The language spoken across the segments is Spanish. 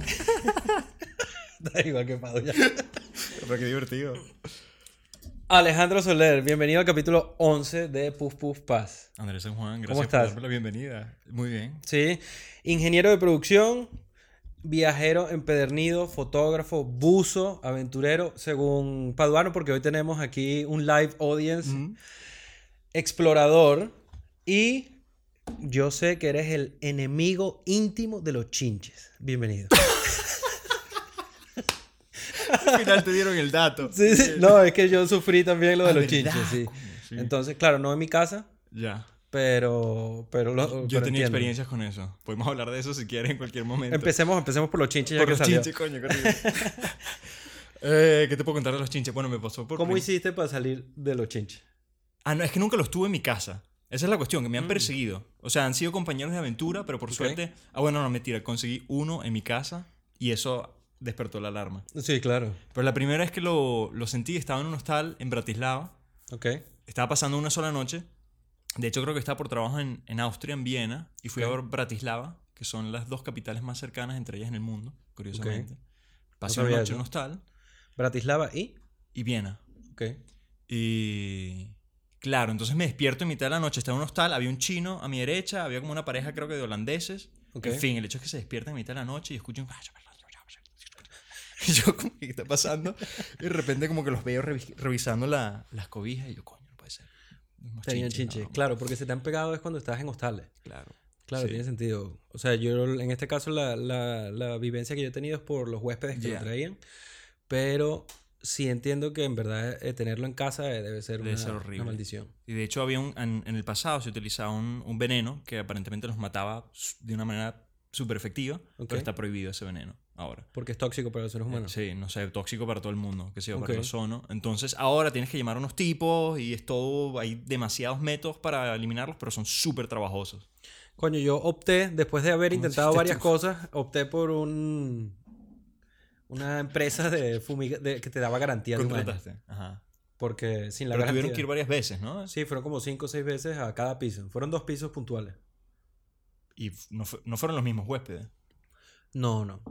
Da igual que Pado ya. Pero qué divertido. Alejandro Soler, bienvenido al capítulo 11 de Puff Puff Paz. Andrés San Juan, gracias ¿Cómo estás? por darme la bienvenida. Muy bien. Sí, ingeniero de producción, viajero empedernido, fotógrafo, buzo, aventurero, según Paduano, porque hoy tenemos aquí un live audience, explorador y yo sé que eres el enemigo íntimo de los chinches. Bienvenido. Al final te dieron el dato. Sí, sí. No, es que yo sufrí también lo de Ah, los ¿verdad? chinches, sí. Entonces, claro, no en mi casa, Ya. pero pero lo, Yo pero tenido entiendo. experiencias con eso. Podemos hablar de eso si quieres en cualquier momento. Empecemos, empecemos por los chinches ya por que los salió. chinches, coño, eh, ¿Qué te puedo contar de los chinches? Bueno, me pasó por... ¿Cómo hiciste para salir de los chinches? Ah, no, es que nunca los tuve en mi casa. Esa es la cuestión, que me han perseguido. O sea, han sido compañeros de aventura, pero por Mm. Ok. suerte... Ah, bueno, no, mentira. Conseguí uno en mi casa y eso despertó la alarma. Sí, claro. Pero la primera vez que lo, lo sentí, estaba en un hostal en Bratislava. Ok. Estaba pasando una sola noche. De hecho, creo que estaba por trabajo en, en Austria, en Viena. Y fui a ver Bratislava, que son las dos capitales más cercanas entre ellas en el mundo, curiosamente. Pasé sabía una noche eso. en un hostal Bratislava y. y Viena. Ok. Y claro, entonces me despierto en mitad de la noche, estaba en un hostal, había un chino a mi derecha, había como una pareja creo que de holandeses. Ok. En fin, el hecho es que se despierta en mitad de la noche y escucho un... Y yo como, ¿qué está pasando? Y de repente como que los veo revi- revisando la- las cobijas y yo, coño, no puede ser. Unos Tenían chinches, no, Claro, porque se te han pegado es cuando estás en hostales. Claro. Claro, Sí. tiene sentido. O sea, yo en este caso la, la, la vivencia que yo he tenido es por los huéspedes que Ya. lo traían. Pero sí entiendo que en verdad eh, tenerlo en casa eh, debe ser, Debe una, ser una horrible. maldición. Y de hecho había un, en, en el pasado se utilizaba un, un veneno que aparentemente los mataba de una manera súper efectiva, pero está prohibido ese veneno ahora. Porque es tóxico para los seres humanos. Sí, no sé, tóxico para todo el mundo, que sea Ok. para el ozono. Entonces ahora tienes que llamar a unos tipos y es todo, hay demasiados métodos para eliminarlos, pero son súper trabajosos. Coño, yo opté, después de haber ¿Cómo intentado varias cosas, opté por un una empresa de fumiga de- que te daba garantía de un año. Ajá. Porque sin la Pero garantía. tuvieron que ir varias veces, ¿no? Sí, fueron como cinco o seis veces a cada piso. Fueron dos pisos puntuales. Y no, fue- no fueron los mismos huéspedes. No, no.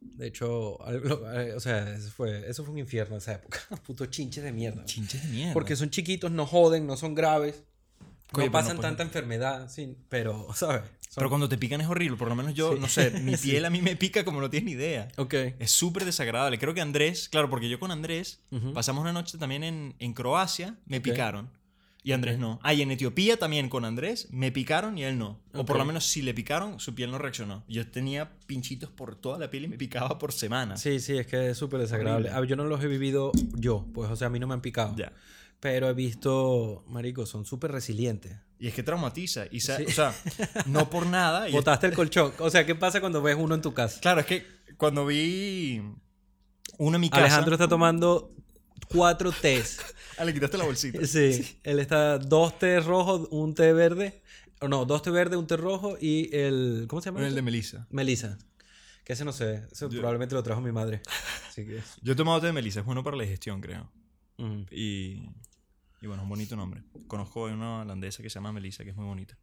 De hecho, algo- eh, o sea, eso fue, eso fue un infierno esa época. Putos chinches de mierda. Chinches de mierda. Porque son chiquitos, no joden, no son graves. Oye, pero no pasan no tanta enfermedad, sí, pero, ¿sabes? Pero cuando te pican es horrible. Por lo menos yo, Sí. no sé, mi Sí. piel a mí me pica como no tienes ni idea. Ok. Es súper desagradable. Creo que Andrés, claro, porque yo con Andrés Ujú. pasamos una noche también en, en Croacia, me Ok. picaron. Y Andrés Ok. no. Ah, y en Etiopía también con Andrés me picaron y él no. O por lo menos si le picaron, su piel no reaccionó. Yo tenía pinchitos por toda la piel y me picaba por semana. Sí, sí, es que es súper desagradable. Ah, Yo no los he vivido yo, pues, o sea, a mí no me han picado. Ya. Pero he visto, marico, son súper resilientes. Y es que traumatiza. Y sa- Sí. O sea, no por nada. y- Botaste el colchón. O sea, ¿qué pasa cuando ves uno en tu casa? Claro, es que cuando vi uno en mi casa. Alejandro está tomando cuatro tés. Ah, le quitaste la bolsita. Sí, él está dos tés rojos, un té verde. O no, dos té verde, un té rojo y el. ¿Cómo se llama? El de Melissa. Melissa. Que ese no sé. Eso Yo- probablemente lo trajo mi madre. Así que. Yo he tomado té de Melissa, es bueno para la digestión, creo. ujú. Y, y bueno, es un bonito nombre. Conozco a una holandesa que se llama Melissa, que es muy bonita.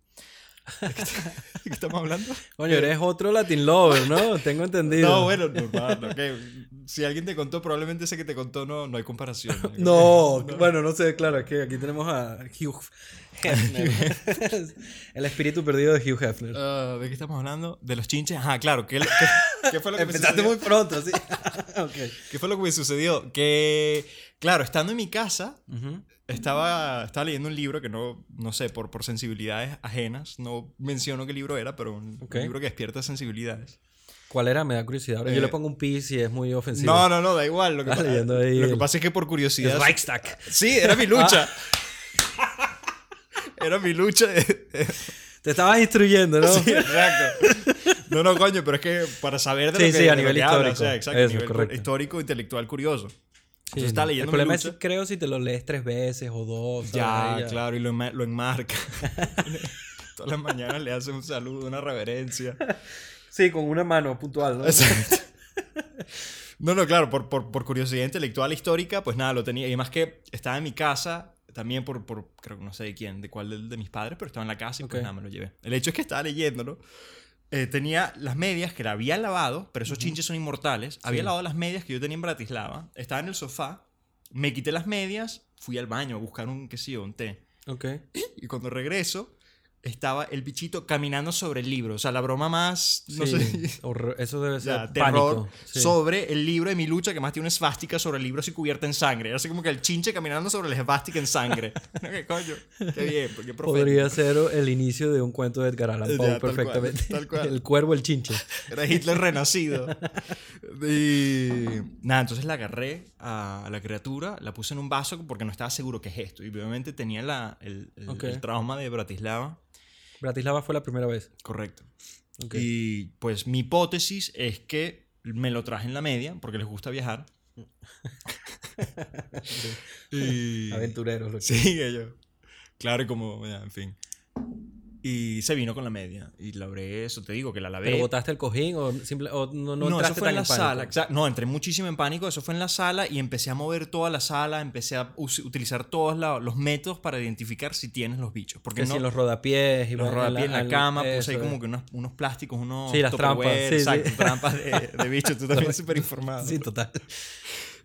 ¿De qué, de qué estamos hablando? Coño, eres otro Latin lover, ¿no? Tengo entendido. No, bueno, normal. ok. Si alguien te contó, probablemente ese que te contó no, no hay comparación. No, bueno, no sé, claro, es que aquí tenemos a Hugh Hefner. el espíritu perdido de Hugh Hefner. Ah, ¿De qué estamos hablando? De los chinches. Ajá, claro. ¿Qué, qué- qué fue lo que me Empezaste sucedió? muy pronto, sí. ok. ¿Qué fue lo que me sucedió? Que, claro, estando en mi casa, Ujú. Estaba, estaba leyendo un libro que no, no sé, por, por sensibilidades ajenas, no menciono qué libro era, pero un, un Ok. libro que despierta sensibilidades. ¿Cuál era? Me da curiosidad. Ahora yo Eh, le pongo un pi si es muy ofensivo. No, no, no, da igual. Lo que, Estás pa- leyendo ahí lo que pasa es que por curiosidad... Reichstag. Sí, era mi lucha. era mi lucha. Te estabas instruyendo, ¿no? Sí, exacto. No, no, coño, pero es que para saber de Sí, lo que, sí, a nivel que habla, histórico. o sea, exacto, Eso, nivel correcto. histórico, intelectual, curioso. Sí, Entonces no. leyendo El problema lucha. es, creo, si te lo lees tres veces o dos. Ya, claro, y lo, enma- lo enmarca. Todas las mañanas le hace un saludo, una reverencia. Sí, con una mano puntual, ¿no? Exacto. No, no, claro, por, por, por curiosidad intelectual histórica, pues nada, lo tenía. Y además que estaba en mi casa, también por, por creo que no sé de quién, de cuál de, de mis padres, pero estaba en la casa y pues Ok. nada, me lo llevé. El hecho es que estaba leyéndolo eh, tenía las medias que la había lavado, pero esos chinches son inmortales. Había lavado las medias que yo tenía en Bratislava. Estaba en el sofá. Me quité las medias, fui al baño a buscar un, qué sé un té. Ok. Y cuando regreso, estaba el bichito caminando sobre el libro. O sea, la broma más, no Sí, sé, horror- Eso debe ser ya, terror sí. sobre el libro de mi lucha que más tiene una esvástica sobre el libro así cubierta en sangre. Era así como que el chinche caminando sobre la esvástica en sangre. ¿Qué coño? Qué bien, qué profético. Podría ser el inicio de un cuento de Edgar Allan Poe tal cual, perfectamente. tal cual. El cuervo, el chinche. Era Hitler renacido. Y nada, entonces la agarré a la criatura, la puse en un vaso porque no estaba seguro qué es esto. Y obviamente tenía la, el, el- Ok. el trauma de Bratislava. Bratislava fue la primera vez. Correcto. Y pues mi hipótesis es que me lo traje en la media porque les gusta viajar. y... Aventureros. lo- Sí, que yo. Claro, y como, ya, en fin. Y se vino con la media. Y labré eso, te digo, que la lavé. ¿Pero botaste el cojín o, simple, o no, no, No, eso fue en la sala. No, entré muchísimo en pánico. Eso fue en la sala y empecé a mover toda la sala. Empecé a utilizar todos la- los métodos para identificar si tienes los bichos. Porque Que no, si los rodapiés y los rodapiés en la cama, puse eso ahí como es. que unos, unos plásticos, unos. Sí, las trampas, sí. exacto, trampas de, de bichos. Tú también súper informado. Sí, total.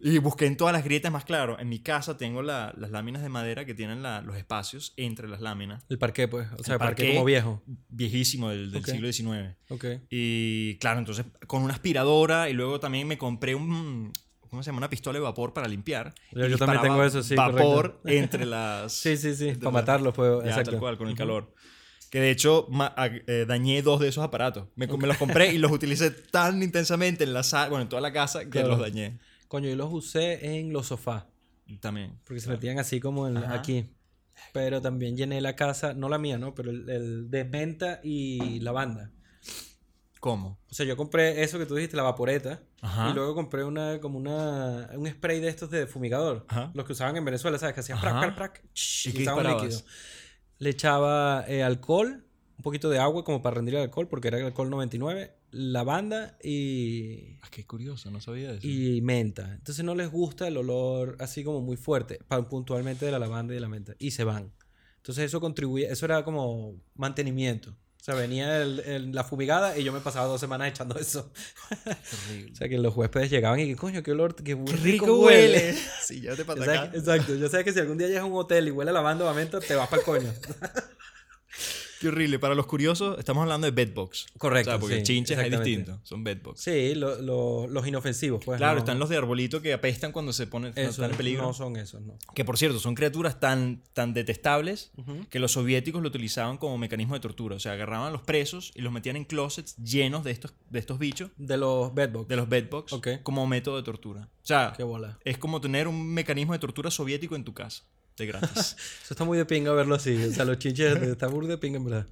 Y busqué en todas las grietas más claro. En mi casa tengo la- las láminas de madera que tienen la- los espacios entre las láminas. El parqué, pues. O sea, el parqué, parqué. como viejo. Viejísimo del, del Ok. siglo XIX. Ok. Y claro, entonces con una aspiradora y luego también me compré un. ¿Cómo se llama? Una pistola de vapor para limpiar. Yo- yo también tengo eso, sí, Vapor correcto. entre las. Sí, sí, sí. Para matarlos, pues. Ya, exacto. tal cual, con el calor. Que de hecho ma- eh, dañé dos de esos aparatos. Me, me los compré y los utilicé tan intensamente en la sala, bueno, en toda la casa, que Claro. los dañé. Coño, yo los usé en los sofás. También. Porque se claro. metían así como en, aquí. Pero también llené la casa, no la mía, ¿no? Pero el, el de menta y lavanda. ¿Cómo? O sea, yo compré eso que tú dijiste, la vaporeta. Ajá. Y luego compré una, como una, un spray de estos de fumigador. Ajá. Los que usaban en Venezuela, ¿sabes? Que hacían prac, prac, prac. shh, ¿Y líquido. Le echaba eh, alcohol, un poquito de agua como para rendir el alcohol, porque era el alcohol 99, lavanda y, Ah, qué curioso, no sabía eso. y menta. Entonces no les gusta el olor así como muy fuerte, puntualmente de la lavanda y de la menta. Y se van. Entonces eso contribuía, eso era como mantenimiento. O sea, venía el- el- la fumigada y yo me pasaba dos semanas echando eso. Terrible. O sea, que los huéspedes llegaban y que coño, qué olor, qué, ¡Qué rico, huele. huele! Sí, ya te pasa que- exacto, yo sé que si algún día llegas a un hotel y huele a lavanda o a menta, te vas para el coño. Qué horrible. Para los curiosos, estamos hablando de bedbox. Correcto, O sea, porque sí, chinches exactamente. distintos. Son bedbox. Sí, lo- lo- los inofensivos, pues. Claro, no- están los de arbolito que apestan cuando se ponen Eso, están en peligro. no son esos, no. Que por cierto, son criaturas tan, tan detestables que los soviéticos lo utilizaban como mecanismo de tortura. O sea, agarraban a los presos y los metían en closets llenos de estos, de estos bichos, De los bedbugs. de los bedbugs, Ok. como método de tortura. O sea, Qué bola. es como tener un mecanismo de tortura soviético en tu casa, de gratis. Eso está muy de pinga verlo así. O sea, los chinches de- está burda de pinga, en verdad.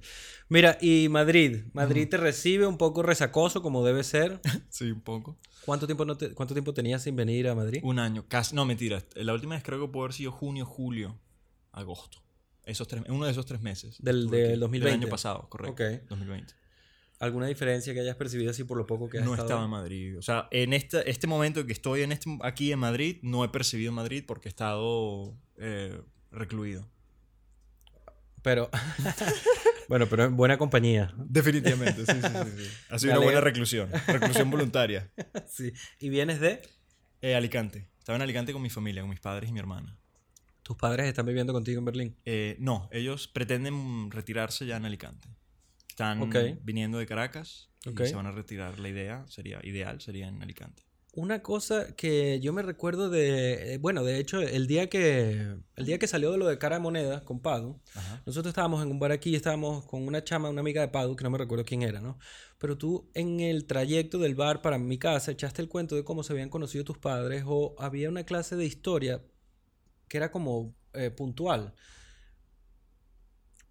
Mira, y Madrid. Madrid te recibe un poco resacoso, como debe ser. sí, un poco. ¿Cuánto tiempo, no te- ¿Cuánto tiempo tenías sin venir a Madrid? Un año, casi. No, mentira. La última vez creo que pudo haber sido junio, julio, agosto. Esos tres, uno de esos tres meses. Del- del aquí. 2020. año pasado, correcto. Ok. 2020. ¿Alguna diferencia que hayas percibido así por lo poco que has No estado? estaba en Madrid. O sea, en este, este momento que estoy en este, aquí en Madrid, no he percibido Madrid porque he estado eh, recluido. Pero... bueno, pero en buena compañía. Definitivamente, sí, sí, sí. sí. Ha sido Me una buena reclusión. Reclusión voluntaria. sí. ¿Y vienes de...? Eh, Alicante. Estaba en Alicante con mi familia, con mis padres y mi hermana. ¿Tus padres están viviendo contigo en Berlín? Eh, no, ellos pretenden retirarse ya en Alicante. Están viniendo de Caracas y se van a retirar. La idea sería, ideal sería en Alicante. Una cosa que yo me recuerdo de, eh, bueno, de hecho, el día que el día que salió de lo de cara de moneda con Padu, Ajá. nosotros estábamos en un bar aquí, estábamos con una chama, una amiga de Padu, que no me recuerdo quién era, ¿no? Pero tú en el trayecto del bar para mi casa echaste el cuento de cómo se habían conocido tus padres o había una clase de historia que era como eh, puntual.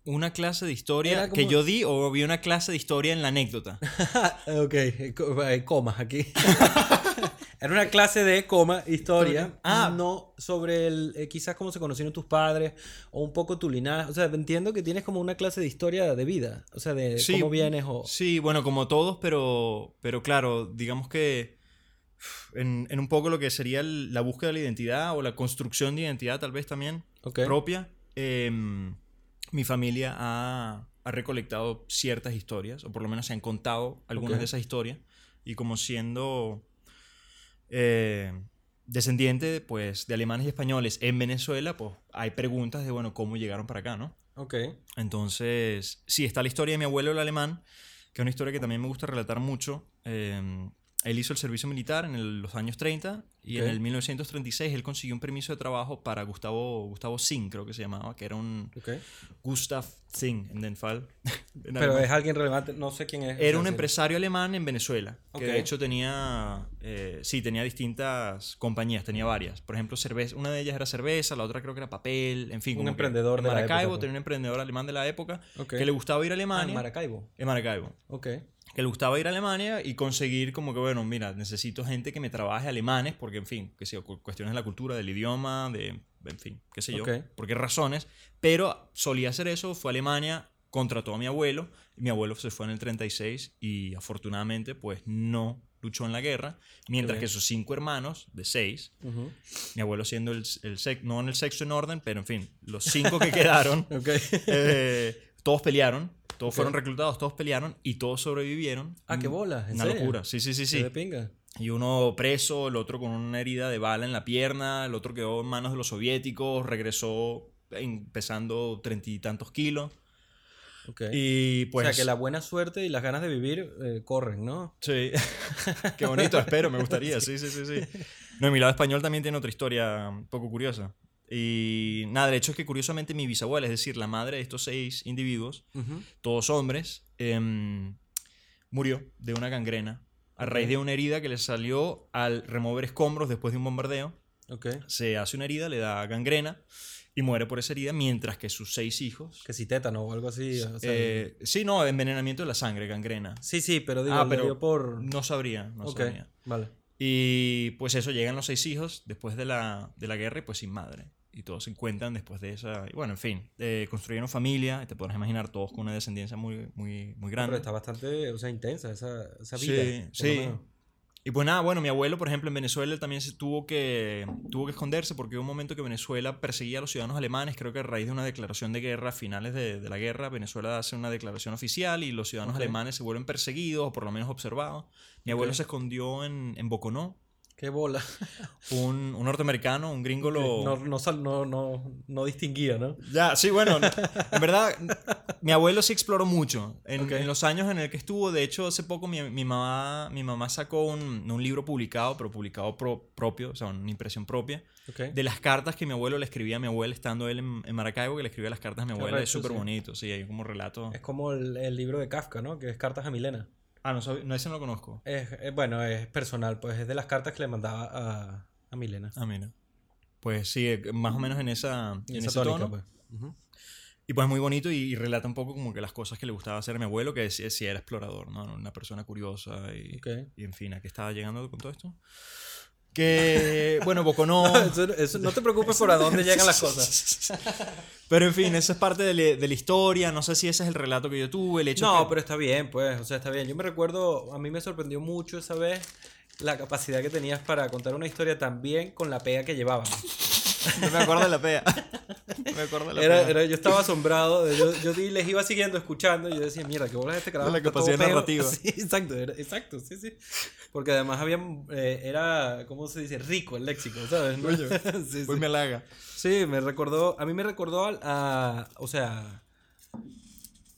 Una clase de historia que yo di o vi una clase de historia en la anécdota. ok, co- eh, comas aquí. Era una clase de coma, historia. Ah. no sobre el, eh, quizás cómo se conocieron tus padres o un poco tu linaje. O sea, entiendo que tienes como una clase de historia de vida. O sea, de Sí, cómo vienes o... Sí, bueno, como todos, pero, pero claro, digamos que en, en un poco lo que sería el- la búsqueda de la identidad o la construcción de identidad tal vez también propia, em, mi familia ha, ha recolectado ciertas historias, o por lo menos se han contado algunas Ok. de esas historias, y como siendo eh, descendiente pues, de alemanes y españoles en Venezuela, pues hay preguntas de, bueno, cómo llegaron para acá, ¿no? Ok. Entonces, sí, está la historia de mi abuelo el alemán, que es una historia que también me gusta relatar mucho. Eh, él hizo el servicio militar en el- los años 30 y en el 1936 él consiguió un permiso de trabajo para Gustavo, Gustavo Singh, creo que se llamaba, que era un. Gustav Singh en den Fall. en Pero es alguien relevante, no sé quién es. Era un empresario alemán en Venezuela, que Ok. de hecho tenía, eh, sí, tenía distintas compañías, tenía varias. Por ejemplo, cerveza, una de ellas era cerveza, la otra creo que era papel, en fin. Un que emprendedor en de la Maracaibo, época, pues. tenía un emprendedor alemán de la época que le gustaba ir a Ah, en Alemania. Maracaibo. en Maracaibo. Ok. Que le gustaba ir a Alemania y conseguir como que, bueno, mira, necesito gente que me trabaje alemanes, porque, en fin, que cu- cuestiones de la cultura, del idioma, de, en fin, qué sé yo, Ok. por qué razones. Pero solía hacer eso, fue a Alemania, contrató a mi abuelo, y mi abuelo se fue en el 36 y afortunadamente, pues, no luchó en la guerra, mientras que sus cinco hermanos, de seis, mi abuelo siendo el, el sex- no en el sexto en orden, pero en fin, los cinco que quedaron, eh, todos pelearon, todos fueron reclutados, todos pelearon y todos sobrevivieron. Ah, qué Mm, bola. ¿en Una serio? locura, sí, sí, sí, sí. de pinga. Y uno preso, el otro con una herida de bala en la pierna, el otro quedó en manos de los soviéticos, regresó pesando treinta y tantos kilos. Ok. Y pues... o sea, que la buena suerte y las ganas de vivir eh, corren, ¿no? Sí, qué bonito, espero, me gustaría, sí, sí, sí, sí. No, y mi lado español también tiene otra historia un poco curiosa. Y nada, el hecho es que curiosamente mi bisabuela, es decir, la madre de estos seis individuos, todos hombres, em, murió de una gangrena a raíz de una herida que le salió al remover escombros después de un bombardeo. Se hace una herida, le da gangrena y muere por esa herida, mientras que sus seis hijos... Que si tétano o algo así. o sea, eh, sí, no, envenenamiento de la sangre, gangrena. sí, sí, pero digo, ah, pero dio por... No sabría, no ok, sabría. vale. Y pues eso, llegan los seis hijos después de la, de la guerra y pues sin madre. Y todos se encuentran después de esa... Y bueno, en fin, eh, construyeron familia, te podrás imaginar todos con una descendencia muy, muy, muy Pero grande. está bastante, o sea, intensa esa, esa Sí, vida. lo sí. Y pues nada, bueno, mi abuelo, por ejemplo, en Venezuela él también se tuvo que, tuvo que esconderse porque hubo un momento que Venezuela perseguía a los ciudadanos alemanes, creo que a raíz de una declaración de guerra, a finales de, de la guerra, Venezuela hace una declaración oficial y los ciudadanos alemanes se vuelven perseguidos o por lo menos observados. Mi abuelo se escondió en, en Boconó, Qué bola. un, un norteamericano, un gringo lo... No, no, no, no, no distinguía, ¿no? Ya, sí, bueno, no, en verdad, mi abuelo sí exploró mucho. En, Ok. en los años en el que estuvo, de hecho, hace poco mi, mi mamá, mi mamá sacó un, un libro publicado, pero publicado pro- propio, o sea, una impresión propia, Ok. de las cartas que mi abuelo le escribía a mi abuela estando él en, en Maracaibo, que le escribía las cartas a mi abuela. Es súper sí. bonito, sí, hay como relato. Es como el, el libro de Kafka, ¿no? Que es Cartas a Milena. Ah, no, sab- no, ese no lo conozco. Es, es- bueno, es personal, pues es de las cartas que le mandaba a, a Milena. Ah, mira. Pues sí, eh, más o menos en esa, en Esa ese tónica, tono. pues. Y pues muy bonito y, y relata un poco como que las cosas que le gustaba hacer a mi abuelo, que sí, sí era explorador, ¿no? Una persona curiosa y, Ok. y en fin, ¿a qué estaba llegando con todo esto? Que, bueno, Boconó... Eso- eso- no te preocupes por a dónde llegan las cosas. Pero en fin, esa es parte de, la- de la historia, no sé si ese es el relato que yo tuve, el hecho No, que- pero está bien, pues, o sea, está bien. Yo me recuerdo, a mí me sorprendió mucho esa vez la capacidad que tenías para contar una historia tan bien con la pega que llevaban. No me acuerdo de la pea. No me acuerdo de la Era, pea. era- yo estaba asombrado, de- yo, les iba siguiendo escuchando y yo decía, mierda, qué bolas este carajo. La capacidad pego". narrativa. Sí, exacto, era- exacto, sí, sí. Porque además había, eh, era, ¿cómo se dice? Rico el léxico, ¿sabes? ¿no? Sí, Pues sí. me halaga. Sí, me recordó, a mí me recordó a, o sea,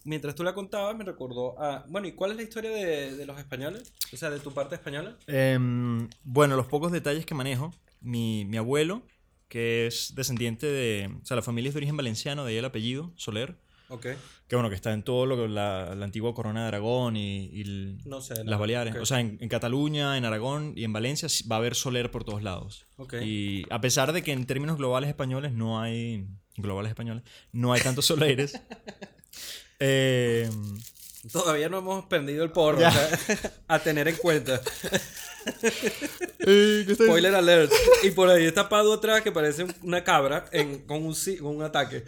mientras tú la contabas, me recordó a, bueno, ¿y cuál es la historia de, de los españoles? O sea, de tu parte española. Em, bueno, los pocos detalles que manejo. Mi, mi abuelo, que es descendiente de... O sea, la familia es de origen valenciano, de ahí el apellido, Soler. Ok. Que bueno, que está en todo lo que la, la antigua corona de Aragón y, y el- No sé. las Baleares. O sea, en, en Cataluña, en Aragón y en Valencia va a haber Soler por todos lados. Ok. Y a pesar de que en términos globales españoles no hay... Globales españoles. No hay tantos soleres. eh, Todavía no hemos perdido el porro, Ya. o sea, a tener en cuenta. eh, ¿qué está Spoiler alert. Y por ahí está Pado atrás que parece un- una cabra en- con, un, con un ataque.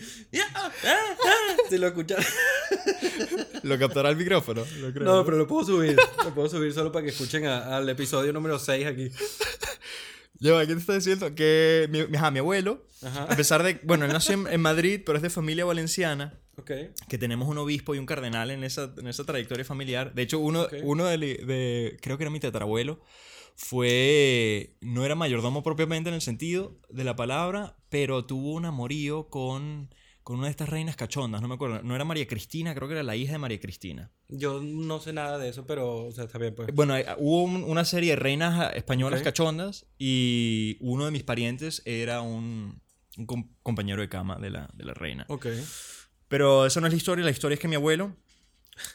Si lo escuchan. Lo captará el micrófono. lo creo, No, pero lo puedo subir. Lo puedo subir solo para que escuchen a- al episodio número 6 aquí. Va, ¿qué te está diciendo? Que mi, mi- ajá, mi abuelo, Ajá. a pesar de, bueno, él nació en, en Madrid, pero es de familia valenciana. Ok. que tenemos un obispo y un cardenal en esa, en esa trayectoria familiar. De hecho, uno, Ok. uno de, de- creo que era mi tatarabuelo, fue, no era mayordomo propiamente en el sentido de la palabra, pero tuvo un amorío con, con una de estas reinas cachondas, no me acuerdo, no era María Cristina, creo que era la hija de María Cristina. Yo no sé nada de eso, pero, o sea, está bien, pues. Bueno, hay- hubo un- una serie de reinas ah, españolas Ok. cachondas y uno de mis parientes era un, un com- compañero de cama de la, de la reina. Ok. Pero esa no es la historia, la historia es que mi abuelo,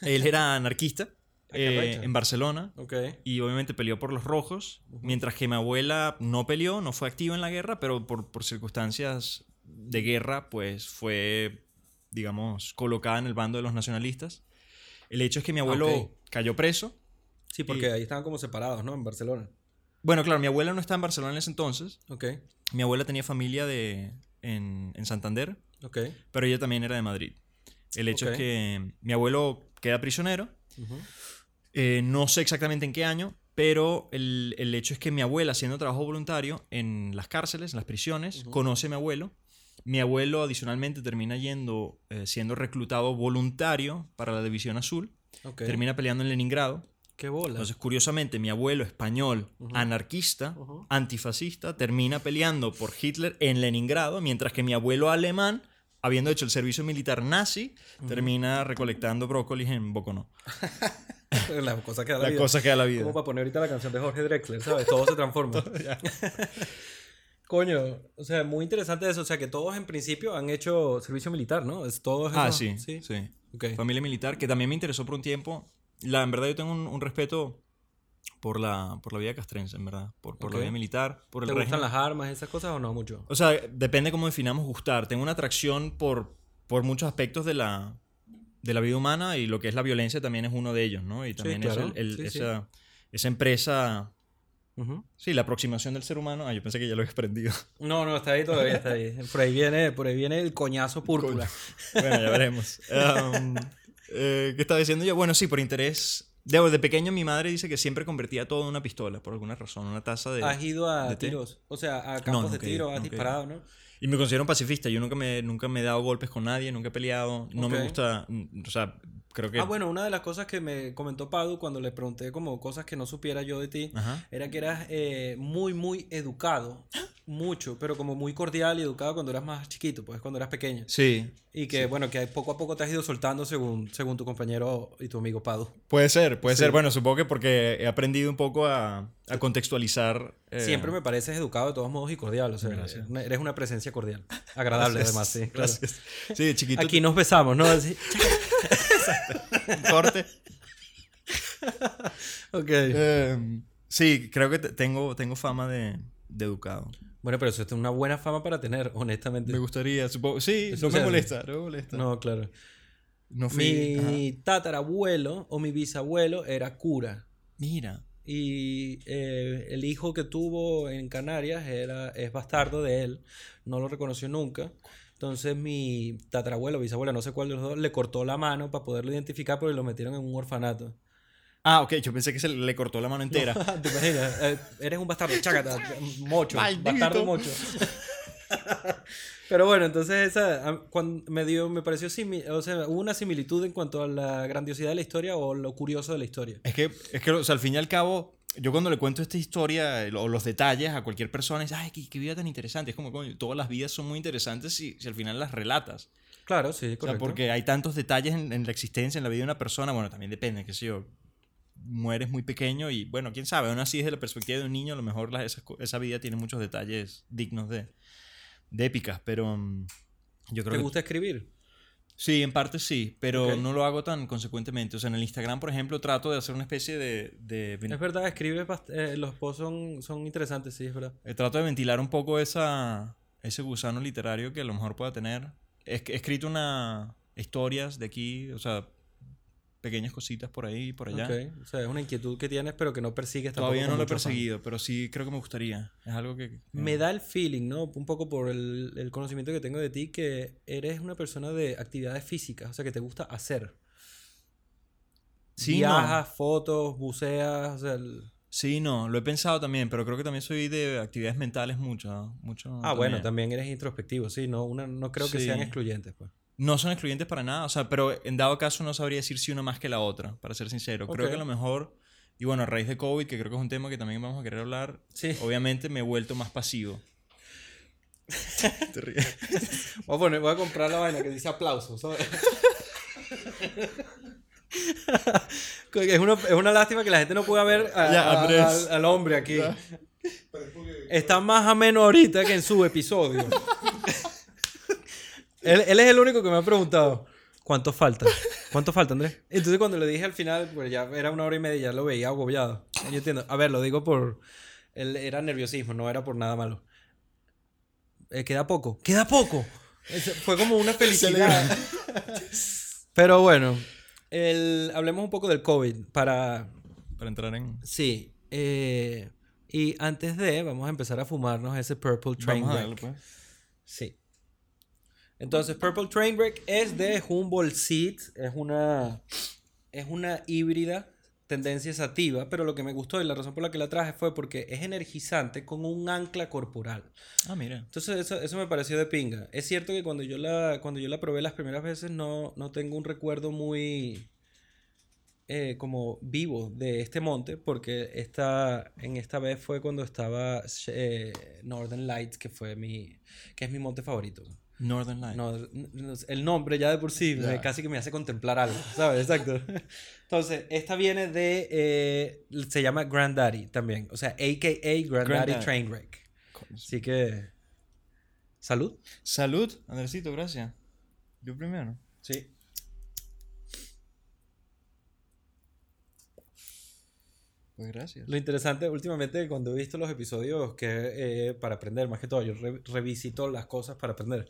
él era anarquista Ah, eh, en Barcelona y obviamente peleó por los rojos, mientras que mi abuela no peleó, no fue activa en la guerra, pero por, por circunstancias de guerra, pues fue, digamos, colocada en el bando de los nacionalistas. El hecho es que mi abuelo ok. cayó preso. Sí, porque ahí estaban como separados, ¿no? En Barcelona. Bueno, claro, mi abuela no estaba en Barcelona en ese entonces. Ok. Mi abuela tenía familia de, en, en Santander, Ok. pero ella también era de Madrid. El hecho Ok. es que mi abuelo queda prisionero. Ujú. Eh, no sé exactamente en qué año, pero el, el hecho es que mi abuela, haciendo trabajo voluntario en las cárceles, en las prisiones, Ujú. conoce a mi abuelo. Mi abuelo adicionalmente termina yendo, eh, siendo reclutado voluntario para la División Azul. Ok. Termina peleando en Leningrado. Qué bola. Entonces, curiosamente, mi abuelo español, Ujú. anarquista, Ujú. antifascista, termina peleando por Hitler en Leningrado, mientras que mi abuelo alemán, habiendo hecho el servicio militar nazi, termina recolectando brócolis en Boconó. Las cosas que da la, La vida. cosa que da la vida. Como para poner ahorita la canción de Jorge Drexler, ¿sabes? Todo se transforma. Coño, o sea, muy interesante eso. O sea, que todos en principio han hecho servicio militar, ¿no? Es todos Ah, esos- sí, sí. sí. Familia militar, que también me interesó por un tiempo. La, en verdad yo tengo un, un respeto por la, por la vida castrense, en verdad. Por, por Ok. la vida militar, por el ¿Te gustan régimen. las armas, esas cosas o no mucho? O sea, depende cómo definamos gustar. Tengo una atracción por, por muchos aspectos de la, de la vida humana y lo que es la violencia también es uno de ellos, ¿no? Y también claro. es el- el- Sí, sí. esa, esa empresa... Ujú. Sí, la aproximación del ser humano. Ah, yo pensé que ya lo había aprendido. No, no, está ahí todavía, está ahí. Por ahí viene, por ahí viene el coñazo púrpura. bueno, ya veremos. Um, eh, ¿Qué estaba diciendo yo? Bueno, sí, por interés. De, de pequeño mi madre dice que siempre convertía todo en una pistola, por alguna razón, una taza de... Has ido a de tiros, o sea, a campos de nunca he tiro, has disparado, ¿no? Y me considero un pacifista. Yo nunca me, nunca me he dado golpes con nadie, nunca he peleado. No me gusta... mm, O sea, creo que... Ah, bueno, una de las cosas que me comentó Padu cuando le pregunté como cosas que no supiera yo de ti, Ajá. era que eras eh, muy, muy educado, mucho, pero como muy cordial y educado cuando eras más chiquito, pues cuando eras pequeño. Sí. Y que, bueno, que poco a poco te has ido soltando según, según tu compañero y tu amigo Padu. Puede ser, puede Sí. ser. Bueno, supongo que porque he aprendido un poco a, a contextualizar... eh, Siempre me pareces educado de todos modos y cordial, o sea, Gracias. eres una presencia cordial. Agradable Gracias, además, sí. claro. Gracias. Sí, chiquito... Aquí nos besamos, ¿no? Así, corte. ok. Eh, sí, creo que te- tengo, tengo fama de, de educado. Bueno, pero eso es una buena fama para tener, honestamente. Me gustaría, supongo. Sí, Eso no me molesta, no me molesta. No, claro. No fui. ajá. Mi tatarabuelo o mi bisabuelo era cura. Mira. Y eh, el hijo que tuvo en Canarias era, es bastardo de él. No lo reconoció nunca. Entonces mi tatarabuelo, bisabuela, no sé cuál de los dos, le cortó la mano para poderlo identificar porque lo metieron en un orfanato. Ah, ok, yo pensé que se le cortó la mano entera. ¿Te imaginas? Eh, eres un bastardo, chácata, mocho, Maldito. bastardo mocho. Pero bueno, entonces esa cuando me dio, me pareció simi- o sea, hubo una similitud en cuanto a la grandiosidad de la historia o lo curioso de la historia. Es que, es que, o sea, al fin y al cabo, yo cuando le cuento esta historia o los detalles a cualquier persona, es, ay, qué, qué vida tan interesante. Es como, coño, todas las vidas son muy interesantes si, si al final las relatas. Claro, sí, O sea, correcto. porque hay tantos detalles en, en la existencia, en la vida de una persona. Bueno, también depende, qué sé yo. Mueres muy pequeño y, bueno, quién sabe, aún así desde la perspectiva de un niño, a lo mejor la- esa, esa vida tiene muchos detalles dignos de, de épicas, pero mm, yo creo ¿Te que... gusta escribir? Sí, en parte sí, pero Ok. no lo hago tan consecuentemente. O sea, en el Instagram, por ejemplo, trato de hacer una especie de... de Es verdad, escribes, bast- eh, los posts son, son interesantes, sí, es verdad. eh, trato de ventilar un poco esa, ese gusano literario que a lo mejor pueda tener. He, he escrito una historias de aquí, o sea, pequeñas cositas por ahí y por allá. Ok, O sea, es una inquietud que tienes, pero que no persigues tampoco Todavía no lo he perseguido, pero sí creo que me gustaría. Es algo que... Me da el feeling, ¿no? Un poco por el, el conocimiento que tengo de ti, que eres una persona de actividades físicas, o sea, que te gusta hacer. Sí, no. Viajas, fotos, buceas, o sea... el- Sí, no, lo he pensado también, pero creo que también soy de actividades mentales mucho. mucho Ah, bueno, también eres introspectivo, sí, no, una, no creo que sean excluyentes, pues. No son excluyentes para nada, o sea, pero en dado caso no sabría decir si una más que la otra, para ser sincero. Creo que a lo mejor, y bueno, a raíz de COVID, que creo que es un tema que también vamos a querer hablar, Sí. obviamente me he vuelto más pasivo. Te ríes. Voy a, poner, voy a comprar la vaina que dice aplausos, ¿sabes? es, una, es una lástima que la gente no pueda ver a- a- al, al hombre aquí. Está más ameno ahorita que en su episodio. Él, él es el único que me ha preguntado, ¿cuánto falta? ¿Cuánto falta, Andrés? Entonces cuando le dije al final, pues ya era una hora y media, ya lo veía agobiado. Yo entiendo. A ver, lo digo por... Él era nerviosismo, no era por nada malo. Eh, queda poco. Queda poco. Fue como una felicidad. Pero bueno, el- hablemos un poco del COVID para... Para entrar en... Sí. eh, y antes de, vamos a empezar a fumarnos ese Purple Train Vamos a darle, pues. Sí. Entonces, Purple Train Wreck es de Humboldt Seeds. Es una, es una híbrida, tendencia sativa, pero lo que me gustó y la razón por la que la traje fue porque es energizante con un ancla corporal. Ah, mira. Entonces, eso, eso me pareció de pinga. Es cierto que cuando yo la, cuando yo la probé las primeras veces no, no tengo un recuerdo muy eh, como vivo de este monte, porque esta, en esta vez fue cuando estaba eh, Northern Lights, que fue mi, que es mi monte favorito. Northern Light. No, el nombre ya de por sí casi que me hace contemplar algo, ¿sabes? Exacto. Entonces, esta viene de, eh, se llama Granddaddy también, o sea, AKA Granddaddy Granddaddy. Trainwreck. Así que, salud. Salud, Andresito, gracias. Yo primero. Sí. Pues gracias. Lo interesante últimamente cuando he visto los episodios que eh, para aprender, más que todo, yo re- revisito las cosas para aprender.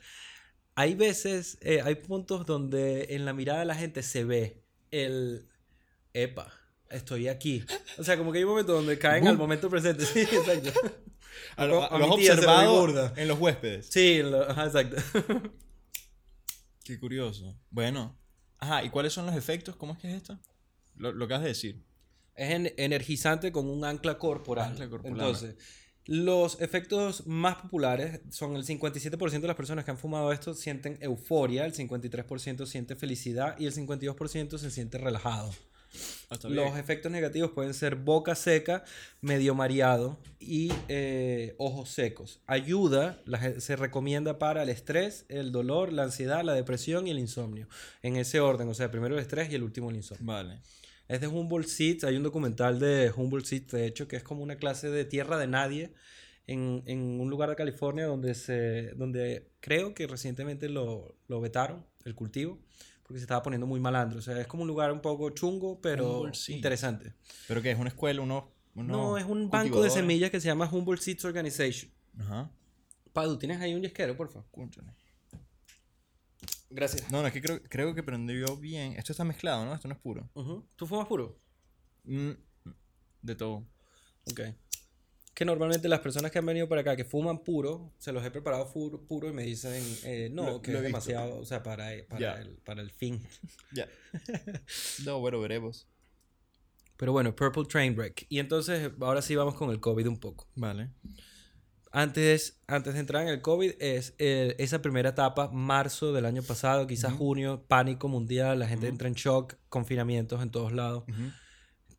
Hay veces, eh, hay puntos donde en la mirada de la gente se ve el, epa, estoy aquí. O sea, como que hay momentos donde caen al Boom. momento presente. Sí, exacto. A lo, A a mi lo has tía se lo vi observado en los huéspedes. Sí, lo- ajá, exacto. Qué curioso. Bueno. Ajá, ¿y cuáles son los efectos? ¿Cómo es que es esto? Lo, lo que has de decir. Es en- energizante con un ancla corporal. Ancla corporal. Entonces, los efectos más populares son el 57% de las personas que han fumado esto sienten euforia, el 53% siente felicidad y el 52% se siente relajado. Hasta Los efectos negativos pueden ser boca seca, medio mareado y eh, ojos secos. Ayuda, la se recomienda para el estrés, el dolor, la ansiedad, la depresión y el insomnio. En ese orden, o sea, primero el estrés y el último el insomnio. Vale. Es de Humboldt Seeds. Hay un documental de Humboldt Seeds, de hecho, que es como una clase de tierra de nadie en, en un lugar de California donde, se, donde creo que recientemente lo, lo vetaron, el cultivo, porque se estaba poniendo muy malandro. O sea, es como un lugar un poco chungo, pero Humboldt interesante. ¿Pero qué? ¿Es una escuela? Uno, No, es un banco de semillas que se llama Humboldt Seeds Organization. Ajá. Padu, ¿tienes ahí un yesquero, por favor? Cónchale. Gracias. No, no, es que creo, creo que prendió bien. Esto está mezclado, ¿no? Esto no es puro. ¿Tú fumas puro? Mm, de todo. Ok. Que normalmente las personas que han venido para acá que fuman puro, se los he preparado puro y me dicen, eh, no, Lo- que lo es visto. demasiado, o sea, para, para, Ya. el, para el fin. Ya. no, bueno, veremos. Pero bueno, Purple Train Wreck. Y entonces, ahora sí vamos con el COVID un poco. Vale. Antes, antes de entrar en el COVID, es eh, esa primera etapa, marzo del año pasado, quizás Ujú. junio, pánico mundial, la gente Ujú. entra en shock, confinamientos en todos lados. Ujú.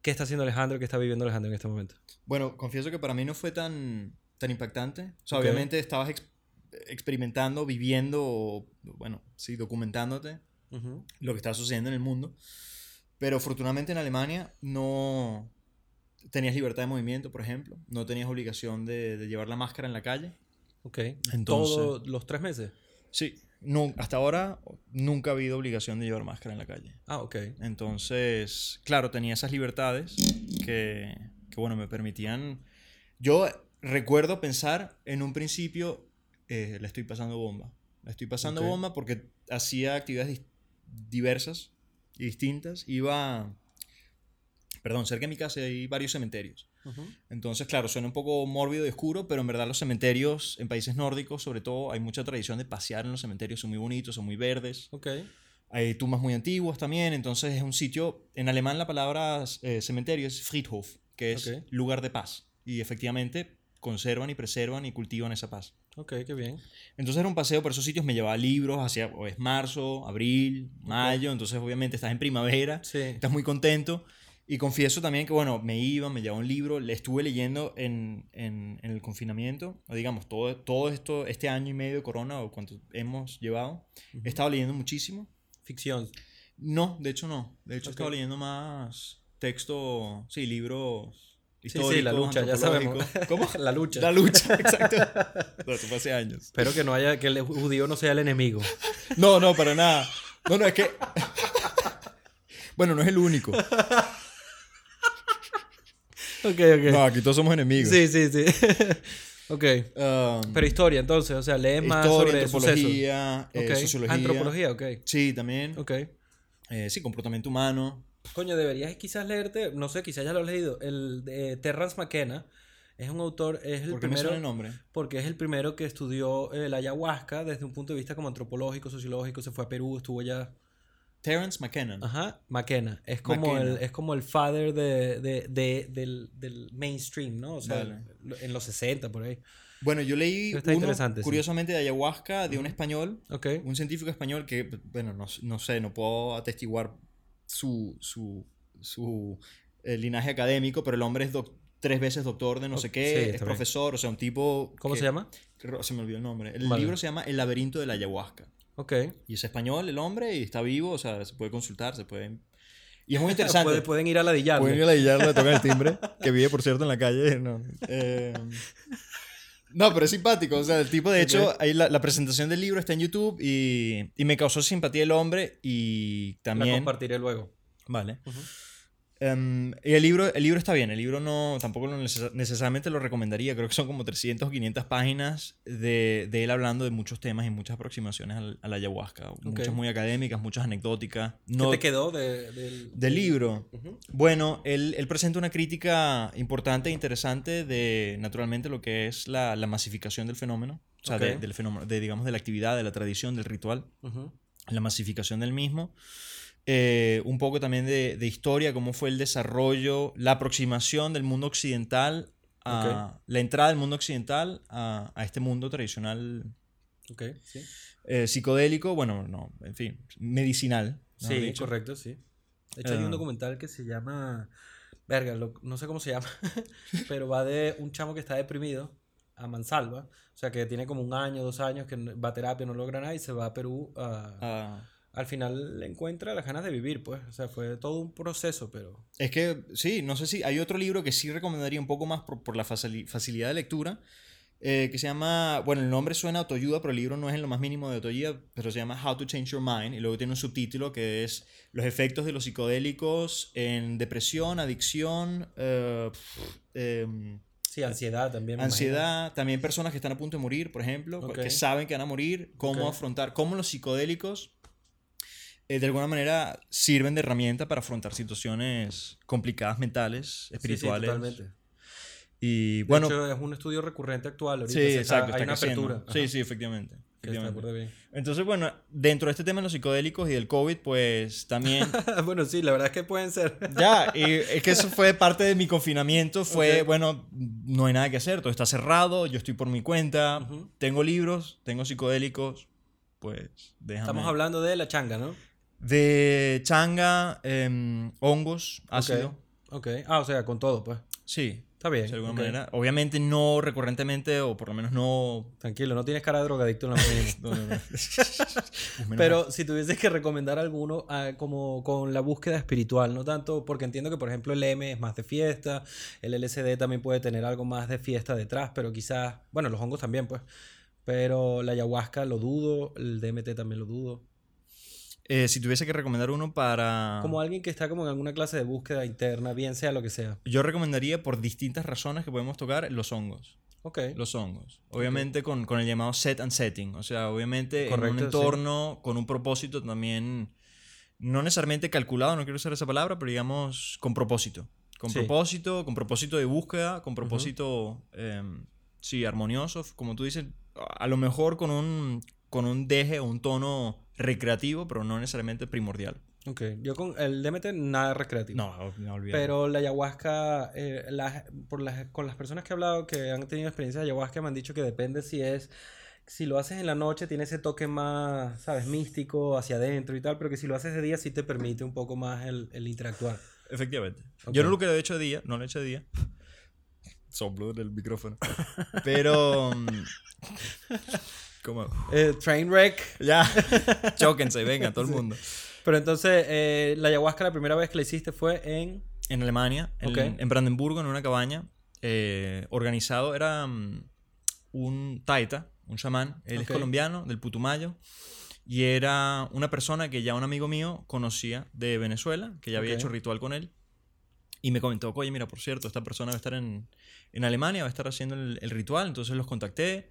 ¿Qué está haciendo Alejandro? ¿Qué está viviendo Alejandro en este momento? Bueno, confieso que para mí no fue tan, tan impactante. O sea, Ok. obviamente estabas ex- experimentando, viviendo, o, bueno, sí, documentándote lo que estaba sucediendo en el mundo. Pero afortunadamente en Alemania no tenías libertad de movimiento, por ejemplo. No tenías obligación de, de llevar la máscara en la calle. Ok. Entonces- ¿Todos los tres meses? Sí. No, hasta ahora nunca ha habido obligación de llevar máscara en la calle. Ah, ok. Entonces, claro, tenía esas libertades que, que, bueno, me permitían... Yo recuerdo pensar en un principio, eh, le estoy pasando bomba. Le estoy pasando Ok. bomba porque hacía actividades diversas y distintas. Iba... Perdón, cerca de mi casa hay varios cementerios. Entonces, claro, suena un poco mórbido y oscuro, pero en verdad los cementerios en países nórdicos, sobre todo, hay mucha tradición de pasear en los cementerios. Son muy bonitos, son muy verdes. Ok. Hay tumbas muy antiguas también, entonces es un sitio, en alemán la palabra eh, cementerio es Friedhof, que es lugar de paz. Y efectivamente conservan y preservan y cultivan esa paz. Ok, qué bien. Entonces era un paseo por esos sitios, me llevaba libros, hacia, es marzo, abril, mayo, entonces obviamente estás en primavera, Sí. estás muy contento. Y confieso también que, bueno, me iba, me llevaba un libro, le estuve leyendo en, en, en el confinamiento, o digamos, todo, todo esto, este año y medio de corona, o cuánto hemos llevado, he estado leyendo muchísimo. Ficción. No, de hecho no. De hecho he Ok. estado leyendo más texto, sí, libros Sí, sí, la lucha, ya sabemos. ¿Cómo? La lucha. La lucha, exacto. No, eso fue hace años. Espero que no haya, que el judío no sea el enemigo. No, no, para nada. No, no, es que... Bueno, no es el único. Ok, ok. No, aquí todos somos enemigos. Sí, sí, sí. ok. Um, Pero historia, entonces, o sea, lees más historia, sobre antropología, eh, Ok. sociología. Antropología, ok. Sí, también. Ok. Eh, sí, comportamiento humano. Coño, deberías quizás leerte, no sé, quizás ya lo has leído, el de Terrence McKenna. Es un autor, es el ¿Por qué me primero, suena el nombre? porque es el primero que estudió el ayahuasca desde un punto de vista como antropológico, sociológico, se fue a Perú, estuvo allá. Terence McKenna. Ajá, McKenna. Es como, McKenna. El, es como el father de, de- de- del, del mainstream, ¿no? O sea, Vale. en los 60, por ahí. Bueno, yo leí Está uno, interesante, sí. curiosamente, de ayahuasca, de un español, Ok. un científico español que, bueno, no, no sé, no puedo atestiguar su, su, su eh, linaje académico, pero el hombre es tres veces doctor de no sé qué, sí, es profesor, o sea, un tipo... ¿Cómo que- se llama? que- Se me olvidó el nombre. El Vale. libro se llama El laberinto de la ayahuasca. Ok. Y es español el hombre y está vivo, o sea, se puede consultar, se puede... Y es muy interesante. Puede- pueden ir a ladillarle. Pueden ir a ladillarle, le tocan el timbre, que vive, por cierto, en la calle. No, Eh, no, pero es simpático. O sea, el tipo, de hecho, ahí la, la presentación del libro está en YouTube y, y me causó simpatía el hombre y La también... compartiré luego. Vale. Ujú. Em, y el libro, el libro está bien, el libro no, tampoco lo neces- necesariamente lo recomendaría, creo que son como 300 o 500 páginas de, de él hablando de muchos temas y muchas aproximaciones al, a la ayahuasca, muchas muy académicas, muchas anecdóticas. No, ¿Qué te quedó de- del, del libro. Ujú. Bueno, él, él presenta una crítica importante e interesante de, naturalmente, lo que es la, la masificación del fenómeno. O sea, de- Ok. del fenómeno, de, digamos, de la actividad, de la tradición, del ritual, Ujú. la masificación del mismo. Eh, un poco también de, de historia, cómo fue el desarrollo, la aproximación del mundo occidental, a, la entrada del mundo occidental a, a este mundo tradicional Ok, sí. eh, psicodélico, bueno, no, en fin, medicinal. Sí, correcto, sí. De hecho, hay un Ah. documental que se llama. Verga, lo- no sé cómo se llama, pero va de un chamo que está deprimido a Mansalva. O sea, que tiene como un año, dos años, que va a terapia, no logra nada y se va a Perú. a- Ah, Al final le encuentra las ganas de vivir, pues. O sea, fue todo un proceso, pero. Es que, sí, no sé si hay otro libro que sí recomendaría un poco más por, por la facili- facilidad de lectura, eh, que se llama, bueno, el nombre suena a autoayuda, pero el libro no es en lo más mínimo de autoayuda, pero se llama How to Change Your Mind, y luego tiene un subtítulo que es Los efectos de los psicodélicos en depresión, adicción, eh, em, Sí, ansiedad también. imagino. ansiedad, también personas que están a punto de morir, por ejemplo, que saben que van a morir, cómo afrontar, cómo los psicodélicos eh, de alguna manera sirven de herramienta para afrontar situaciones complicadas mentales, Sí, sí, espirituales. totalmente. y De bueno, hecho, es un estudio recurrente actual. Ahorita sí, exacto, hay está una creciendo. apertura. Sí, Ajá, sí, efectivamente. efectivamente. bien. Entonces, bueno, dentro de este tema de los psicodélicos y del COVID, pues también bueno, sí, la verdad es que pueden ser. Ya, y es que eso fue parte de mi confinamiento. Fue, Ok. bueno, no hay nada que hacer, todo está cerrado, yo estoy por mi cuenta, Ujú. tengo libros, tengo psicodélicos, pues déjame. Estamos hablando de la changa, ¿no? De changa, em, hongos, ácido. Ok. Ah, o sea, con todo, pues. Sí, Está bien. de alguna manera. Obviamente no recurrentemente, o por lo menos no. Tranquilo, no tienes cara de drogadicto en la menos Pero si tuvieses que recomendar alguno ah, como con la búsqueda espiritual, no tanto porque entiendo que por ejemplo el M es más de fiesta, el LSD también puede tener algo más de fiesta detrás, pero quizás, bueno, los hongos también pues, pero la ayahuasca lo dudo, el DMT también lo dudo. Eh, si tuviese que recomendar uno para. Como alguien que está como en alguna clase de búsqueda interna, bien sea lo que sea. Yo recomendaría por distintas razones que podemos tocar los hongos. Ok. Los hongos. Obviamente con, con el llamado set and setting. O sea, obviamente en Correcto, un sí. entorno con un propósito también, no necesariamente calculado, no quiero usar esa palabra, pero digamos con propósito. Con Sí. propósito, con propósito de búsqueda, con propósito, em, sí, armonioso, como tú dices, a lo mejor con un, con un deje o un tono recreativo, pero no necesariamente primordial. Ok, yo con el DMT nada recreativo. No, no olvides. Pero la ayahuasca, eh, las- por las, con las personas que he hablado que han tenido experiencias de ayahuasca me han dicho que depende si es, si lo haces en la noche tiene ese toque más, ¿sabes? Místico, hacia adentro y tal, pero que si lo haces de día sí te permite un poco más el, el interactuar. Efectivamente. Yo no lo que he hecho de día, no lo he hecho de día. Soplo en el micrófono. Pero. ¿Cómo? Eh, Trainwreck. Ya. Chóquense, venga, todo el mundo. Pero entonces, eh, la ayahuasca la primera vez que la hiciste fue en... En Alemania, en, Ok. en Brandenburgo, en una cabaña, eh, organizado, era mm, un taita, un chamán, él Ok. es colombiano, del Putumayo, y era una persona que ya un amigo mío conocía de Venezuela, que ya había Ok. hecho ritual con él, y me comentó, oye, mira, por cierto, esta persona va a estar en, en Alemania, va a estar haciendo el, el ritual, entonces los contacté,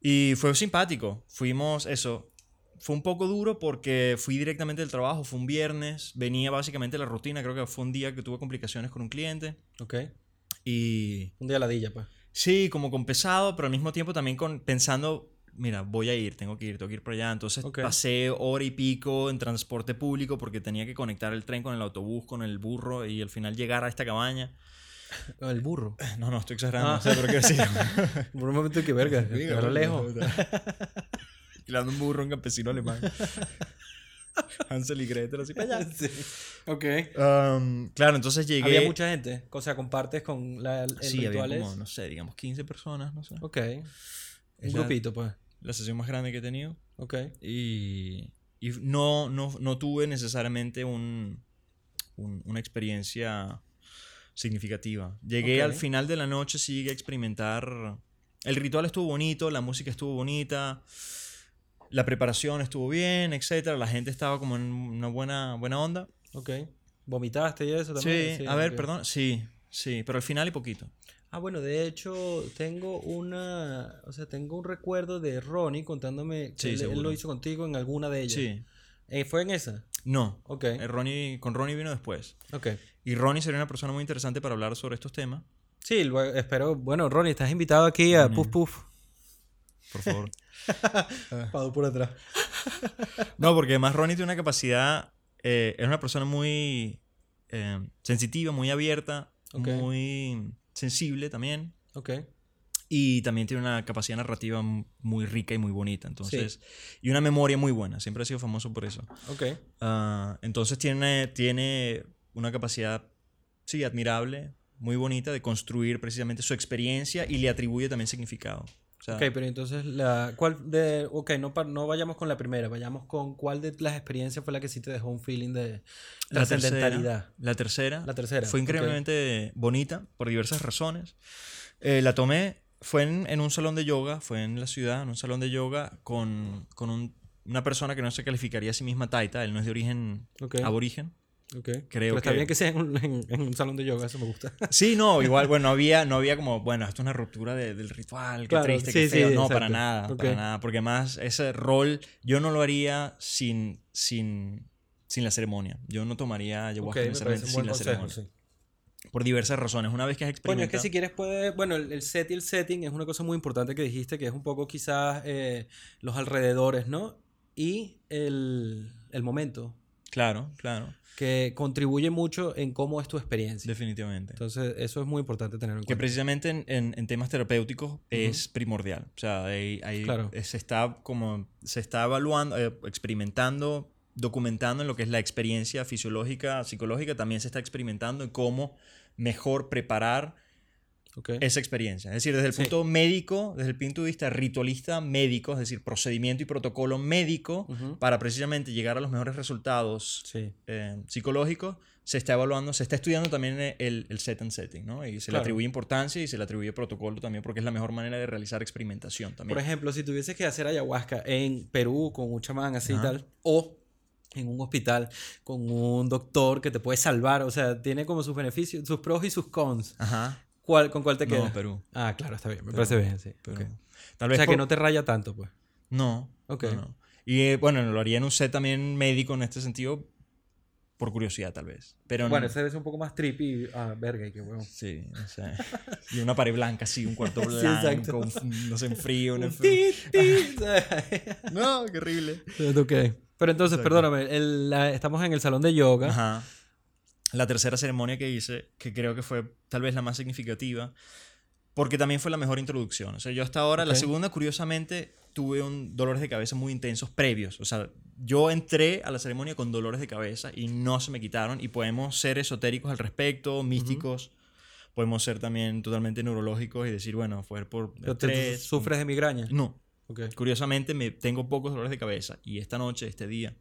y fue simpático, fuimos, eso, fue un poco duro porque fui directamente del trabajo, fue un viernes, venía básicamente la rutina, creo que fue un día que tuve complicaciones con un cliente Ok. y Un día ladilla, pues. sí, como con pesado, pero al mismo tiempo también con pensando, mira, voy a ir, tengo que ir, tengo que ir para allá, entonces Ok. pasé hora y pico en transporte público porque tenía que conectar el tren con el autobús, con el burro y al final llegar a esta cabaña. El burro. No, no, estoy exagerando, Ah. no sé, pero quiero decir. Por un momento que verga. Era lejos. Tirando un burro, un campesino alemán. Hansel y Gretel, así para allá. Sí. Ok. Um, claro, entonces llegué. Había mucha gente. O sea, compartes con la, el Sí, había como, no sé, digamos 15 personas, no sé. Ok. Un Es grupito, pues. La sesión más grande que he tenido. Ok. Y, y no, no, no tuve necesariamente un, un- una experiencia significativa. Llegué Ok. al final de la noche, sí llegué a experimentar. El ritual estuvo bonito, la música estuvo bonita, la preparación estuvo bien, etcétera. La gente estaba como en una buena, buena onda. Ok. ¿Vomitaste y eso Sí, también? a ver, ok. perdón. Sí, sí, pero al final y poquito. Ah, bueno, de hecho, tengo una. O sea, tengo un recuerdo de Ronnie contándome que Sí, él, él lo hizo contigo en alguna de ellas. Sí. Eh, ¿Fue en esa? No. Ok. Eh, Ronnie, con Ronnie vino después. Ok. Y Ronnie sería una persona muy interesante para hablar sobre estos temas. Sí, luego, espero. Bueno, Ronnie, estás invitado aquí a Ronnie. Puff Puff. Por favor. Pado por atrás. No, porque además Ronnie tiene una capacidad, eh, es una persona muy eh, sensitiva, muy abierta, Ok. muy sensible también. Ok. Y también tiene una capacidad narrativa muy rica y muy bonita. Entonces, y una memoria muy buena. Siempre ha sido famoso por eso. Ok. Ah, entonces tiene, tiene una capacidad, sí, admirable, muy bonita de construir precisamente su experiencia y le atribuye también significado. O sea, Ok, pero entonces, la, ¿cuál de, ok, no, no vayamos con la primera, vayamos con cuál de las experiencias fue la que sí te dejó un feeling de la tercera, trascendentalidad. la tercera, La tercera, fue increíblemente bonita por diversas razones. Eh, la tomé, fue en, en un salón de yoga, fue en la ciudad, en un salón de yoga con, con un- una persona que no se calificaría a sí misma taita, él no es de origen Ok. aborigen. Ok. Creo Pero está que- bien que sea en un, en- en un salón de yoga, eso me gusta. Sí, no, igual, bueno, no había, no había como, bueno, esto es una ruptura de- del ritual, qué Claro, triste, sí, qué sí, feo. no, exacto. para nada, Ok. para nada. Porque además ese rol yo no lo haría sin, sin, sin la ceremonia. Yo no tomaría ayahuasca me necesariamente sin la consejo, ceremonia. sí. Por diversas razones. Una vez que has Coño, es experimentado... que si quieres puedes... Bueno, el, el set y el setting es una cosa muy importante que dijiste, que es un poco quizás eh, los alrededores, ¿no? Y el, el momento, Claro, claro, que contribuye mucho en cómo es tu experiencia. definitivamente. Entonces, eso es muy importante tenerlo en Que cuenta. precisamente en, en- en temas terapéuticos es primordial. O sea, ahí, ahí, Claro. eh, se está como se está evaluando, eh, experimentando, documentando en lo que es la experiencia fisiológica, psicológica, también se está experimentando en cómo mejor preparar Ok. esa experiencia. Es decir, desde el Sí. punto médico, desde el punto de vista ritualista médico, es decir, procedimiento y protocolo médico, Ujú. para precisamente llegar a los mejores resultados Sí. eh, psicológicos, se está evaluando, se está estudiando también el, el set and setting, ¿no? Y se le Claro. atribuye importancia y se le atribuye protocolo también porque es la mejor manera de realizar experimentación también. Por ejemplo, si tuvieses que hacer ayahuasca en Perú con un chamán así y tal, o en un hospital con un doctor que te puede salvar, o sea, tiene como sus beneficios, sus pros y sus cons. Ajá. ¿Cuál, ¿Con cuál te No, quedas? Perú. Ah, claro, está bien, me Perú, parece bien, sí. Perú. ok. Tal O vez sea, que por- no te raya tanto, pues. No. Ok. no, no. Y eh, bueno, lo haría en un set también médico en este sentido por curiosidad tal vez. Pero Bueno, no, ese es un poco más trippy. Ah, verga, y qué huevo. Sí, no sé. Y una pared blanca, así, un cuarto Sí, blanco, exacto. un- no sé, en frío. un ti. No, qué horrible. ok. Pero entonces, Exacto. perdóname, el- la- estamos en el salón de yoga. Ajá. La tercera ceremonia que hice, que creo que fue tal vez la más significativa, porque también fue la mejor introducción. O sea, yo hasta ahora, la segunda, curiosamente, tuve un dolores de cabeza muy intensos previos. O sea, yo entré a la ceremonia con dolores de cabeza y no se me quitaron. Y podemos ser esotéricos al respecto, místicos. Podemos ser también totalmente neurológicos y decir, bueno, fue por Pero estrés. ¿Sufres de migraña? No. Ok, Curiosamente, me tengo pocos dolores de cabeza. Y esta noche, este día,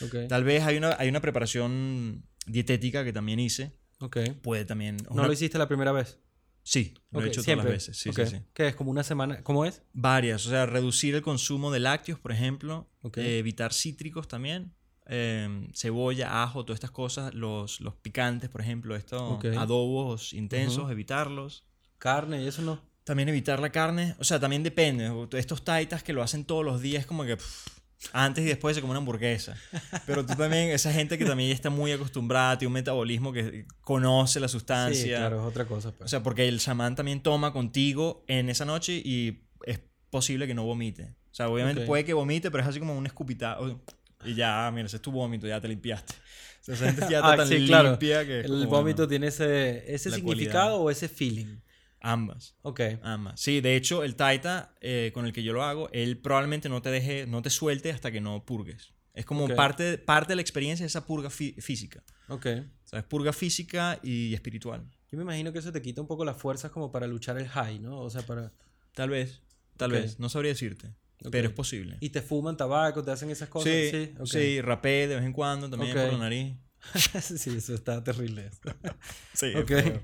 ok. tal vez hay una, hay una preparación dietética que también hice. ok. Puede también. ¿No una- lo hiciste la primera vez? Sí, lo he hecho siempre. todas las veces. Sí, Ok. sí, sí. ¿Qué es? ¿Como una semana? ¿Cómo es? Varias. O sea, reducir el consumo de lácteos, por ejemplo. Ok. eh, evitar cítricos también. eh, cebolla, ajo, todas estas cosas. Los, los picantes, por ejemplo. Estos adobos intensos, evitarlos. Carne y eso no. También evitar la carne. O sea, también depende. Estos taitas que lo hacen todos los días, como que pff, antes y después se come una hamburguesa. Pero tú también, esa gente que también está muy acostumbrada, tiene un metabolismo que conoce la sustancia. Sí, claro, es otra cosa. O Pues. sea, porque el chamán también toma contigo en esa noche y es posible que no vomite. O sea, obviamente Ok. puede que vomite, pero es así como un escupitado. Y ya, mira, ese es tu vómito, ya te limpiaste. O sea, esa gente ya está Ah, tan sí, claro. limpia que es el vómito bueno, tiene ese, ese significado cualidad. o ese feeling. Ambas. Ok. Ambas. Sí, de hecho, el taita eh, con el que yo lo hago, él probablemente no te deje, no te suelte hasta que no purgues. Es como parte, parte de la experiencia de esa purga fí- física. Ok. O sea, es purga física y espiritual. Yo me imagino que eso te quita un poco las fuerzas como para luchar el high, ¿no? O sea, para... Tal vez, tal vez. No sabría decirte, pero es posible. Y te fuman tabaco, te hacen esas cosas. Sí, Sí, sí, rapé de vez en cuando también por la nariz. sí, eso está terrible. Sí, es Ok. feo.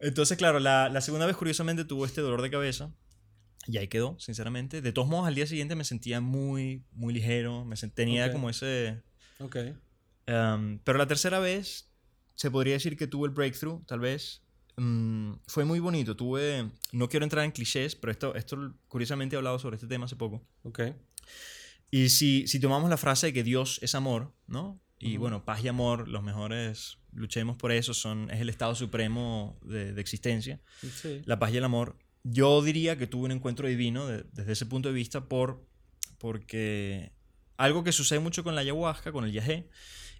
Entonces, claro, la, la segunda vez curiosamente tuvo este dolor de cabeza y ahí quedó, sinceramente. De todos modos, al día siguiente me sentía muy, muy ligero, me sent- tenía Ok. como ese... Ok. um, pero la tercera vez, se podría decir que tuve el breakthrough, tal vez. Mm, fue muy bonito, tuve... No quiero entrar en clichés, pero esto, esto curiosamente he hablado sobre este tema hace poco. Ok. Y si, si tomamos la frase de que Dios es amor, ¿no? Y Ujú. bueno, paz y amor, los mejores, luchemos por eso, son, es el estado supremo de, de existencia, Sí. la paz y el amor. Yo diría que tuve un encuentro divino de- desde ese punto de vista por, porque algo que sucede mucho con la ayahuasca, con el yagé,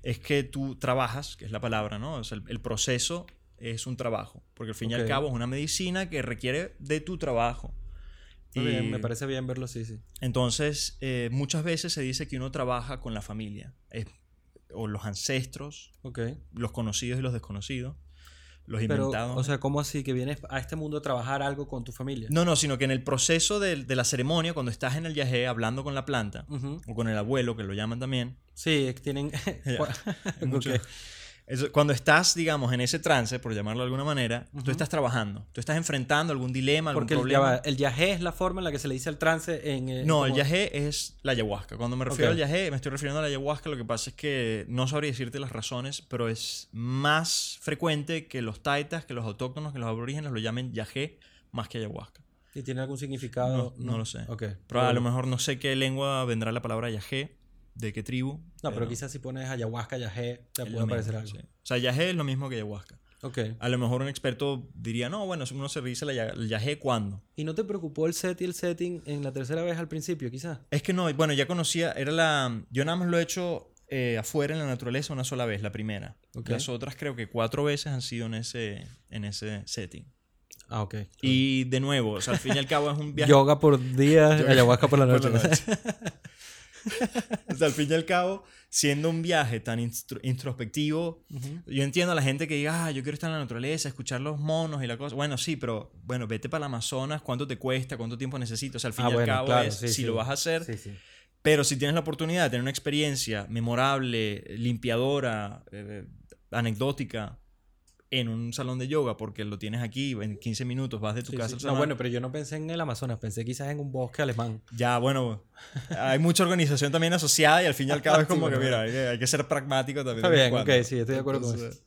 es que tú trabajas, que es la palabra, ¿no? O sea, el, el proceso es un trabajo, porque al fin y al cabo es una medicina que requiere de tu trabajo. Está bien, Y- me parece bien verlo así, sí. entonces, eh, muchas veces se dice que uno trabaja con la familia, es- o los ancestros, Ok. los conocidos y los desconocidos, los Pero, inventados. o sea, ¿cómo así? Que vienes a este mundo a trabajar algo con tu familia. no, no, sino que en el proceso de, de la ceremonia, cuando estás en el yagé hablando con la planta, o con el abuelo, que lo llaman también, Sí, tienen... mucho-. Eso- cuando estás, digamos, en ese trance, por llamarlo de alguna manera, Ujú. tú estás trabajando, tú estás enfrentando algún dilema, algún Porque el, problema. va, el yagé es la forma en la que se le dice al trance en... eh, No, el yagé es la ayahuasca. Cuando me refiero Ok. al yagé, me estoy refiriendo a la ayahuasca. Lo que pasa es que no sabría decirte las razones, pero es más frecuente que los taitas, que los autóctonos, que los aborígenes lo llamen yagé más que ayahuasca. ¿Y tiene algún significado? No, no lo sé. Ok. Pero a lo mejor no sé qué lengua vendrá la palabra yagé, de qué tribu. No, pero quizás si pones ayahuasca, yagé, te puede aparecer algo. sí. O sea, yagé es lo mismo que ayahuasca. Ok. A lo mejor un experto diría, no, bueno, uno se ya- el yagé cuándo. ¿Y no te preocupó el set y el setting en la tercera vez al principio, quizás? Es que no, bueno, ya conocía, era la... Yo nada más lo he hecho eh, afuera en la naturaleza una sola vez, la primera. Ok. Las otras creo que cuatro veces han sido en ese, en ese setting. Ah, ok. Y de nuevo, o sea, al fin y al cabo es un viaje... Yoga por día, ayahuasca por la por noche. la noche. o sea, al fin y al cabo, siendo un viaje tan introspectivo, Ujú. yo entiendo a la gente que diga, ah, yo quiero estar en la naturaleza, escuchar los monos y la cosa. Bueno, sí, pero bueno, vete para el Amazonas, ¿cuánto te cuesta? ¿Cuánto tiempo necesitas? O sea, al fin Ah, y al bueno, cabo claro, es, sí, si sí. lo vas a hacer, sí. pero si tienes la oportunidad de tener una experiencia memorable, limpiadora, eh, anecdótica en un salón de yoga, porque lo tienes aquí, en 15 minutos vas de tu Sí, casa sí. al No, salón. bueno, pero yo no pensé en el Amazonas, pensé quizás en un bosque alemán. Ya, bueno, hay mucha organización también asociada y al fin y al cabo es como que, mira, hay que, hay que ser pragmático también. Está bien, ok, sí, estoy de acuerdo con Entonces,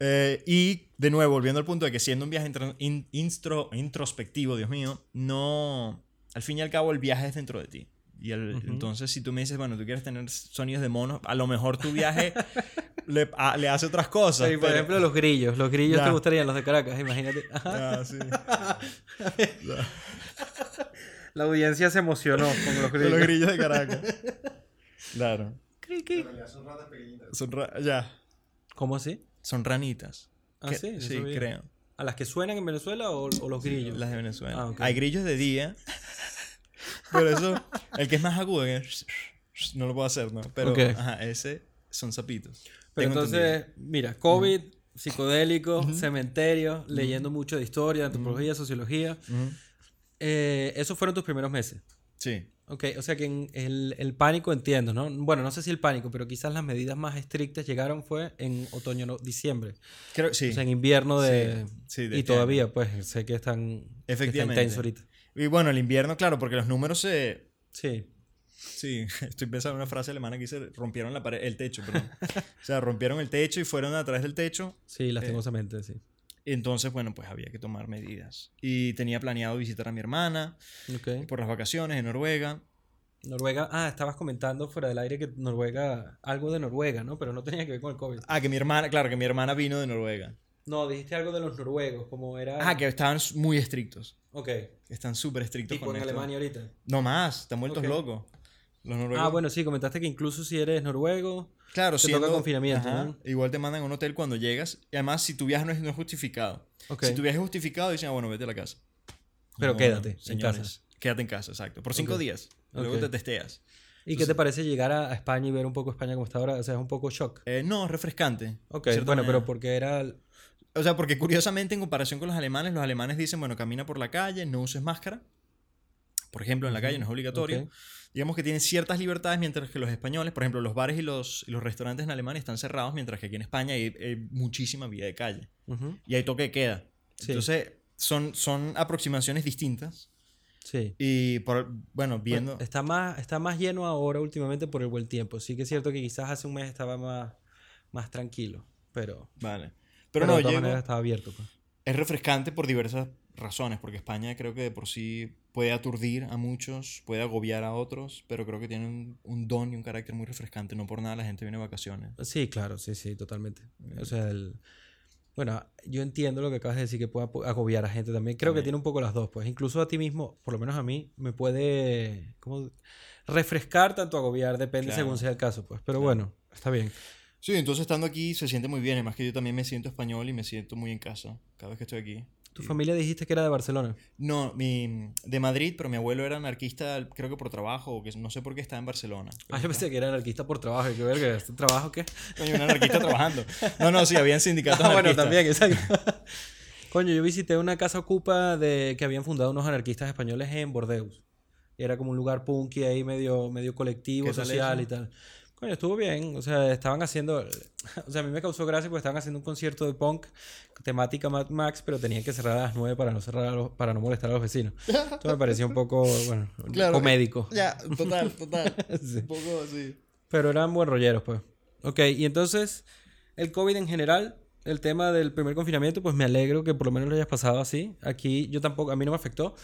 eh, y de nuevo, volviendo al punto de que siendo un viaje intro- in- instro- introspectivo, Dios mío, no. Al fin y al cabo, el viaje es dentro de ti. Y el- entonces, si tú me dices, bueno, tú quieres tener sonidos de monos, a lo mejor tu viaje le, le hace otras cosas. Sí, por pero- ejemplo, los grillos. Los grillos Ya. te gustarían, los de Caracas, imagínate. Ah, sí. La audiencia se emocionó con los De grillos. los grillos de Caracas. Claro. Son ratas pequeñitas. Son ra- ya. ¿Cómo así? Son ranitas. Ah, Que- sí, sí, creo. ¿A las que suenan en Venezuela o, o los grillos? Las de Venezuela. Ah. Hay grillos de día. Por eso, el que es más agudo, que no lo puedo hacer, ¿no? Pero, Ok. ajá, ese son sapitos. Pero Tengo entonces, mira, COVID, psicodélico, cementerio, leyendo mucho de historia, antropología, sociología. entendido. Eh, esos fueron tus primeros meses. Sí. Ok, o sea que en el, el pánico entiendo, ¿no? Bueno, no sé si el pánico, pero quizás las medidas más estrictas llegaron fue en otoño, no, diciembre. Creo, sí. O sea, en invierno de... Sí, sí, de y este todavía, pues, sé que están... que está Efectivamente. intenso ahorita. Y bueno, el invierno, claro, porque los números se... Sí. Sí, estoy pensando en una frase alemana que dice rompieron la pared, el techo, perdón. o sea, rompieron el techo y fueron a través del techo. Sí, lastimosamente, sí. Entonces, bueno, pues había que tomar medidas. Y tenía planeado visitar a mi hermana Ok. por las vacaciones en Noruega. Noruega, ah, estabas comentando fuera del aire que Noruega, algo de Noruega, ¿no? Pero no tenía que ver con el COVID. Ah, que mi hermana, claro, que mi hermana vino de Noruega. No, dijiste algo de los noruegos, como era... Ah, que estaban muy estrictos. Ok. Están súper estrictos Tipo con en esto. Alemania ahorita. No más, están vueltos Ok. locos. Los noruegos. Ah, bueno, sí, comentaste que incluso si eres noruego, claro, te siendo, toca confinamiento, ajá, ¿no? Igual te mandan a un hotel cuando llegas. Y además, si tu viaje no es, no es justificado. Ok. Si tu viaje es justificado, dicen, ah, bueno, vete a la casa. Pero quédate en señores, casa. Quédate en casa, exacto. Por cinco días. Y Luego te testeas. ¿Y qué te parece llegar a, a España y ver un poco España como está ahora? O sea, es un poco shock. Eh, no, refrescante. Ok, bueno, manera. pero porque era... O sea, porque curiosamente en comparación con los alemanes, los alemanes dicen, bueno, camina por la calle, no uses máscara. Por ejemplo, en la calle no es obligatorio. Digamos que tienen ciertas libertades, mientras que los españoles, por ejemplo, los bares y los, y los restaurantes en Alemania están cerrados, mientras que aquí en España hay, hay muchísima vida de calle. Y hay toque de queda. Sí. Entonces, son, son aproximaciones distintas. Sí. Y, por, bueno, viendo... Bueno, está, más, está más lleno ahora últimamente por el buen tiempo. Sí que es cierto que quizás hace un mes estaba más, más tranquilo, pero... Vale. Pero, Pero, no, de todas llego- maneras estaba abierto. pues. es refrescante por diversas razones, porque España creo que de por sí puede aturdir a muchos, puede agobiar a otros, pero creo que tiene un, un don y un carácter muy refrescante. No por nada la gente viene de vacaciones. Sí, claro, sí, sí, totalmente. O sea, el... Bueno, yo entiendo lo que acabas de decir, que puede agobiar a gente también. Creo que tiene un poco las dos, pues. Incluso a ti mismo, por lo menos a mí, me puede... ¿cómo? Refrescar tanto agobiar, depende Claro. según sea el caso, pues. Pero Claro. bueno, está bien. Sí, entonces estando aquí se siente muy bien, además que yo también me siento español y me siento muy en casa cada vez que estoy aquí. Tu Y- familia dijiste que era de Barcelona. No, mi, de Madrid, pero mi abuelo era anarquista, creo que por trabajo, o que no sé por qué estaba en Barcelona. Ah, yo pensé que era anarquista por trabajo. y que verga, ¿este trabajo qué? Coño, un anarquista trabajando. No, no, sí, habían sindicatos Ah, bueno, también, exacto. Coño, yo visité una casa ocupa de que habían fundado unos anarquistas españoles en Bordeaux. Era como un lugar punky ahí, medio, medio colectivo, ¿Qué social y tal. Coño, estuvo bien. O sea, estaban haciendo... O sea, a mí me causó gracia porque estaban haciendo un concierto de punk temática Mad Max, pero tenían que cerrar a las 9 para no, cerrar los- para no molestar a los vecinos. Esto me pareció un poco, bueno, Claro. comédico. Ya, total, total. Sí. Un poco así. Pero eran buen rolleros, pues. Ok, y entonces, el COVID en general, el tema del primer confinamiento, pues me alegro que por lo menos lo hayas pasado así. Aquí yo tampoco, a mí no me afectó.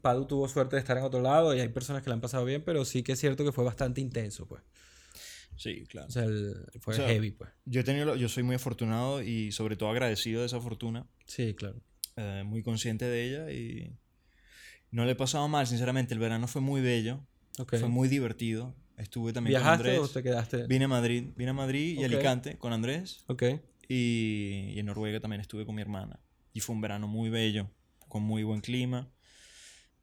Padu tuvo suerte de estar en otro lado y hay personas que la han pasado bien, pero sí que es cierto que fue bastante intenso, pues. Sí, claro. O sea, el- fue O sea, heavy, pues. Yo, he tenido, yo soy muy afortunado y sobre todo agradecido de esa fortuna, Sí, claro. eh, muy consciente de ella y no le he pasado mal, sinceramente. El verano fue muy bello, Ok. fue muy divertido. Estuve también con ¿Viajaste Andrés. o te quedaste? Vine a Madrid, vine a Madrid y Ok. Alicante con Andrés Ok. y, y en Noruega también estuve con mi hermana. Y fue un verano muy bello, con muy buen clima.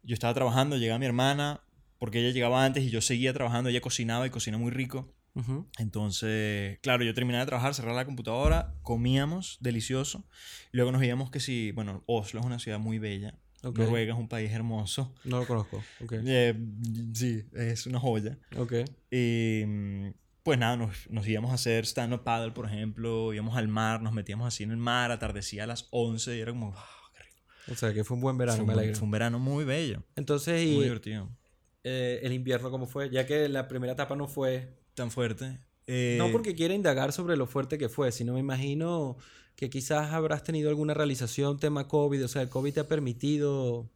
Yo estaba trabajando, llegaba mi hermana, porque ella llegaba antes y yo seguía trabajando, ella cocinaba y cocina muy rico. Ujú. Entonces, claro, yo terminaba de trabajar, cerraba la computadora, comíamos, delicioso. Y luego nos veíamos que sí, bueno, Oslo es una ciudad muy bella. Ok. Noruega es un país hermoso. No lo conozco. Ok. Eh, sí, es una joya. Ok. Y mm, pues nada, nos, nos íbamos a hacer stand-up paddle, por ejemplo, íbamos al mar, nos metíamos así en el mar, atardecía a las 11 y era como, "Ah, qué rico". O sea, que fue un buen verano, fue, me un, alegro. fue un verano muy bello, Entonces, muy y divertido. eh, el invierno, ¿cómo fue? Ya que la primera etapa no fue Tan fuerte. Eh, No porque quiera indagar sobre lo fuerte que fue, sino me imagino que quizás habrás tenido alguna realización tema COVID, o sea, el COVID te ha permitido,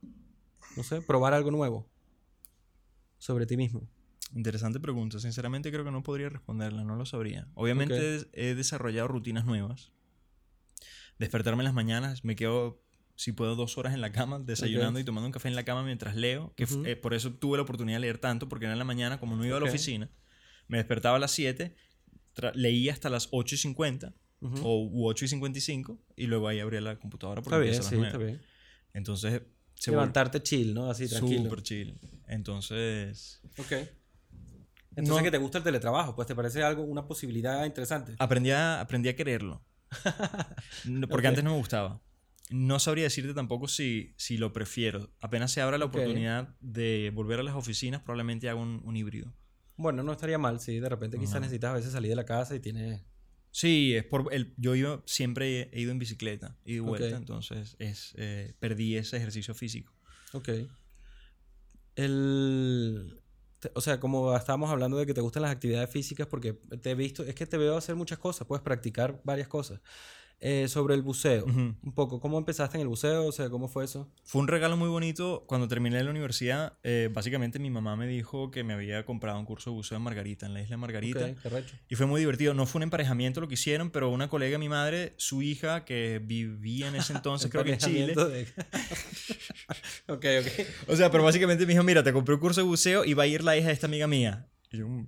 no sé, probar algo nuevo sobre ti mismo. Interesante pregunta. Sinceramente creo que no podría responderla, no lo sabría. Obviamente he desarrollado rutinas nuevas. Despertarme en las mañanas, me quedo, si puedo, dos horas en la cama, desayunando y tomando un café en la cama mientras leo. Que eh, por eso tuve la oportunidad de leer tanto, porque era en la mañana, como no iba a la oficina, me despertaba a las 7, leía hasta las 8 y 50 o 8 y 55 y luego ahí abría la computadora porque está bien, sí, está bien. Entonces... Levantarte chill, ¿no? Así, tranquilo. Súper chill. Entonces... Ok. Entonces, que te gusta el teletrabajo, pues te parece algo, una posibilidad interesante. Aprendí a, aprendí a quererlo. Porque antes no me gustaba. No sabría decirte tampoco si, si lo prefiero. Apenas se abra la oportunidad de volver a las oficinas, probablemente haga un, híbrido. Bueno, no estaría mal, sí. De repente quizás necesitas a veces salir de la casa y tienes... Sí, es por el, yo, siempre he ido en bicicleta y de vuelta, entonces es, eh, perdí ese ejercicio físico. Ok. El, o sea, como estábamos hablando de que te gustan las actividades físicas, porque te he visto, es que te veo hacer muchas cosas, puedes practicar varias cosas. Eh, sobre el buceo, un poco, ¿cómo empezaste en el buceo? O sea, ¿cómo fue eso? Fue un regalo muy bonito. Cuando terminé la universidad, eh, básicamente mi mamá me dijo que me había comprado un curso de buceo en Margarita, en la isla Margarita. y fue muy divertido. No fue un emparejamiento lo que hicieron, pero una colega de mi madre, su hija, que vivía en ese entonces, creo que en Chile. ok, ok. O sea, pero básicamente me dijo, mira, te compré un curso de buceo y va a ir la hija de esta amiga mía. Y yo, mm,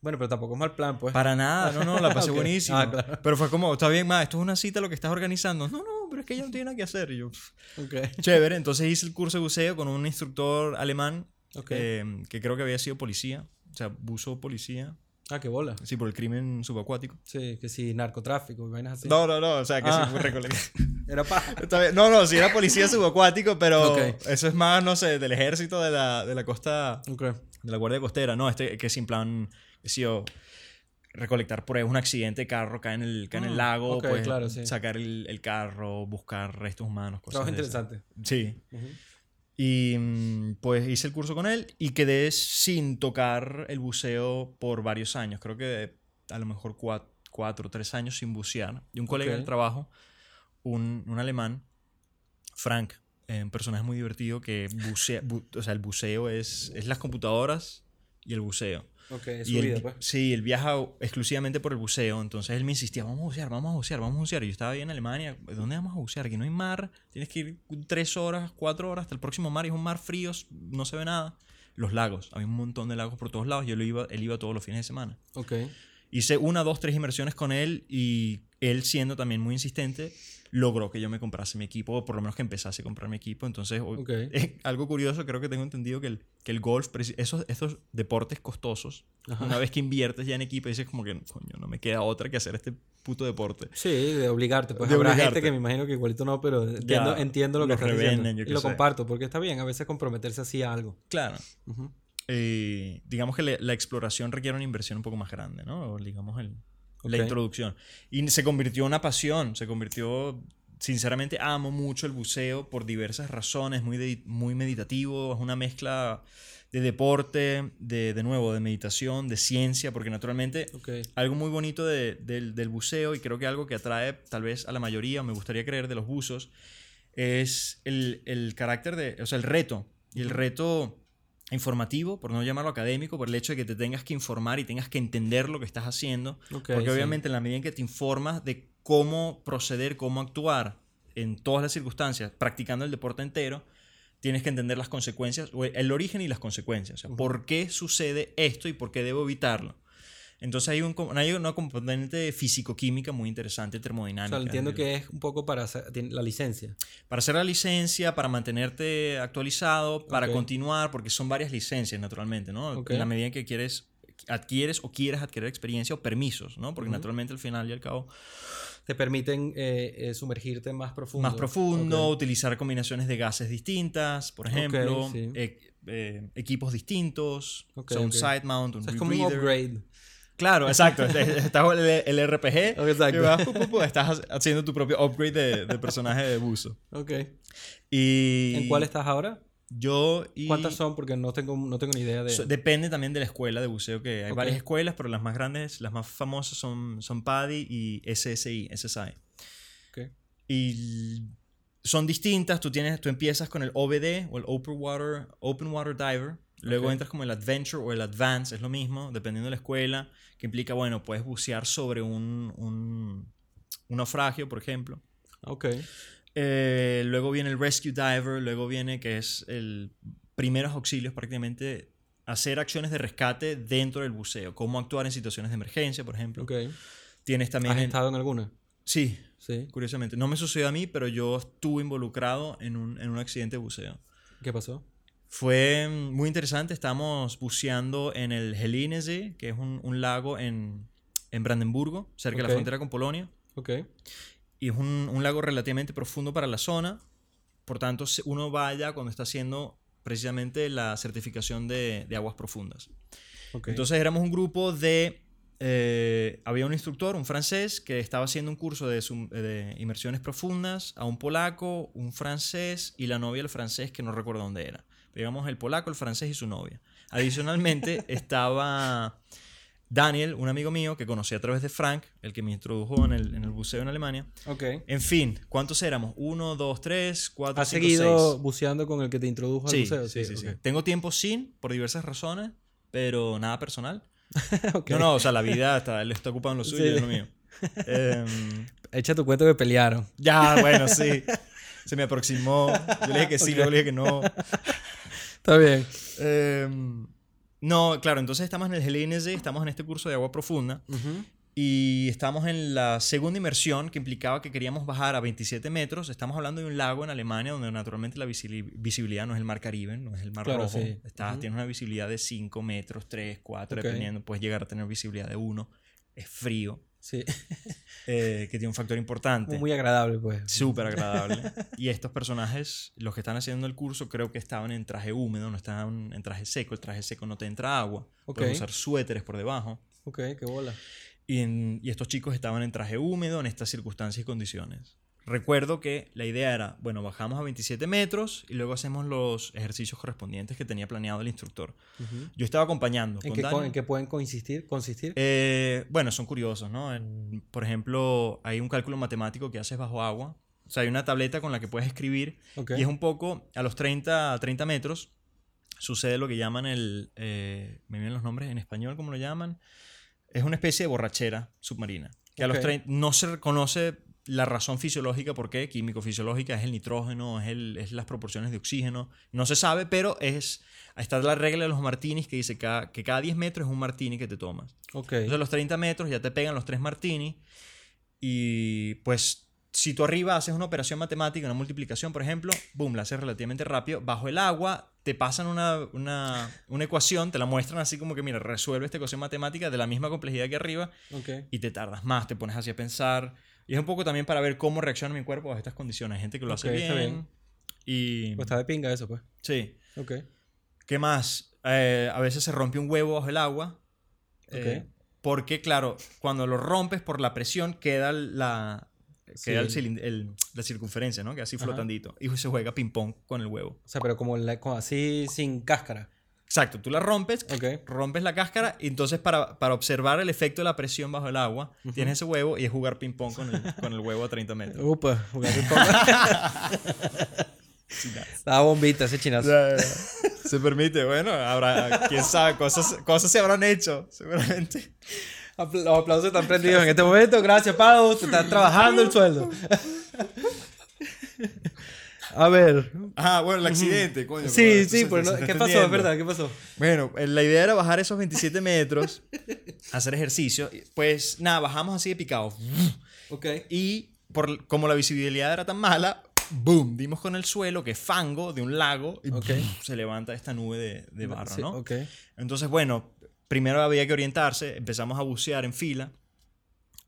bueno, pero tampoco es mal plan, pues. Para nada, no, no, la pasé buenísimo. Ah, pero fue como, está bien, ma, esto es una cita lo que estás organizando. No, no, pero es que ella no tiene nada que hacer. Y yo, okay. chévere. Entonces hice el curso de buceo con un instructor alemán eh, que creo que había sido policía. O sea, buzo policía. Ah, qué bola. Sí, por el crimen subacuático. Sí, que sí, narcotráfico, vainas así. No, no, no, o sea, que sí ah. fue Era paja. No, no, sí era policía subacuático, pero eso es más, no sé, del ejército de la, de la costa, okay. de la guardia costera. No, este que sin plan, yo recolectar pruebas, un accidente de carro cae en el, cae en el ah, lago, pues sacar el, el, carro, buscar restos humanos, cosas Trabajo interesante. Sí. Y mm, pues hice el curso con él y quedé sin tocar el buceo por varios años. Creo que a lo mejor cuatro, o tres años sin bucear. Y un colega del trabajo, un, un alemán, Frank, eh, un personaje muy divertido que bucea, o sea, el buceo es, es las computadoras y el buceo. Okay, y pues. Sí, él viaja exclusivamente por el buceo. Entonces él me insistía, vamos a bucear, vamos a bucear, vamos a bucear. Y yo estaba ahí en Alemania, ¿dónde vamos a bucear? Aquí no hay mar, tienes que ir tres horas, cuatro horas hasta el próximo mar y es un mar frío, no se ve nada. Los lagos, había un montón de lagos por todos lados. Yo lo iba, él iba todos los fines de semana. Ok. Hice una, dos, tres inmersiones con él y él siendo también muy insistente, logró que yo me comprase mi equipo, o por lo menos que empezase a comprar mi equipo. Entonces, algo curioso, creo que tengo entendido que el, que el golf, esos, esos deportes costosos, una vez que inviertes ya en equipo, dices como que, coño, no me queda otra que hacer este puto deporte. Sí, de obligarte. Pues habrá gente que me imagino que igualito no, pero entiendo, entiendo lo que estás diciendo. Y lo comparto, porque está bien a veces comprometerse así a algo. Claro. Eh, digamos que la exploración requiere una inversión un poco más grande, ¿no? O digamos el, la introducción. Y se convirtió en una pasión, se convirtió, sinceramente amo mucho el buceo por diversas razones, muy, muy meditativo, es una mezcla de deporte, de, de nuevo, de meditación, de ciencia, porque naturalmente algo muy bonito de, del, del buceo y creo que algo que atrae tal vez a la mayoría, me gustaría creer, de los buzos, es el, el carácter de, o sea, el reto. Y el reto informativo, por no llamarlo académico, por el hecho de que te tengas que informar y tengas que entender lo que estás haciendo. porque obviamente en la medida en que te informas de cómo proceder, cómo actuar en todas las circunstancias, practicando el deporte entero, tienes que entender las consecuencias, el origen y las consecuencias. O sea, ¿Por qué sucede esto y por qué debo evitarlo? Entonces hay, un, hay una componente físico-química muy interesante, termodinámica. O sea, entiendo que es un poco para hacer la licencia. Para hacer la licencia, para mantenerte actualizado, para continuar, porque son varias licencias, naturalmente, ¿no? En la medida en que quieres, adquieres o quieres adquirir experiencia o permisos, ¿no? Porque naturalmente al final y al cabo te permiten eh, eh, sumergirte más profundo. Más profundo, utilizar combinaciones de gases distintas, por ejemplo, eh, equipos distintos, un side mount, un es como un upgrade. Claro, exacto. Estás el, el RPG. Exacto. estás haciendo tu propio upgrade de, personaje de buzo. Ok. Y... ¿En cuál estás ahora? Yo y... ¿Cuántas son? Porque no tengo, no tengo ni idea de... depende también de la escuela de buceo que hay. varias escuelas, pero las más grandes, las más famosas son, son PADI y SSI, SSI. Ok. Y son distintas. Tú, tienes, tú empiezas con el OBD o el Open Water, Open Water Diver Luego Ok. entras como el Adventure o el Advance, es lo mismo, dependiendo de la escuela, que implica, bueno, puedes bucear sobre un, un, un naufragio, por ejemplo. Ok. Eh, luego viene el Rescue Diver, luego viene que es el primeros auxilios, prácticamente hacer acciones de rescate dentro del buceo, cómo actuar en situaciones de emergencia, por ejemplo. Ok. Tienes también... ¿Has en- estado en alguna? Sí, Sí. curiosamente. No me sucedió a mí, pero yo estuve involucrado en un, en un accidente de buceo. ¿Qué pasó? Fue muy interesante. Estábamos buceando en el Hellinesee, que es un, un lago en, en Brandenburgo, cerca de Ok. la frontera con Polonia. Ok. Y es un, un lago relativamente profundo para la zona. Por tanto, uno vaya cuando está haciendo precisamente la certificación de, de aguas profundas. Ok. Entonces éramos un grupo de... eh, había un instructor, un francés, que estaba haciendo un curso de, de inmersiones profundas, a un polaco, un francés y la novia del francés que no recuerdo dónde era. Digamos el polaco, el francés y su novia. Adicionalmente estaba Daniel, un amigo mío que conocí a través de Frank, el que me introdujo en el, en el buceo en Alemania. ok. En fin, ¿cuántos éramos? Uno, dos, tres, cuatro, ¿Has cinco, seguido seis. buceando con el que te introdujo al Sí, museo? sí, sí, sí. ok. Tengo tiempo sin, por diversas razones, pero nada personal. Ok. No, no, o sea, la vida está, él está ocupado en lo suyo, Sí. yo en lo mío. Em, Echa tu cuento que pelearon. ya, bueno, sí. Se me aproximó. Yo le dije que sí, Ok. luego le dije que no. Está bien. Em, no, claro, entonces estamos en el Hellinesee, estamos en este curso de agua profunda Ujú. y estamos en la segunda inmersión que implicaba que queríamos bajar a 27 metros. Estamos hablando de un lago en Alemania donde naturalmente la visibilidad no es el mar Caribe, no es el mar Claro, rojo. sí. Está- Ujú. Tienes una visibilidad de 5 metros, 3, 4, Ok. dependiendo. Puedes llegar a tener visibilidad de 1. Es frío, Sí. eh, que tiene un factor importante. Muy agradable, pues. Súper agradable. y estos personajes, los que están haciendo el curso, creo que estaban en traje húmedo, no estaban en traje seco. El traje seco no te entra agua. Ok. Puedes usar suéteres por debajo. Ok, qué bola. Y, en- y estos chicos estaban en traje húmedo en estas circunstancias y condiciones. Recuerdo que la idea era, bueno, bajamos a 27 metros y luego hacemos los ejercicios correspondientes que tenía planeado el instructor. Yo estaba acompañando. ¿En con qué, Dani. en qué pueden consistir? consistir? Eh, bueno, son curiosos, ¿no? En- por ejemplo, hay un cálculo matemático que haces bajo agua. O sea, hay una tableta con la que puedes escribir Ok. y es un poco, a los 30, 30 metros, sucede lo que llaman el... eh, me vienen los nombres en español, ¿cómo lo llaman? Es una especie de borrachera submarina. Que a los Ok. 30 no se reconoce la razón fisiológica, por qué, químico-fisiológica, es el nitrógeno, es, el, es las proporciones de oxígeno. No se sabe, pero es... Está la regla de los martinis que dice cada- que cada 10 metros es un martini que te tomas. Ok. Entonces a los 30 metros ya te pegan los tres martini y pues si tú arriba haces una operación matemática, una multiplicación, por ejemplo, boom, la haces relativamente rápido. Bajo el agua te pasan una, una, una ecuación, te la muestran así como que, mira, resuelve esta ecuación matemática de la misma complejidad que arriba Ok. y te tardas más, te pones así a pensar. Y es un poco también para ver cómo reacciona mi cuerpo a estas condiciones. Hay gente que lo hace Ok, está bien. bien. Y Pues está de pinga eso, pues. sí. Ok. ¿Qué más? Eh, a veces se rompe un huevo bajo el agua. eh, Ok. porque, claro, cuando lo rompes por la presión, queda la, queda el Sí. el- la circunferencia, ¿no? Que así Ajá. flotandito. Y se juega ping-pong con el huevo. O sea, pero como, la- como así sin cáscara. Exacto, tú la rompes, rompes la cáscara y entonces para, para observar el efecto de la presión bajo el agua, tienes ese huevo y es jugar ping-pong con el, con el huevo a 30 metros. Upa, jugar un poco. Estaba bombita ese chinazo. Se permite, bueno, habrá, quién sabe, cosas, cosas se habrán hecho, seguramente. Apl- Los aplausos están prendidos en este momento. Gracias, Pau. Te estás trabajando el sueldo. A ver. Ah, bueno, el accidente, coño. Sí, pero sí, pues se no- ¿qué pasó? Es verdad, ¿qué pasó? Bueno, eh, la idea era bajar esos 27 metros, hacer ejercicio. Pues nada, bajamos así de picado. Ok. Y por, como la visibilidad era tan mala, boom, dimos con el suelo, que es fango de un lago, y Ok. se levanta esta nube de, de barro, Sí, ¿no? Ok. Entonces, bueno, primero había que orientarse, empezamos a bucear en fila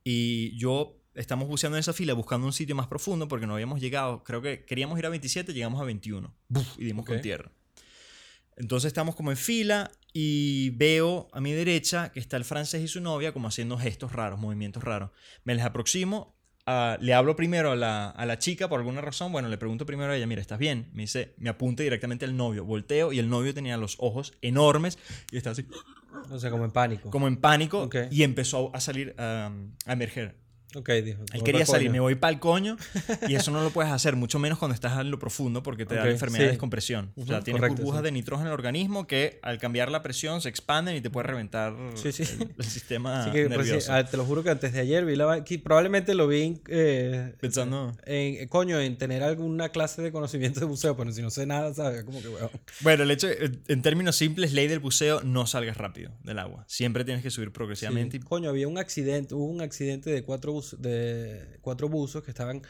y yo estamos buceando en esa fila buscando un sitio más profundo porque no habíamos llegado, creo que queríamos ir a 27, llegamos a 21 ¡buf! y dimos con Ok. tierra. Entonces estamos como en fila y veo a mi derecha que está el francés y su novia como haciendo gestos raros, movimientos raros. Me les aproximo, ah, le hablo primero a la, a la chica por alguna razón, bueno, le pregunto primero a ella, mira, ¿estás bien? Me dice, me apunta directamente al novio, volteo y el novio tenía los ojos enormes y está así O sea, como en pánico. como en pánico Ok. y empezó a salir um, a emerger. Ok, dijo. Él quería salir, coño. me voy para el coño y eso no lo puedes hacer, mucho menos cuando estás en lo profundo porque te da Ok, la enfermedad de sí. descompresión. o sea, tienes correcto, burbujas sí. de nitrógeno en el organismo que al cambiar la presión se expanden y te puede reventar Sí. El, el sistema que, pues, sí, nervioso. ah, te lo juro que antes de ayer vi la... probablemente lo vi eh, Pensando... en, eh, coño, en tener alguna clase de conocimiento de buceo, pero si no sé nada, ¿sabes? Como que, weón. Bueno, el hecho, en en términos simples, ley del buceo, no salgas rápido del agua. Siempre tienes que subir progresivamente. Sí. Coño, había un accidente, hubo un accidente de cuatro, de cuatro buzos que estaban,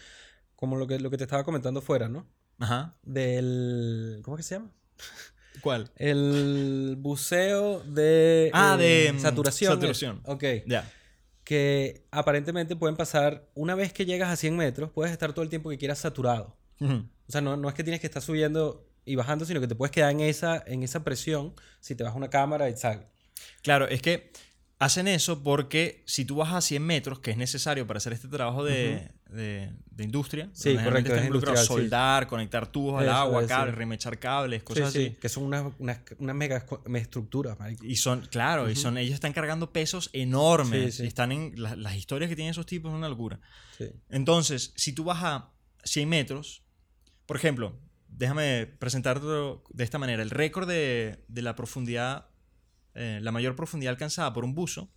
como lo que, lo que te estaba comentando fuera, ¿no? Ajá. Del... ¿Cómo es que se llama? ¿Cuál? El buceo de... Ah, eh, de, mm, saturación. saturación. Ok. Ya. Que aparentemente pueden pasar, una vez que llegas a 100 metros, puedes estar todo el tiempo que quieras saturado. O sea, no, no es que tienes que estar subiendo y bajando, sino que te puedes quedar en esa, en esa presión si te vas a una cámara y sal. Claro, es que hacen eso porque si tú vas a 100 metros, que es necesario para hacer este trabajo de, de- de industria, Sí, correcto, es sí. soldar, conectar tubos al Eso agua, es, sí. cables, remechar cables, cosas Sí, sí, así. Que son unas, unas, unas mega estructuras, marico. Y son, claro, y son, ellos están cargando pesos enormes. Están en, la- las historias que tienen esos tipos son una locura. Entonces, si tú vas a 100 metros, por ejemplo, déjame presentártelo de esta manera. El récord de, de la profundidad, eh, la mayor profundidad alcanzada por un buzo,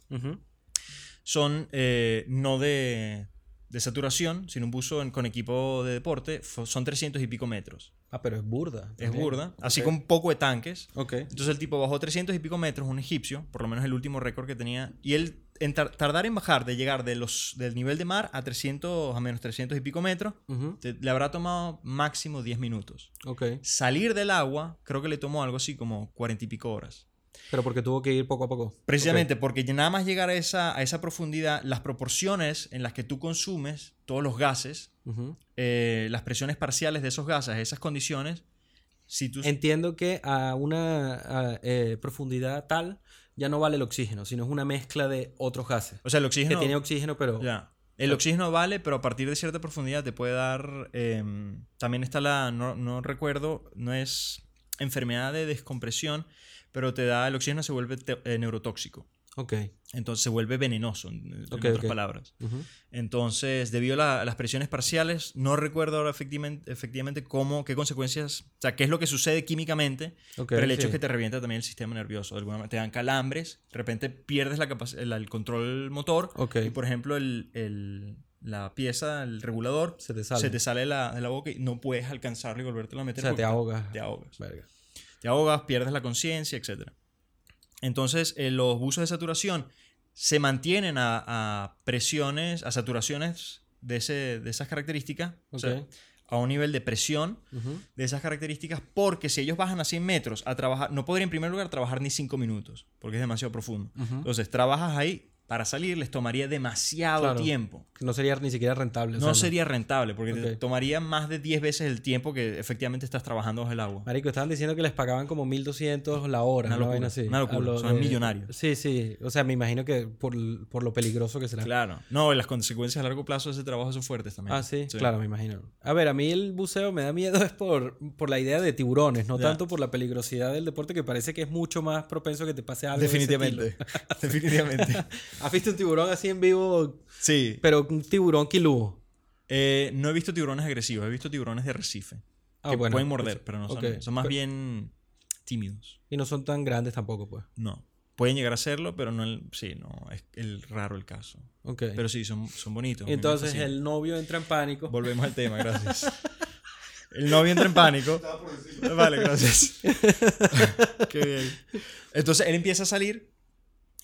son eh, no de, de saturación, sino un buzo en- con equipo de deporte, son 300 y pico metros. Ah, pero es burda. Es también. burda, así con poco de tanques. Ok. Entonces el tipo bajó 300 y pico metros, un egipcio, por lo menos el último récord que tenía, y él en tar- tardar en bajar de llegar de los, del nivel de mar a 300, a menos 300 y pico metros, te- le habrá tomado máximo 10 minutos. Ok. Salir del agua, creo que le tomó algo así como 40 y pico horas. Pero porque tuvo que ir poco a poco. Precisamente porque ya nada más llegar a esa, a esa profundidad, las proporciones en las que tú consumes todos los gases, Ok. Ujú. eh, las presiones parciales de esos gases, esas condiciones, si tú... Entiendo que a una a, eh, profundidad tal ya no vale el oxígeno, sino es una mezcla de otros gases. o sea, el Que oxígeno... tiene oxígeno, pero... Ya. El oxígeno vale, pero a partir de cierta profundidad te puede dar... em, también está la... No, no recuerdo, no es enfermedad de descompresión, pero te da... El oxígeno se vuelve eh, neurotóxico. Ok. Entonces se vuelve venenoso, en, otras palabras. Entonces, debido a, la- a las presiones parciales, no recuerdo ahora efectivamente, efectivamente cómo, qué consecuencias, o sea, qué es lo que sucede químicamente, Ok, pero el hecho sí. es que te revienta también el sistema nervioso. De alguna manera, te dan calambres, de repente pierdes la el, el control motor y, por ejemplo, el, el- la pieza, el regulador, Se te sale. se te sale de la, de la boca y no puedes alcanzarlo y volvértelo a O meter. sea, porque te ahogas. Te ahogas. Verga. Te ahogas, pierdes la conciencia, etc. Entonces, eh, los buzos de saturación se mantienen a, a presiones, a saturaciones de, ese, de esas características, o sea, Ok. a un nivel de presión de esas características, porque si ellos bajan a 100 metros a trabajar, no podrían en primer lugar trabajar ni 5 minutos, porque es demasiado profundo. Entonces, trabajas ahí, para salir les tomaría demasiado Claro. tiempo. No sería ni siquiera rentable. o No sea, sería rentable, porque te tomaría más de 10 veces el tiempo que efectivamente estás trabajando bajo el agua. Marico, estaban diciendo que les pagaban como 1200 la hora. Una Una, locura, vaina así. una locura, son millonarios. Sí, sí. O sea, me imagino que por, por lo peligroso que será. Claro. No, y las consecuencias a largo plazo de ese trabajo son fuertes también. Ah, sí, claro, me imagino. A ver, a mí el buceo me da miedo es por, por la idea de tiburones, no Ya. tanto por la peligrosidad del deporte, que parece que es mucho más propenso que te pase algo. de ese Definitivamente. ¿Has visto un tiburón así en vivo, Sí. pero un tiburón quilúo? Eh, no he visto tiburones agresivos, he visto tiburones de arrecife. Ah, que bueno, pueden morder, pues, pero no son, ok. son más Pe- bien tímidos. Y no son tan grandes tampoco, pues. No. Pueden llegar a serlo, pero no el, sí, no, es el raro el caso. Ok. Pero sí, son, son bonitos. Entonces el novio entra en pánico. Volvemos al tema, gracias. El novio entra en pánico. Vale, gracias. Qué bien. Entonces él empieza a salir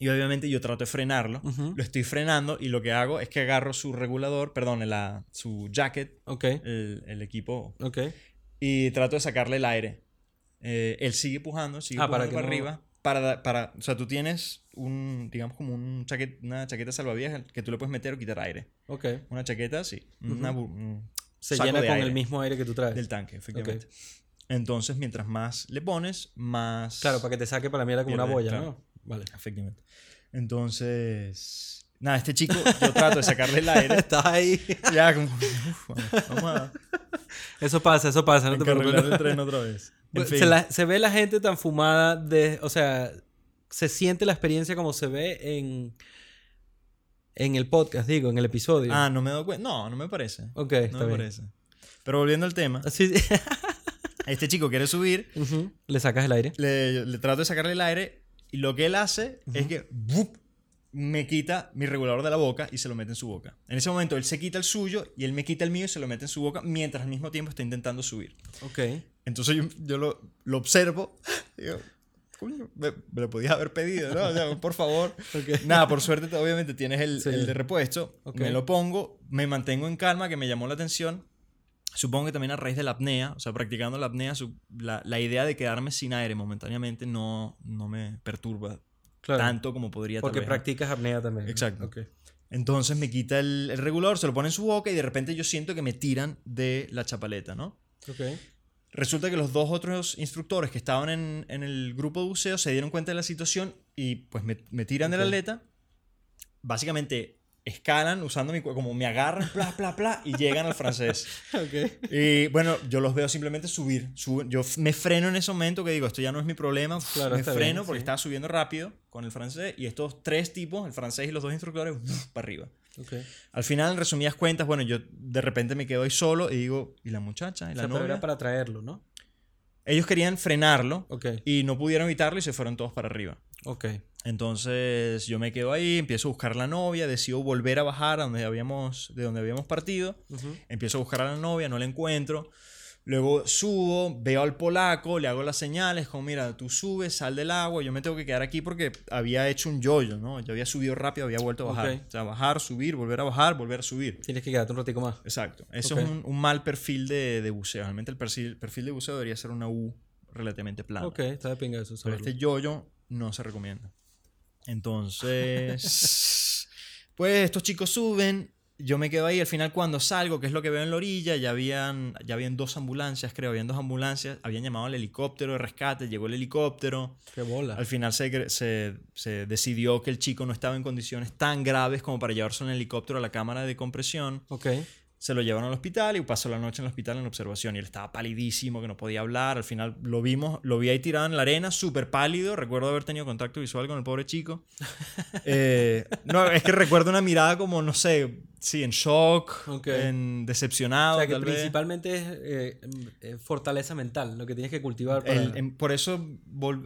y obviamente yo trato de frenarlo. Lo estoy frenando y lo que hago es que agarro su regulador, perdón, la, su jacket, el, el equipo, y trato de sacarle el aire. Eh, él sigue pujando, sigue Ah, para pujando para, que no- arriba. Para, para, o sea, tú tienes un, digamos, como un chaquet- una chaqueta salvavidas que tú le puedes meter o quitar aire. Ok. Una chaqueta, sí. Una un Se llena con aire el mismo aire que tú traes. del tanque, efectivamente. Entonces, mientras más le pones, más... Claro, para que te saque para la mierda como una boya, claro. ¿no? Vale. Efectivamente. Entonces... Nada, este chico, yo trato de sacarle el aire. Estás ahí. ya, como... uf, vamos, a Eso pasa, eso pasa, no te preocupes. el tren otra vez. En fin. se, la- se ve la gente tan fumada de, o sea, se siente la experiencia como se ve en En el podcast, digo, en el episodio. Ah, no me doy cuenta. No, no me parece. ok, No está me bien. parece. Pero volviendo al tema, Así- este chico quiere subir, Ujú. Le sacas el aire. le, le trato de sacarle el aire y lo que él hace es que ¡bup! me quita mi regulador de la boca y se lo mete en su boca. En ese momento él se quita el suyo y él me quita el mío y se lo mete en su boca mientras al mismo tiempo está intentando subir. Ok. Entonces yo, yo lo, lo observo y digo, coño, me, me lo podías haber pedido, ¿no? O sea, por favor. Ok. Nada, por suerte obviamente tienes el, Sí. el de repuesto. Ok. Me lo pongo, me mantengo en calma, que me llamó la atención. Supongo que también a raíz de la apnea, o sea, practicando la apnea, la, la idea de quedarme sin aire momentáneamente no, no me perturba Claro. tanto como podría tal Porque vez, ¿no? practicas apnea también. Exacto. Ok. Entonces me quita el, el regulador, se lo pone en su boca y de repente yo siento que me tiran de la chapaleta, ¿no? Ok. Resulta que los dos otros instructores que estaban en, en el grupo de buceo se dieron cuenta de la situación y pues me, me tiran de la aleta. Básicamente escalan usando mi como me agarran, pla, pla, pla, y llegan al francés. Ok. Y bueno, yo los veo simplemente subir. suben. Yo me freno en ese momento que digo, esto ya no es mi problema. Claro, me freno bien, porque sí. estaba subiendo rápido con el francés y estos tres tipos, el francés y los dos instructores, uf, para arriba. Ok. Al final, en resumidas cuentas, bueno, yo de repente me quedo ahí solo y digo, ¿y la muchacha? ¿Y O la sea, pero novia? era para traerlo, ¿no? Ellos querían frenarlo Ok. y no pudieron evitarlo y se fueron todos para arriba. Ok. Entonces yo me quedo ahí, empiezo a buscar a la novia, decido volver a bajar a donde habíamos, de donde habíamos partido. Ujú. Empiezo a buscar a la novia, no la encuentro. Luego subo, veo al polaco, le hago las señales, como mira, tú subes, sal del agua, yo me tengo que quedar aquí porque había hecho un yoyo, ¿no? Yo había subido rápido, había vuelto a bajar. Ok. O sea, bajar, subir, volver a bajar, volver a subir. Tienes que quedarte un ratico más. Exacto. Eso Ok. es un, un mal perfil de, de buceo. Realmente el perfil, perfil de buceo debería ser una U relativamente plana. Ok, está de pinga eso. Pero este yoyo no se recomienda. Entonces, pues estos chicos suben, yo me quedo ahí, al final cuando salgo, que es lo que veo en la orilla, ya habían, ya habían dos ambulancias, creo, habían dos ambulancias, habían llamado al helicóptero de rescate, llegó el helicóptero, Qué bola. al final se, se, se decidió que el chico no estaba en condiciones tan graves como para llevarse en helicóptero a la cámara de compresión. Ok. Se lo llevaron al hospital y pasó la noche en el hospital en observación. Y él estaba palidísimo, que no podía hablar. Al final lo vimos, lo vi ahí tirado en la arena, súper pálido. Recuerdo haber tenido contacto visual con el pobre chico. Eh, no, es que recuerdo una mirada como, no sé, sí, en shock, Ok. en decepcionado. O sea, que tal vez. principalmente es eh, eh, fortaleza mental, lo que tienes que cultivar para... El- em, por eso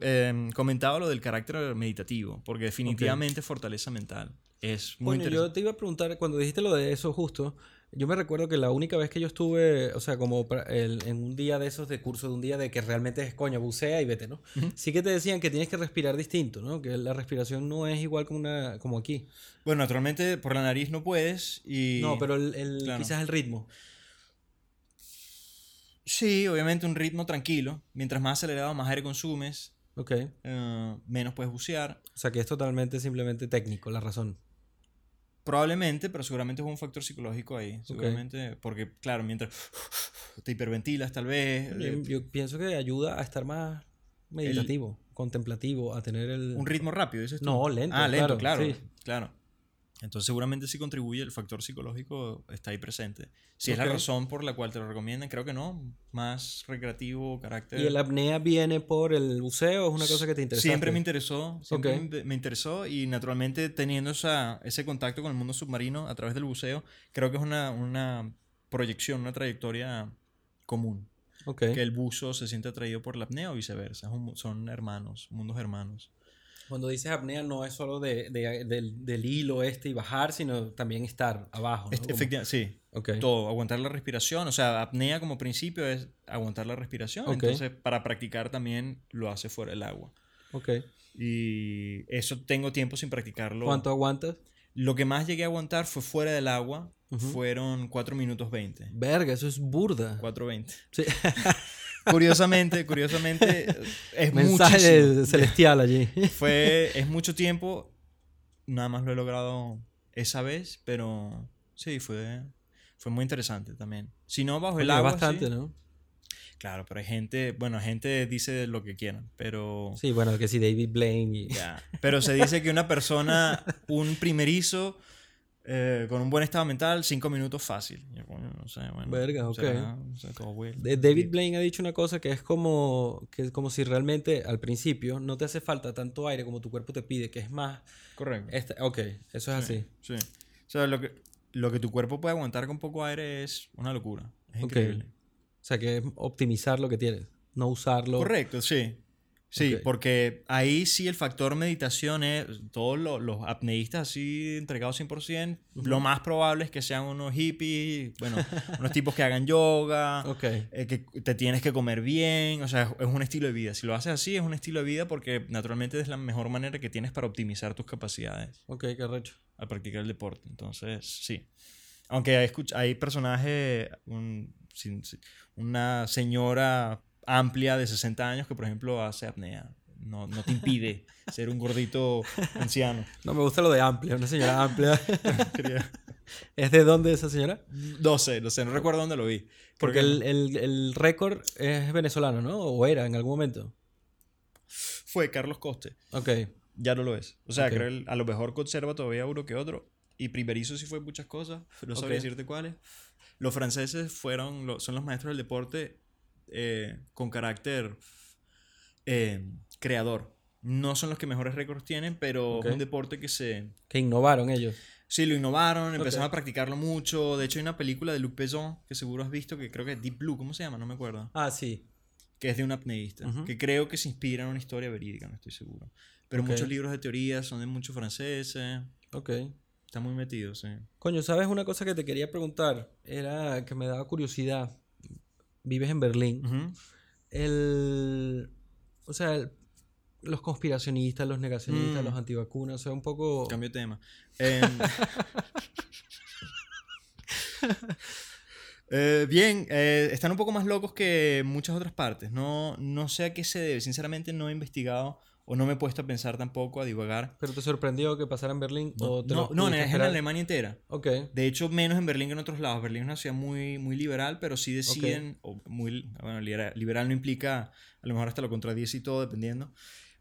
eh, comentaba lo del carácter meditativo, porque definitivamente fortaleza mental. Es muy Bueno, yo te iba a preguntar, cuando dijiste lo de eso justo, yo me recuerdo que la única vez que yo estuve, o sea, como el- en un día de esos de curso, de un día de que realmente es coño, bucea y vete, ¿no? Sí que te decían que tienes que respirar distinto, ¿no? Que la respiración no es igual como, una, como aquí. Bueno, naturalmente por la nariz no puedes y... No, pero el, el- Claro. quizás el ritmo. Sí, obviamente un ritmo tranquilo. Mientras más acelerado, más aire consumes, Ok. eh, menos puedes bucear. O sea, que es totalmente simplemente técnico, la razón. Probablemente, pero seguramente es un factor psicológico ahí. Seguramente, porque claro, mientras te hiperventilas tal vez. Yo, eh, yo pienso que ayuda a estar más meditativo, contemplativo, a tener el... un ritmo rápido, dices tú. No, lento, Ah, lento, claro, claro. sí. Claro. Entonces seguramente sí contribuye, el factor psicológico está ahí presente. Si es la razón por la cual te lo recomiendan, creo que no. Más recreativo, carácter... ¿Y el apnea viene por el buceo? ¿Es una cosa que te interesa? Siempre me interesó, siempre Ok. me, interesó y naturalmente teniendo esa, ese contacto con el mundo submarino a través del buceo, creo que es una, una proyección, una trayectoria común. Ok. Que el buzo se siente atraído por la apnea o viceversa. Son hermanos, mundos hermanos. Cuando dices apnea no es solo de, de- del, del hilo este y bajar, sino también estar abajo. ¿no? Este- Como- efectiva- sí, Ok. todo, aguantar la respiración. O sea, apnea como principio es aguantar la respiración. Ok. Entonces, para practicar también lo hace fuera del agua. Ok. Y eso tengo tiempo sin practicarlo. ¿Cuánto aguantas? Lo que más llegué a aguantar fue fuera del agua. Ujú. Fueron 4 minutos 20. Verga, eso es burda. 4.20. Sí. Curiosamente, curiosamente, es Mensaje muchísimo. celestial allí. Fue, es mucho tiempo. Nada más lo he logrado esa vez, pero sí, fue, fue muy interesante también. Si no, bajo el Coño, agua. bastante, sí. ¿no? Claro, pero hay gente, bueno, gente dice lo que quieran, pero... Sí, bueno, que sí, David Blaine y... Pero se dice que una persona, un primerizo, eh, con un buen estado mental, cinco minutos fácil. Yo, coño, no sé, bueno. Verga, ok. será- todo bueno. David Blaine ha dicho una cosa que es como, que es como si realmente al principio no te hace falta tanto aire como tu cuerpo te pide, que es más... Correcto. Este, ok, eso es así. Sí. O sea, lo que, lo que tu cuerpo puede aguantar con poco aire es una locura. Es Ok. increíble. O sea, que es optimizar lo que tienes, no usarlo. Correcto, sí. Sí, Ok. porque ahí sí el factor meditación es, todos lo- los apneístas así entregados 100%, lo más probable es que sean unos hippies, bueno, unos tipos que hagan yoga, Ok, eh, que te tienes que comer bien, o sea, es un estilo de vida. Si lo haces así, es un estilo de vida porque naturalmente es la mejor manera que tienes para optimizar tus capacidades ok, qué recho. al practicar el deporte. Entonces, sí. Aunque hay, hay personajes, un- una señora amplia de 60 años que, por ejemplo, hace apnea. No, no te impide ser un gordito anciano. No, me gusta lo de amplia, una señora amplia. ¿Es de dónde esa señora? No sé, no sé, no recuerdo dónde lo vi. Creo Porque que el, el, el récord es venezolano, ¿no? O era en algún momento. fue Carlos Coste. Ok, Ya no lo es. O sea, Ok. creo que a lo mejor conserva todavía uno que otro. Y primerizo sí fue muchas cosas. No sabría Ok. decirte cuáles. Los franceses fueron, son los maestros del deporte eh, con carácter eh, creador. No son los que mejores récords tienen, pero Ok. es un deporte que se... que innovaron ellos. Sí, lo innovaron, empezaron Ok. a practicarlo mucho. De hecho, hay una película de Luc Besson que seguro has visto, que creo que es Deep Blue, ¿cómo se llama? No me acuerdo. Ah, sí. Que es de un apneísta, Ujú. que creo que se inspira en una historia verídica, no estoy seguro. Pero Ok. muchos libros de teoría son de muchos franceses. Ok. Está muy metido, sí. Coño, ¿sabes una cosa que te quería preguntar? Era que me daba curiosidad. Vives en Berlín. El. O sea, el- los conspiracionistas, los negacionistas, Mm. los antivacunas, o sea, un poco. Cambio de tema. Em, eh, bien, eh, están un poco más locos que muchas otras partes. No, no sé a qué se debe. Sinceramente no he investigado o no me he puesto a pensar tampoco, a divagar. ¿Pero te sorprendió que pasara en Berlín? No, o no, lo no, pudiste en? Alemania entera. Ok. De hecho, menos en Berlín que en otros lados. Berlín es una ciudad muy, muy liberal, pero sí deciden, o muy, bueno, libera- liberal no implica, a lo mejor hasta lo contradice y todo, dependiendo.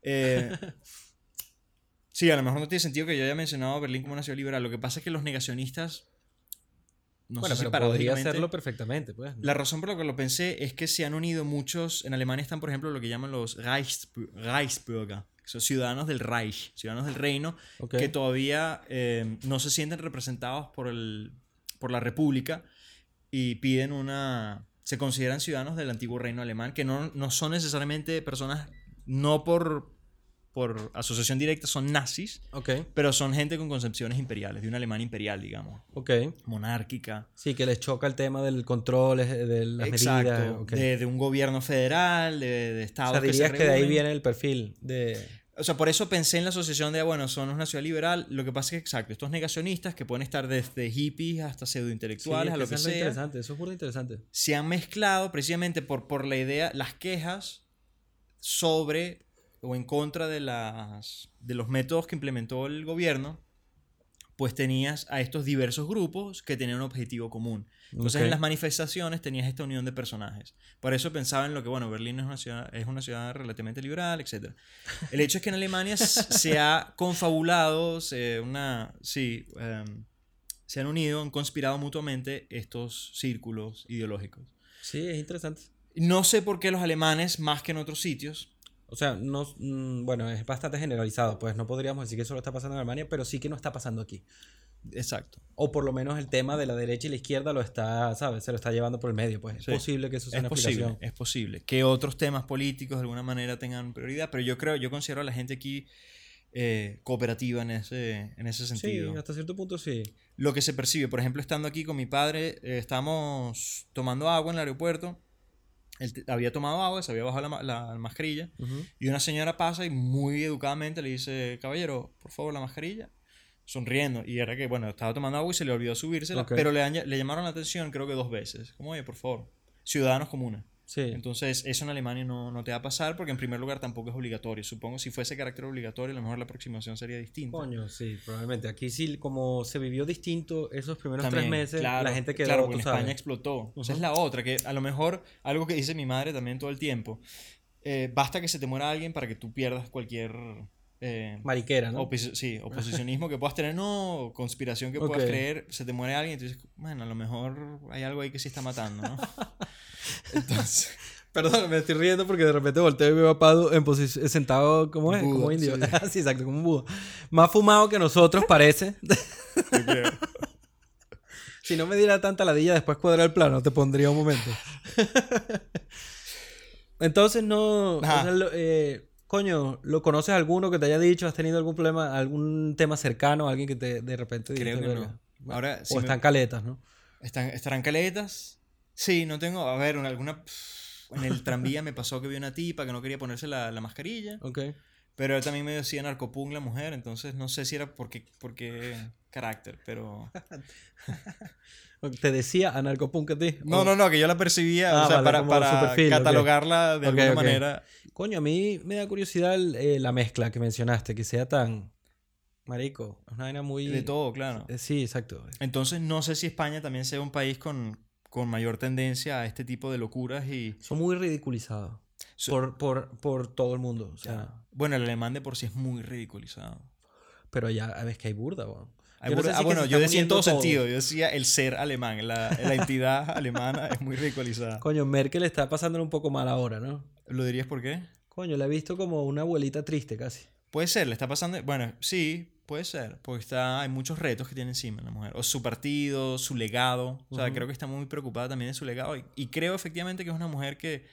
Eh, sí, a lo mejor no tiene sentido que yo haya mencionado a Berlín como una ciudad liberal. Lo que pasa es que los negacionistas, no bueno, sé si pero podría paradójicamente- hacerlo perfectamente, pues. ¿no? La razón por la que lo pensé es que se han unido muchos, en Alemania están, por ejemplo, lo que llaman los Reichsbü- Reichsbürger, que son ciudadanos del Reich, ciudadanos del reino, Ok. que todavía eh, no se sienten representados por, el, por la República y piden una... se consideran ciudadanos del antiguo reino alemán, que no, no son necesariamente personas, no por, por asociación directa, son nazis, Ok. pero son gente con concepciones imperiales, de una Alemania imperial, digamos, Ok. monárquica. Sí, que les choca el tema del control, de las Exacto, medidas. ok. de, de un gobierno federal, de, de o estados sea, que se dirías que, de ahí viene el perfil de... O sea, por eso pensé en la asociación de, bueno, son una ciudad liberal. Lo que pasa es que, exacto, estos negacionistas que pueden estar desde hippies hasta pseudointelectuales, Sí, a lo que sea, interesante, eso es muy interesante. se han mezclado precisamente por, por la idea, las quejas sobre o en contra de, las, de los métodos que implementó el gobierno, pues tenías a estos diversos grupos que tenían un objetivo común. Entonces en las manifestaciones tenías esta unión de personajes. Por eso pensaba en lo que, bueno, Berlín es una ciudad, es una ciudad relativamente liberal, etc. El hecho es que en Alemania se ha confabulado, se, una, sí, em, se han unido, han conspirado mutuamente estos círculos ideológicos. Sí, es interesante. No sé por qué los alemanes, más que en otros sitios, O sea, no, mm, bueno, es bastante generalizado, pues no podríamos decir que solo está pasando en Alemania, pero sí que no está pasando aquí. exacto, O por lo menos el tema de la derecha y la izquierda lo está, ¿sabes? Se lo está llevando por el medio, pues es Sí. posible que eso sea es una posible, explicación. es posible. Que otros temas políticos de alguna manera tengan prioridad, pero yo creo, yo considero a la gente aquí eh, cooperativa en ese, en ese Sí, sentido. hasta cierto punto sí. lo que se percibe. Por ejemplo, estando aquí con mi padre, eh, estamos tomando agua en el aeropuerto. Él había tomado agua, se había bajado la, la mascarilla. Y una señora pasa y muy educadamente le dice, caballero, por favor, la mascarilla. Sonriendo. Y era que, bueno, estaba tomando agua y se le olvidó subírsela. Ok. Pero le, le llamaron la atención creo que dos veces. Como, oye, por favor. Ciudadanos comunes. Sí. Entonces, eso en Alemania no, no te va a pasar porque en primer lugar tampoco es obligatorio. Supongo si fuese carácter obligatorio, a lo mejor la aproximación sería distinta. Coño, sí, probablemente. Aquí sí, como se vivió distinto esos primeros También, tres meses, claro, la gente quedó, Claro, porque en. España explotó. Esa Ujú. es la otra, que a lo mejor, algo que dice mi madre también todo el tiempo, eh, basta que se te muera alguien para que tú pierdas cualquier eh, Mariquera, ¿no? sí, oposicionismo que puedas tener, no, conspiración que puedas creer, se te muere alguien y tú dices, bueno, a lo mejor hay algo ahí que sí está matando, ¿no? Entonces, Perdón, me estoy riendo porque de repente volteo y veo a Padu en sentado, ¿cómo es? Buda, como indio. sí. Sí. exacto, como un Buda. Más fumado que nosotros, parece. creo. si no me diera tanta ladilla, después cuadrar el plano, te pondría un momento. Entonces, no. o Ajá. sea, lo- eh, coño, ¿lo conoces alguno que te haya dicho? ¿Has tenido algún problema, algún tema cercano? ¿Alguien que te de repente Creo dijiste, que no. Ahora, O si me- están caletas, ¿no? ¿Están, ¿Estarán caletas? Sí, no tengo. A ver, una- alguna. En el tranvía me pasó que vi una tipa que no quería ponerse la, la mascarilla. Ok. Pero él también me decía narcopunk la mujer, entonces no sé si era porque, porque carácter, pero... Te decía anarcopunk a ti. No, no, no, que yo la percibía, Ah, o sea, vale, para, catalogarla de alguna manera. Coño, a mí me da curiosidad eh, la mezcla que mencionaste, que sea tan. Marico, es una vaina muy. De todo, claro. Eh, Sí, exacto. Entonces no sé si España también sea un país con, con mayor tendencia a este tipo de locuras y... Son muy ridiculizados. So- por, por, por todo el mundo. O sea, Bueno, el alemán de por sí es muy ridiculizado. pero ya ves que hay burda, weón. Yo no sé burda- si ah, bueno, yo decía en todo todo. sentido. Yo decía el ser alemán, la, la entidad alemana es muy ridiculizada. Coño, Merkel está pasándole un poco mal ahora, ¿no? ¿Lo dirías por qué? Coño, la he visto como una abuelita triste casi. Puede ser, le está pasando. Bueno, sí, puede ser. Porque está, hay muchos retos que tiene encima la mujer. O su partido, su legado. O sea, Ujú. creo que está muy preocupada también de su legado. Y, y creo efectivamente que es una mujer que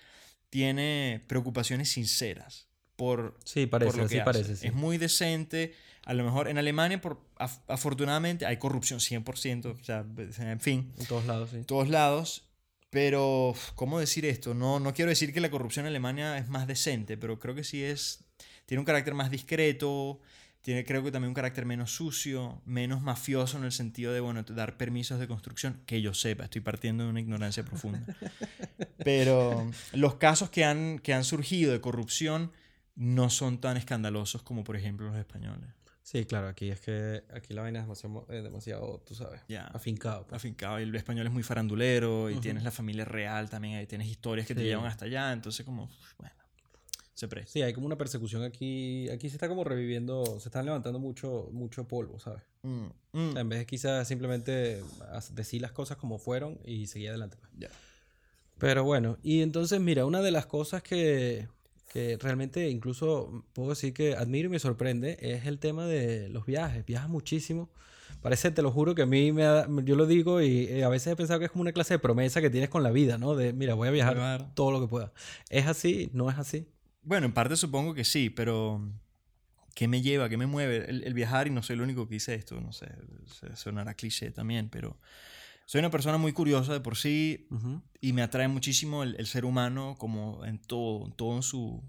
tiene preocupaciones sinceras por, Sí, por parece, lo así que hace. parece, sí. Es muy decente. A lo mejor en Alemania, por, af- afortunadamente, hay corrupción 100%. O sea, en fin, En todos lados, sí. en todos lados. Pero, ¿cómo decir esto? No, no quiero decir que la corrupción en Alemania es más decente, pero creo que sí es. Tiene un carácter más discreto, tiene creo que también un carácter menos sucio, menos mafioso en el sentido de, bueno, dar permisos de construcción, que yo sepa, estoy partiendo de una ignorancia profunda. Pero los casos que han, que han surgido de corrupción no son tan escandalosos como, por ejemplo, los españoles. Sí, claro, aquí es que aquí la vaina es demasiado, eh, demasiado tú sabes, Ya. afincado. pues. afincado. Y el español es muy farandulero y tienes la familia real también, ahí tienes historias que te llevan hasta allá, entonces como, bueno, se presta. Sí, hay como una persecución aquí. Aquí se está como reviviendo, se están levantando mucho, mucho polvo, ¿sabes? Mm, O mm. sea, en vez de quizás simplemente decir las cosas como fueron y seguir adelante. pues. Ya. Pero bueno, y entonces mira, una de las cosas que, que realmente incluso puedo decir que admiro y me sorprende es el tema de los viajes. Viajas muchísimo. Parece, te lo juro, que a mí me da- yo lo digo y eh, a veces he pensado que es como una clase de promesa que tienes con la vida, ¿no? De, mira, voy a viajar Claro. todo lo que pueda. ¿Es así? ¿No es así? Bueno, en parte supongo que sí, pero ¿qué me lleva? ¿Qué me mueve? El, el viajar, y no soy el único que hice esto, no sé, sonará cliché también, pero soy una persona muy curiosa de por sí Ujú. y me atrae muchísimo el, el ser humano como en todo, en todo su...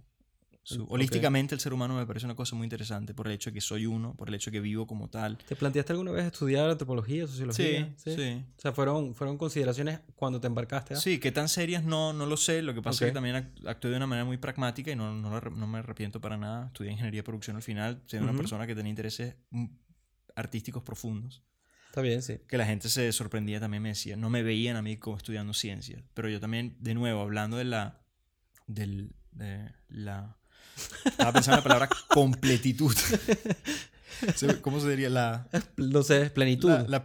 su- Ok. Holísticamente el ser humano me parece una cosa muy interesante por el hecho de que soy uno, por el hecho de que vivo como tal. ¿Te planteaste alguna vez estudiar antropología, sociología? Sí, sí. O sea, fueron, fueron consideraciones cuando te embarcaste. ¿ah? Sí, qué tan serias no, no lo sé. Lo que pasa es Ok. que también act- actué de una manera muy pragmática y no, no, no me arrepiento para nada. Estudié ingeniería de producción al final. Soy una Ujú. persona que tenía intereses artísticos profundos. Está bien, sí. Que la gente se sorprendía también, me decía, no me veían a mí como estudiando ciencias. Pero yo también, de nuevo, hablando de la. Del, de la. Estaba pensando en la palabra completitud. ¿Cómo se diría? La. No sé, plenitud. La- la-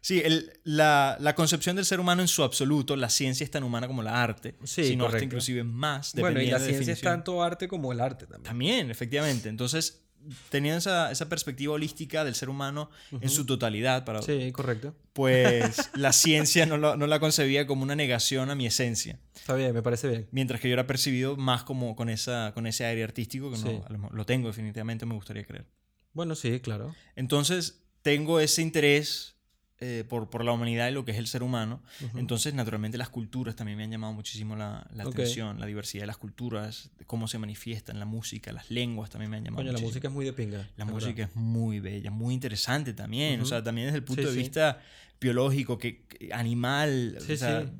sí, el- la, la concepción del ser humano en su absoluto, la ciencia es tan humana como la arte, Sí, sino correcto. inclusive más. bueno, y la de ciencia es definición. tanto arte como el arte también. También, efectivamente. Entonces, teniendo esa, esa perspectiva holística del ser humano en su totalidad, para, Sí, correcto. pues la ciencia no, lo- no la concebía como una negación a mi esencia. Está bien, me parece bien. Mientras que yo era percibido más como con, esa, con ese aire artístico, que no, Sí. lo tengo definitivamente, me gustaría creer. Bueno, sí, claro. Entonces, tengo ese interés eh, por, por la humanidad y lo que es el ser humano. Ujú. Entonces, naturalmente, las culturas también me han llamado muchísimo la, la Ok. atención, la diversidad de las culturas, de cómo se manifiestan, la música, las lenguas también me han llamado Coño, la muchísimo. música es muy de pinga. La verdad. música es muy bella, muy interesante también. O Ujú. sea, también desde el punto Sí, de sí. vista biológico, que, que- animal. Sí, o sea.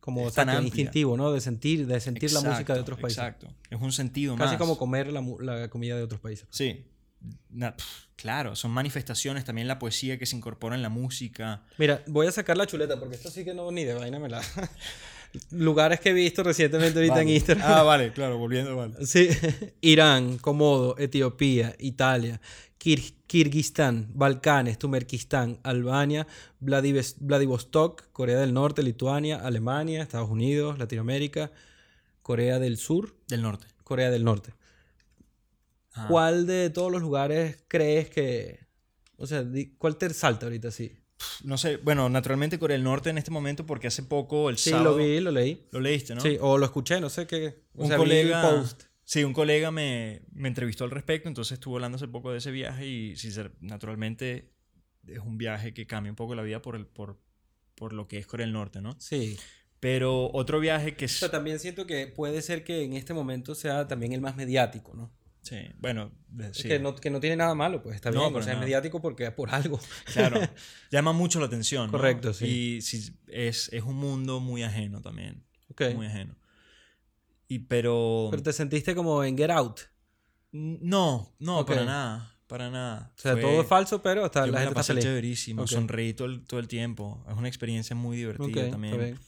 Como tan exacto, instintivo, ¿no? De sentir, de sentir la música de exacto, otros países. Exacto. Es un sentido Casi más. como comer la, la comida de otros países. Sí. Claro, son manifestaciones también la poesía que se incorpora en la música. Mira, voy a sacar la chuleta porque esto sí que no ni de vaina me la. Lugares que he visto recientemente ahorita en. Instagram. Ah, vale, claro, volviendo, vale. Sí, Irán, Komodo, Etiopía, Italia, Kir- Kirguistán, Balcanes, Turkmenistán, Albania, Vladives- Vladivostok, Corea del Norte, Lituania, Alemania, Estados Unidos, Latinoamérica, Corea del Sur, Del norte. Corea del Norte. Ah. ¿Cuál de todos los lugares crees que... O sea, ¿cuál te salta ahorita sí? No sé, bueno, naturalmente Corea del Norte en este momento porque hace poco, el Sí, sábado... lo vi, lo leí. Lo leíste, ¿no? Sí, o lo escuché, no sé qué. Un sea, colega, post. sí, un colega me, me entrevistó al respecto, entonces estuvo hablando hace poco de ese viaje y sincer- naturalmente es un viaje que cambia un poco la vida por, el, por, por lo que es Corea del Norte, ¿no? Sí. Pero otro viaje que O sea, también siento que puede ser que en este momento sea también el más mediático, ¿no? Sí, bueno, Es sí, Que, no, que no tiene nada malo, pues está No, bien. O sea, es nada. mediático porque por algo. claro, llama mucho la atención, ¿no? Correcto, sí. Y sí, es, es un mundo muy ajeno también, Ok. muy ajeno. Y pero... Pero te sentiste como en Get Out. No, no, para nada, para nada. O sea, Fue- todo es falso, pero hasta la gente está pasé feliz. chéverísimo, sonreí todo el, todo el tiempo. Es una experiencia muy divertida también.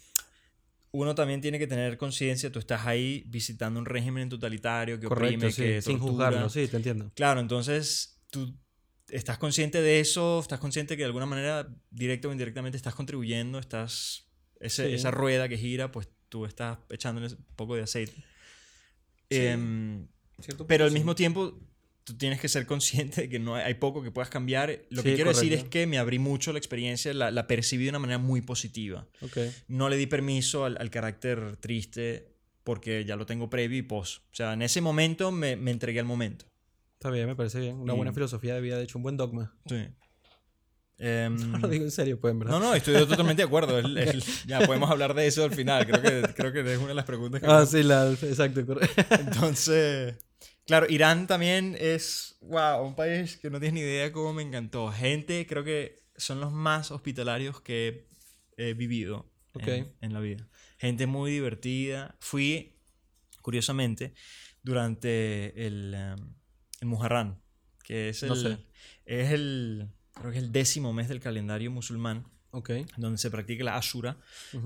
Uno también tiene que tener conciencia, tú estás ahí visitando un régimen totalitario que Correcto, oprime, sí. que Sin tortura. juzgarlo, sí, te entiendo. Claro, entonces tú estás consciente de eso, estás consciente que de alguna manera, directa o indirectamente, estás contribuyendo, estás... ese- Sí. Esa rueda que gira, pues tú estás echándole un poco de aceite. Sí. Em, Cierto pero al mismo tiempo, tú tienes que ser consciente de que no hay, hay poco que puedas cambiar. Lo Sí, que quiero decir es correcto. que me abrí mucho la experiencia, la, la percibí de una manera muy positiva. Ok. No le di permiso al, al carácter triste porque ya lo tengo previo y post. O sea, en ese momento me, me entregué al momento. Está bien, me parece bien. Una Y- buena filosofía de vida, de hecho, un buen dogma. Sí. Em, No lo digo en serio, pues, en verdad. no, no, estoy totalmente de acuerdo. El- el- ya podemos hablar de eso al final. Creo que, creo que es una de las preguntas que Ah, sí, la, exacto. correcto. Entonces, claro, Irán también es, wow, un país que no tienes ni idea cómo me encantó. Gente, creo que son los más hospitalarios que he vivido en- la vida. Gente muy divertida. Fui, curiosamente, durante el, um, el Muharram, que es el, No sé. es el, creo que es el décimo mes del calendario musulmán donde se practica la Ashura,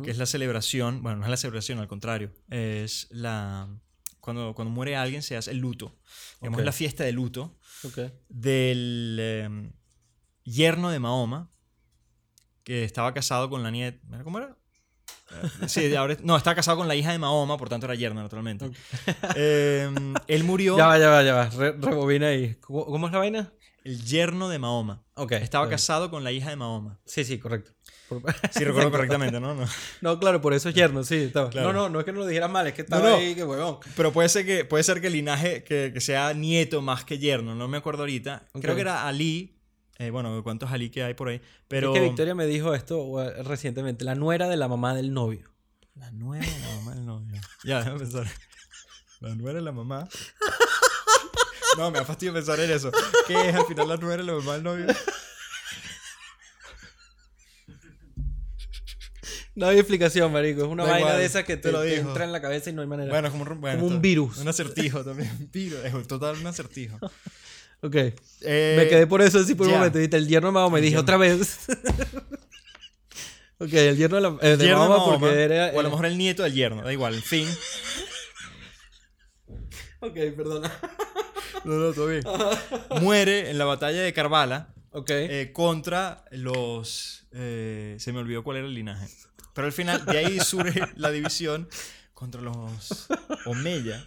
que es la celebración, bueno, no es la celebración, al contrario, es la... Cuando, cuando muere alguien se hace el luto. Digamos, la fiesta de luto del eh, yerno de Mahoma, que estaba casado con la nieta... ¿Cómo era? Eh, Sí, ahora, no, estaba casado con la hija de Mahoma, por tanto era yerno, naturalmente. Eh, él murió, Ya va, ya va, ya va. Re- rebobina ahí. ¿Cómo, cómo es la vaina? el yerno de Mahoma. Ok. Estaba casado con la hija de Mahoma. Sí, sí, correcto. Si recuerdo correctamente, ¿no? no. No, claro, por eso es yerno, sí. Claro. No, no, no es que no lo dijeras mal, es que estaba No, no. ahí, que huevón. Pero puede ser que, puede ser que el linaje, que, que sea nieto más que yerno, no me acuerdo ahorita. Ok. Creo que era Ali. eh, bueno, cuántos Ali que hay por ahí. Pero. Es que Victoria me dijo esto eh, recientemente, la nuera de la mamá del novio. La nuera de la mamá del novio. Ya, déjame pensar. La nuera de la mamá. No, me da fastidio pensar en eso. ¿Qué es al final la nuera de la mamá del novio? No hay explicación, marico. Es una Da vaina igual, de esas que te te, lo te entra en la cabeza y no hay manera. Bueno, es como un, bueno, Como un virus. Un acertijo también. Un virus. Es total un acertijo. ok. Eh, me quedé por eso así por un momento. El yerno de Mahoma. Me El dije otra vez. ok, el yerno de, la, eh, de yerno de Mahoma Mahoma, porque era... O a lo mejor el nieto del yerno. Da igual, en fin. Ok, perdona. No, no, todo bien. Muere en la batalla de Karbala Ok. eh, contra los... se me olvidó cuál era el linaje. Pero al final, de ahí surge la división contra los Omeya.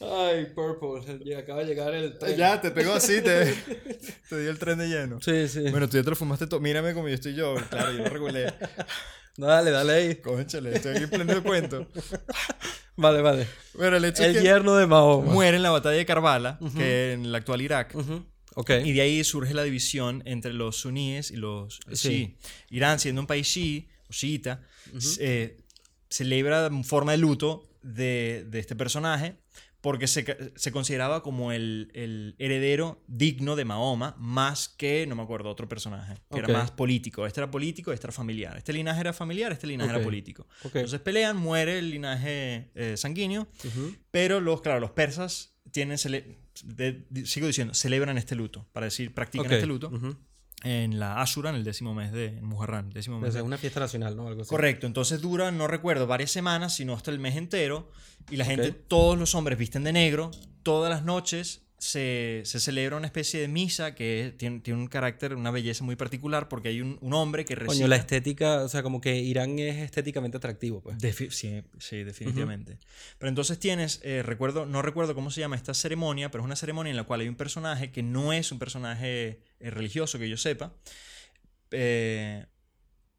Ay, Purple. ya Acaba de llegar el tren. Ya, te pegó así, te, te dio el tren de lleno. Sí, sí. Bueno, tú ya te lo fumaste todo. Mírame como yo estoy yo. Claro, yo lo regulé. Dale, dale ahí. Conchale, estoy aquí en pleno de cuento. Vale, vale. Bueno, el hecho El es que yerno de Mahoma. muere en la batalla de Karbala, que en el actual Irak. Ujú. Ok. Y de ahí surge la división entre los suníes y los Sí. Irán, siendo un país chií, o chiita, eh, celebra en forma de luto de, de este personaje porque se, se consideraba como el, el heredero digno de Mahoma, más que, no me acuerdo, otro personaje, que Ok. era más político. Este era político, este era familiar. Este linaje era familiar, este linaje Ok. era político. Ok. Entonces pelean, muere el linaje eh, sanguíneo, Ujú. pero los, claro, los persas tienen, de- sigo diciendo, celebran este luto, para decir, practican este luto. En la Ashura, en el décimo mes de Muharram, décimo mes de- una fiesta nacional, ¿no? Algo así. Correcto, entonces dura, no recuerdo, varias semanas, sino hasta el mes entero. Y la gente, todos los hombres visten de negro. Todas las noches se, se celebra una especie de misa que tiene, tiene un carácter, una belleza muy particular, porque hay un, un hombre que recita. Coño, la estética, o sea, como que Irán es estéticamente atractivo, pues. Defi- sí, sí, definitivamente. Pero entonces tienes, eh, recuerdo, no recuerdo cómo se llama esta ceremonia, pero es una ceremonia en la cual hay un personaje que no es un personaje eh, religioso que yo sepa, eh,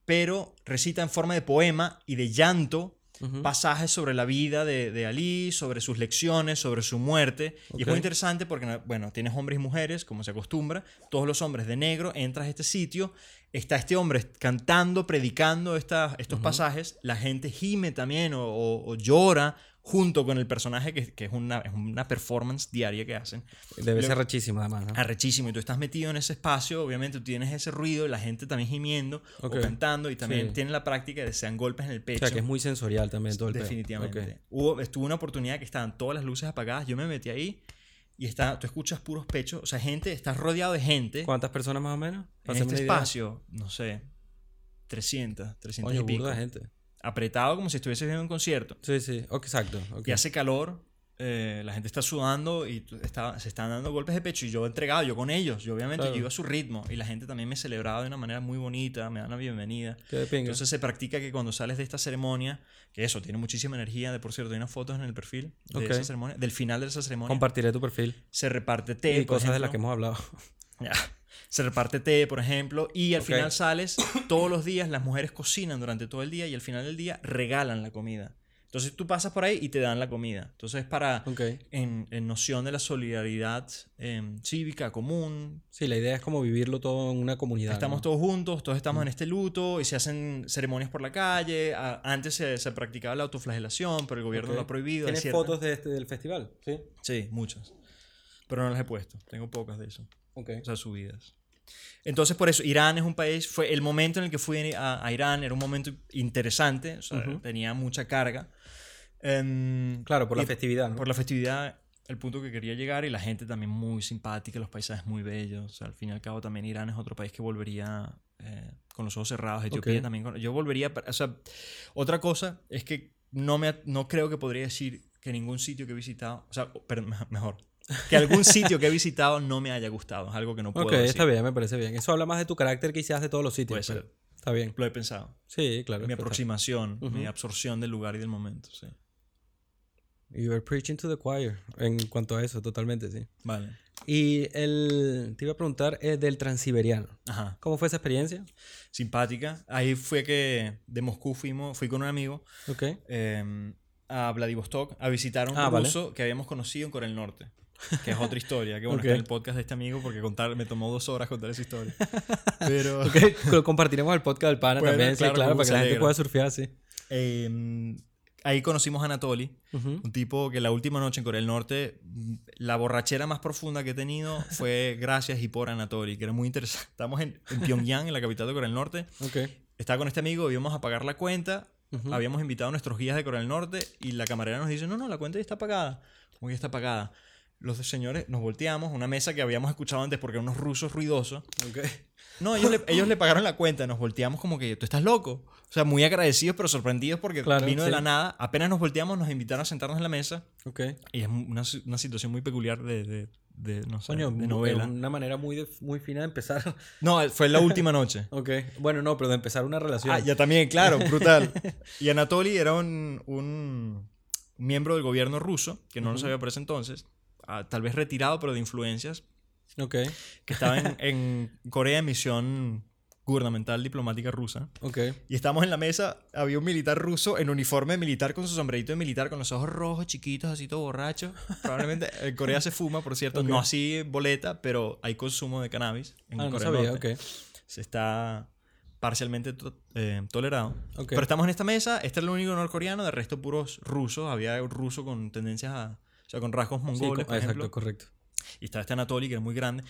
pero recita en forma de poema y de llanto Pasajes sobre la vida de, de Ali, sobre sus lecciones, sobre su muerte. Y es muy interesante porque, bueno, tienes hombres y mujeres, como se acostumbra, todos los hombres de negro, entras a este sitio, está este hombre cantando, predicando esta- estos pasajes, la gente gime también o, o- o llora junto con el personaje, que, que es, una, es una performance diaria que hacen. Debe ser rachísimo, además, ¿no? Arrechísimo, y tú estás metido en ese espacio, obviamente tú tienes ese ruido, la gente también gimiendo Ok. o cantando, y también Sí. tienen la práctica de sean golpes en el O pecho. sea, que es muy sensorial también todo el. Definitivamente. Ok. Hubo, estuvo una oportunidad que estaban todas las luces apagadas. Yo me metí ahí y está, tú escuchas puros pechos. O sea, gente, estás rodeado de gente. ¿Cuántas personas más o menos? En este espacio, no sé, 300, 300 Coño, y pico. de gente. Apretado como si estuvieses viendo un concierto. Sí, sí. Ok, exacto. ok. Y hace calor, eh, la gente está sudando y está- se están dando golpes de pecho. Y yo entregado, yo con ellos. Yo obviamente Claro. yo iba a su ritmo. Y la gente también me celebraba de una manera muy bonita, me dan la bienvenida. Entonces se practica que cuando sales de esta ceremonia, que eso tiene muchísima energía, de por cierto, hay unas fotos en el perfil de Ok. esa ceremonia, del final de esa ceremonia, Compartiré tu perfil. se reparte té, y cosas de las que ejemplo. hemos hablado. Se reparte té, por ejemplo, y al final sales, todos los días las mujeres cocinan durante todo el día y al final del día regalan la comida. Entonces tú pasas por ahí y te dan la comida. Entonces es para, en, en noción de la solidaridad eh, cívica común, Sí, la idea es como vivirlo todo en una comunidad. Estamos ¿no? todos juntos, todos estamos en este luto y se hacen ceremonias por la calle. A- Antes se, se practicaba la autoflagelación, pero el gobierno lo ha prohibido. ¿Tienes fotos de este, del festival? Sí. Sí, muchas. Pero no las he puesto. Tengo pocas de eso. Ok. O sea, subidas. Entonces, por eso, Irán es un país, fue el momento en el que fui a, a Irán, era un momento interesante, o sea, Ujú. tenía mucha carga. Em, Claro, por la festividad. ¿no? por la festividad, el punto que quería llegar y la gente también muy simpática, los paisajes muy bellos. O sea, al fin y al cabo también Irán es otro país que volvería eh, con los ojos cerrados. Etiopía Ok. también. con- yo volvería, o sea, otra cosa es que no, me, no creo que podría decir que ningún sitio que he visitado, o sea, pero mejor, que algún sitio que he visitado no me haya gustado. Es algo que no puedo Ok, decir. está bien, me parece bien. Eso habla más de tu carácter quizás de todos los sitios. Puede ser. Está bien. Lo he pensado. Sí, claro. mi aproximación, mi absorción del lugar y del momento. Sí. You are preaching to the choir. En cuanto a eso, totalmente, sí. Vale. Y el, te iba a preguntar eh, del transiberiano. Ajá. ¿Cómo fue esa experiencia? Simpática. Ahí fue que de Moscú fuimos, fui con un amigo Ok. eh, a Vladivostok a visitar a un Ah, vale. ruso que habíamos conocido en Corea del Norte. Que es otra historia. Que bueno, Ok. está en el podcast de este amigo porque contar, me tomó dos horas contar esa historia. Pero Ok, lo compartiremos el podcast del pana Bueno, también, sí, claro, claro, como para que la gente pueda surfear, sí. eh, ahí conocimos a Anatoly. Ujú. Un tipo que la última noche en Corea del Norte, la borrachera más profunda que he tenido fue gracias y por Anatoly, que era muy interesante. Estamos en, en Pyongyang, en la capital de Corea del Norte. Ok. Estaba con este amigo, íbamos a pagar la cuenta. Ujú. Habíamos invitado a nuestros guías de Corea del Norte y la camarera nos dice, no, no, la cuenta ya está pagada. ¿Cómo que ya está pagada? Los dos señores nos volteamos, una mesa que habíamos escuchado antes porque eran unos rusos ruidosos. Ok. No, ellos le, ellos le pagaron la cuenta, nos volteamos como que tú estás loco. O sea, muy agradecidos pero sorprendidos porque Claro, vino de sí. la nada. Apenas nos volteamos, nos invitaron a sentarnos en la mesa Ok. y es una, una situación muy peculiar de, de, de, no sé, Coño, de novela. Una manera muy, de- muy fina de empezar. No, fue la última noche. ok. Bueno, no, pero de empezar una relación. Ah, ya también, claro, brutal. Y Anatoly era un, un miembro del gobierno ruso, que no lo Ujú. sabía por ese entonces, ah, tal vez retirado, pero de influencias, Ok. que estaba en, en Corea en misión gubernamental diplomática rusa. Ok. Y estamos en la mesa, había un militar ruso en uniforme militar con su sombrerito de militar, con los ojos rojos, chiquitos, así todo borracho. Probablemente en Corea se fuma, por cierto, Ok. no así boleta, pero hay consumo de cannabis en Ah, no Corea del sabía, Norte ok. se está parcialmente to- eh, tolerado. Pero estamos en esta mesa, este es el único norcoreano, de resto puros rusos, había un ruso con tendencias a, o sea, con rasgos Sí, mongoles, co- por exacto, ejemplo, correcto. y estaba este Anatoly, que era muy grande,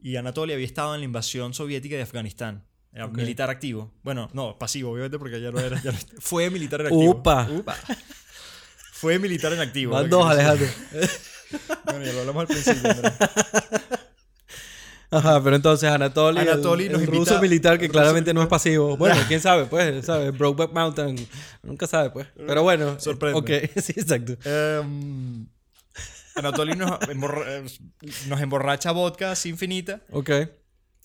y Anatoly había estado en la invasión soviética de Afganistán. Era Ok. militar activo. Bueno, no, pasivo, obviamente, porque ya no era. ya no- fue militar en activo. Upa. Upa. Fue militar en activo. Van dos, Alejandro. Bueno, ya lo hablamos al principio. Andrés. Ajá, pero entonces Anatoly, el- Anatoly el, nos invita- ruso militar que el ruso claramente no es pasivo. Bueno, quién sabe, pues, ¿sabes? Brokeback Mountain, nunca sabe, pues. Pero bueno, Sorprende. Ok, sí, exacto. Em, Anatoly nos, emborra- eh, nos emborracha vodka así infinita. Ok.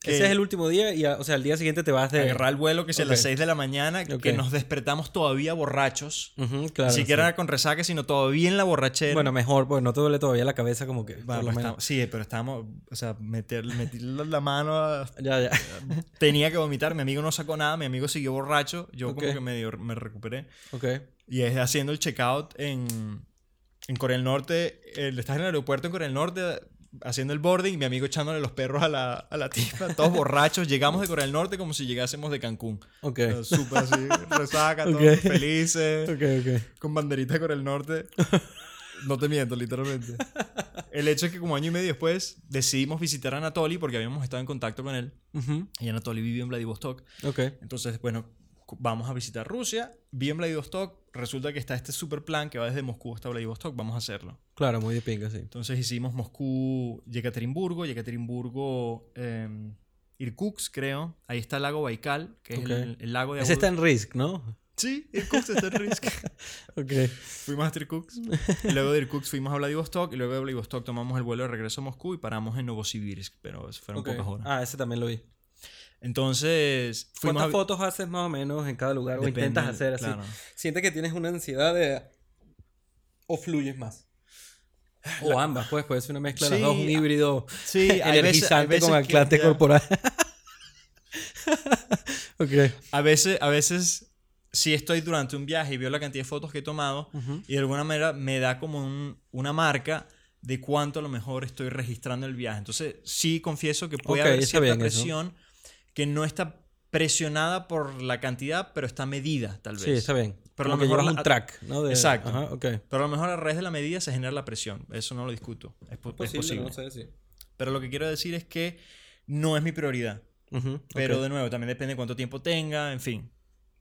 Que- Ese es el último día y, o sea, al día siguiente te vas de... Agarrar el vuelo que es a las Ok. 6 de la mañana, que nos despertamos todavía borrachos. Ujú, claro, Ni siquiera sí. con resaca, sino todavía en la borrachera. Bueno, mejor, pues no te duele todavía la cabeza como que... Bueno, por lo menos. estamos- sí, pero estábamos, o sea, meter, metí la mano, a- Ya, ya. tenía que vomitar, mi amigo no sacó nada, mi amigo siguió borracho, yo Ok. como que medio me recuperé. Ok. Y es haciendo el checkout en, en Corea del Norte, el, estás en el aeropuerto en Corea del Norte haciendo el boarding, y mi amigo echándole los perros a la, a la tipa, todos borrachos, llegamos de Corea del Norte como si llegásemos de Cancún. Ok. O sea, Súper así, resaca, todos felices, Ok, ok. con banderita de Corea del Norte. No te miento, literalmente. El hecho es que como año y medio después decidimos visitar a Anatoly porque habíamos estado en contacto con él. Ujú, Y Anatoly vive en Vladivostok. Ok. Entonces, bueno, vamos a visitar Rusia. Vi en Vladivostok. Resulta que está este super plan que va desde Moscú hasta Vladivostok. Vamos a hacerlo. Claro, muy de pinga, sí. Entonces hicimos Moscú, Yekaterinburgo, Yekaterinburgo, eh, Irkutsk, creo. Ahí está el lago Baikal, que es el, el lago de Ese está en Risk, ¿no? Sí, Irkutsk está en Risk. Ok. fuimos hasta Irkutsk. Y luego de Irkutsk fuimos a Vladivostok. Y luego de Vladivostok tomamos el vuelo de regreso a Moscú y paramos en Novosibirsk. Pero eso fueron ok. pocas horas. Ah, ese también lo vi. Entonces, fuimos ¿Cuántas a... fotos haces más o menos en cada lugar? Depende, o intentas hacer así. claro. ¿Sientes que tienes una ansiedad de... o fluyes más? O ambas, pues, puede ser una mezcla de las Sí, dos, un híbrido Sí, hay veces- energizante veces con anclante ya- corporal. ok. A veces, a veces, si estoy durante un viaje y veo la cantidad de fotos que he tomado Ujú. y de alguna manera me da como un- una marca de cuánto a lo mejor estoy registrando el viaje. Entonces, sí confieso que puede Ok, haber cierta bien eso. Que no está presionada por la cantidad, pero está medida, tal vez. Sí, está bien. Pero Pero a lo que mejor la- un track, ¿no? De- Exacto. Ajá. Pero a lo mejor a raíz de la medida se genera la presión. Eso no lo discuto. Es, po- es posible. no sé, sí. Pero lo que quiero decir es que no es mi prioridad. Pero de nuevo, también depende de cuánto tiempo tenga, en fin.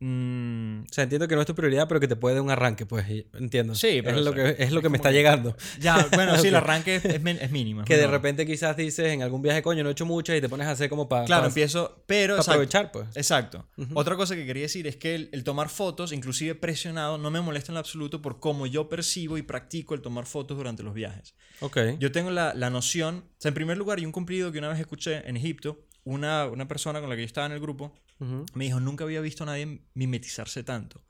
Mm, O sea, entiendo que no es tu prioridad, pero que te puede dar un arranque, pues. Entiendo. Sí, pero es lo que, es lo es que me está que- llegando. Ya, bueno, sí, el arranque es, es, es mínimo. Que de menor. repente quizás dices en algún viaje, coño, no he hecho muchas y te pones a hacer como para Claro, empiezo, pero exacto, aprovechar, pues. exacto. Ujú. Otra cosa que quería decir es que el, el tomar fotos, inclusive presionado, no me molesta en lo absoluto por cómo yo percibo y practico el tomar fotos durante los viajes. Ok. Yo tengo la, la noción, o sea, en primer lugar, y un cumplido que una vez escuché en Egipto, una, una persona con la que yo estaba en el grupo Ujú, me dijo, nunca había visto a nadie mimetizarse tanto.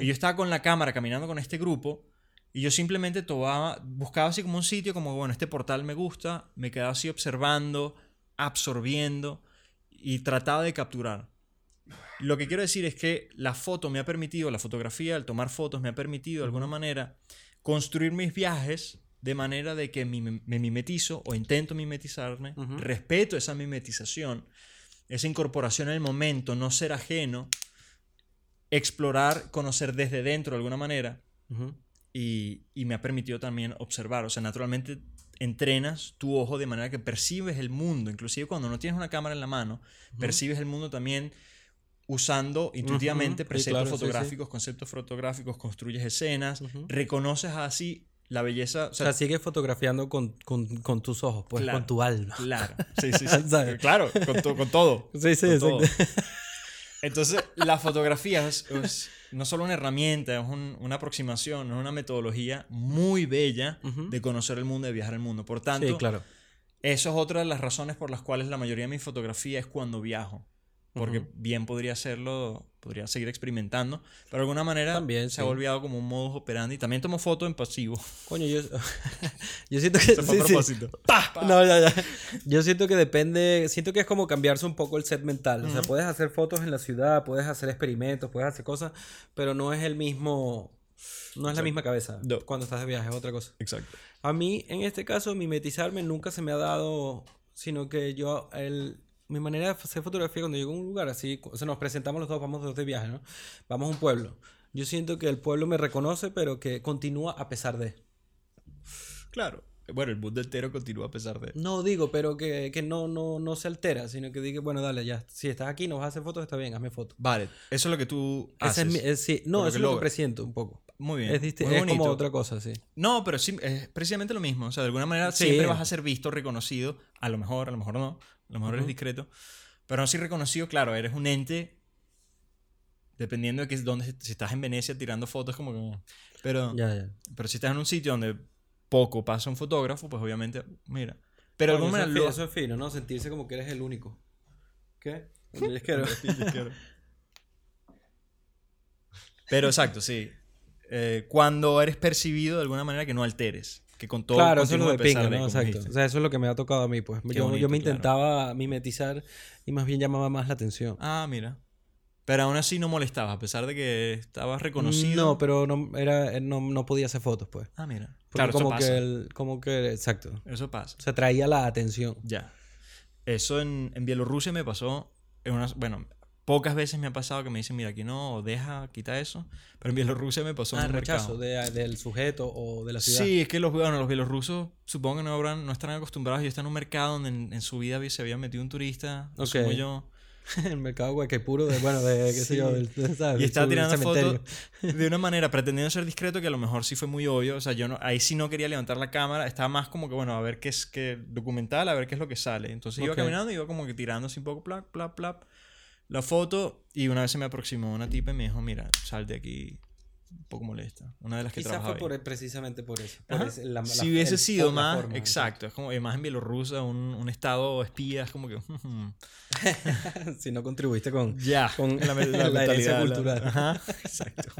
Y yo estaba con la cámara caminando con este grupo y yo simplemente tomaba, buscaba así como un sitio, como, bueno, este portal me gusta, me quedaba así observando, absorbiendo y trataba de capturar. Lo que quiero decir es que la foto me ha permitido, la fotografía, el tomar fotos me ha permitido de alguna manera construir mis viajes de manera de que me mimetizo o intento mimetizarme, respeto esa mimetización, esa incorporación en el momento, no ser ajeno, explorar, conocer desde dentro de alguna manera y, y me ha permitido también observar. O sea, naturalmente entrenas tu ojo de manera que percibes el mundo, inclusive cuando no tienes una cámara en la mano, percibes el mundo también usando intuitivamente sí, preceptos claro, sí, sí. fotográficos, conceptos fotográficos, construyes escenas, reconoces así la belleza. O O sea, sigues fotografiando con, con, con tus ojos, pues, Claro. con tu alma. claro, sí, sí, sí. Claro, con, con todo. Sí, sí, con exacto. todo. Entonces, la fotografía es, es no solo una herramienta, es un- una aproximación, es una metodología muy bella de conocer el mundo, de viajar el mundo. Por tanto, Sí, claro. eso es otra de las razones por las cuales la mayoría de mi fotografía es cuando viajo. Porque Ujú. bien podría hacerlo, podría seguir experimentando, pero de alguna manera También, se sí. ha volvido como un modus operandi. También tomo fotos en pasivo. Coño, yo, yo siento que... Fue a sí, sí. ¡Pah! No, ya, ya. Yo siento que depende, siento que es como cambiarse un poco el set mental. O sea, puedes hacer fotos en la ciudad, puedes hacer experimentos, puedes hacer cosas, pero no es el mismo, no es la Exacto. misma cabeza No. cuando estás de viaje, es otra cosa. Exacto. A mí, en este caso, mimetizarme nunca se me ha dado, sino que yo, el, mi manera de hacer fotografía cuando llego a un lugar así, o sea, nos presentamos los dos, vamos dos de viaje, ¿no? Vamos a un pueblo. Yo siento que el pueblo me reconoce, pero que continúa a pesar de. Claro. Bueno, el mundo entero continúa a pesar de... No digo, pero que, que no, no, no se altera, sino que diga, bueno, dale, ya. Si estás aquí, no vas a hacer fotos, está bien, hazme fotos. Vale, eso es lo que tú haces. es mi- es- sí, no, eso es lo que presiento un poco. Muy bien. Es, es como otra cosa, sí. No, pero sí, es precisamente lo mismo. O sea, de alguna manera Sí. siempre vas a ser visto, reconocido. A lo mejor, a lo mejor no. Lo mejor eres Ujú. discreto. Pero no si reconocido, claro, eres un ente. Dependiendo de que es donde, si estás en Venecia tirando fotos, como que. Pero, Ya, ya. pero si estás en un sitio donde poco pasa un fotógrafo, pues obviamente, mira. Pero alguna eso, lo- eso es fino, ¿no? Sentirse como que eres el único. ¿Qué? El isquero. Pero exacto, sí. Eh, cuando eres percibido de alguna manera que no alteres. Que con todo claro, eso es lo de pinga, ¿no? Exacto. O sea, eso es lo que me ha tocado a mí, pues. Yo, bonito, yo me claro. intentaba mimetizar y más bien llamaba más la atención. Ah, mira. Pero aún así no molestabas, a pesar de que estabas reconocido. No, pero no, era, no, no podía hacer fotos, pues. Ah, mira. Porque Claro, como eso que pasa. el- como que, exacto. Eso pasa. O sea, traía la atención. Ya. Eso en, en Bielorrusia me pasó. En unas, bueno, pocas veces me ha pasado que me dicen, mira, aquí no, deja, quita eso. Pero en Bielorrusia me pasó Ah, un rechazo de- del sujeto o de la ciudad. Sí, es que los, bueno, los bielorrusos supongo que no, habrán, no estarán acostumbrados. Yo están en un mercado donde en, en su vida se había metido un turista, Ok. asumo yo. el mercado puro de, bueno, de, qué sé yo, Sí. del, de- ¿sabes? Y estaba tirando fotos de una manera pretendiendo ser discreto que a lo mejor sí fue muy obvio. O sea, yo no, ahí sí no quería levantar la cámara. Estaba más como que, bueno, a ver qué es que documental, a ver qué es lo que sale. Entonces iba caminando y iba como que tirando así un poco, plap, plap, plap. La foto y una vez se me aproximó una tipa y me dijo, mira, sal de aquí. Un poco molesta. Una de las que Quizás fue por, precisamente por eso. por ese- la- la- si hubiese el- sido la más, forma, exacto, es como más en Bielorrusia, un, un estado espía, es como que... si no contribuiste con... ya, Con la, me- la herencia mentalidad, cultural. Ajá, exacto.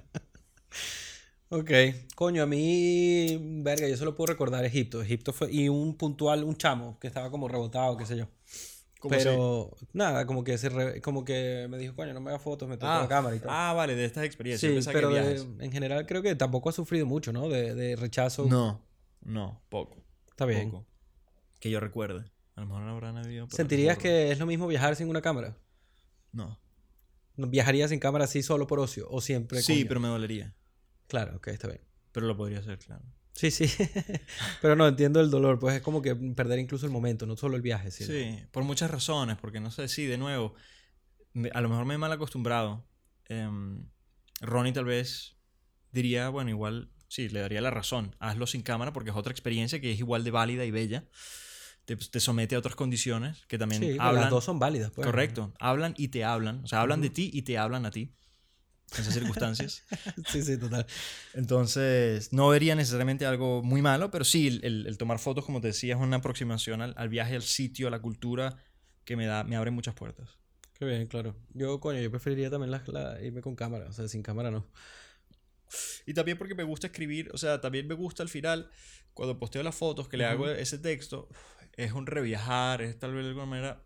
Ok. Coño, a mí, verga, yo solo puedo recordar Egipto. Egipto fue... Y un puntual, un chamo que estaba como rebotado, qué sé yo. Pero nada, como que se re- como que me dijo, coño, no me hagas fotos, me toca la cámara y tal. ah, vale, de estas experiencias. Sí, que pero de- en general creo que tampoco ha sufrido mucho, ¿no? De, de rechazo. No, no, poco. Está bien. Poco. Que yo recuerde. A lo mejor no habrán habido. ¿Sentirías que es lo mismo viajar sin una cámara? No. ¿No ¿Viajarías sin cámara así solo por ocio? ¿O siempre? Sí, coño? pero me dolería. Claro, ok, está bien. Pero lo podría hacer, claro. Sí, sí. pero no, entiendo el dolor. Pues es como que perder incluso el momento, no solo el viaje. Sino... Sí, por muchas razones. Porque no sé, sí, de nuevo. a lo mejor me he mal acostumbrado. Em, Ronnie tal vez diría, bueno, igual, sí, le daría la razón. Hazlo sin cámara porque es otra experiencia que es igual de válida y bella. Te, te somete a otras condiciones que también Sí, hablan. las dos son válidas. Pues. Correcto. Hablan y te hablan. O sea, hablan de Ujú. ti y te hablan a ti. En esas circunstancias. sí, sí, total. Entonces, no vería necesariamente algo muy malo, pero sí, el, el- tomar fotos, como te decía, es una aproximación al, al viaje, al sitio, a la cultura, que me, da, me abre muchas puertas. Qué bien, claro. Yo, coño, yo preferiría también la- la- irme con cámara. O sea, sin cámara no. Y también porque me gusta escribir, o sea, también me gusta al final, cuando posteo las fotos, que le hago Ujú. ese texto, es un reviajar, es tal vez de alguna manera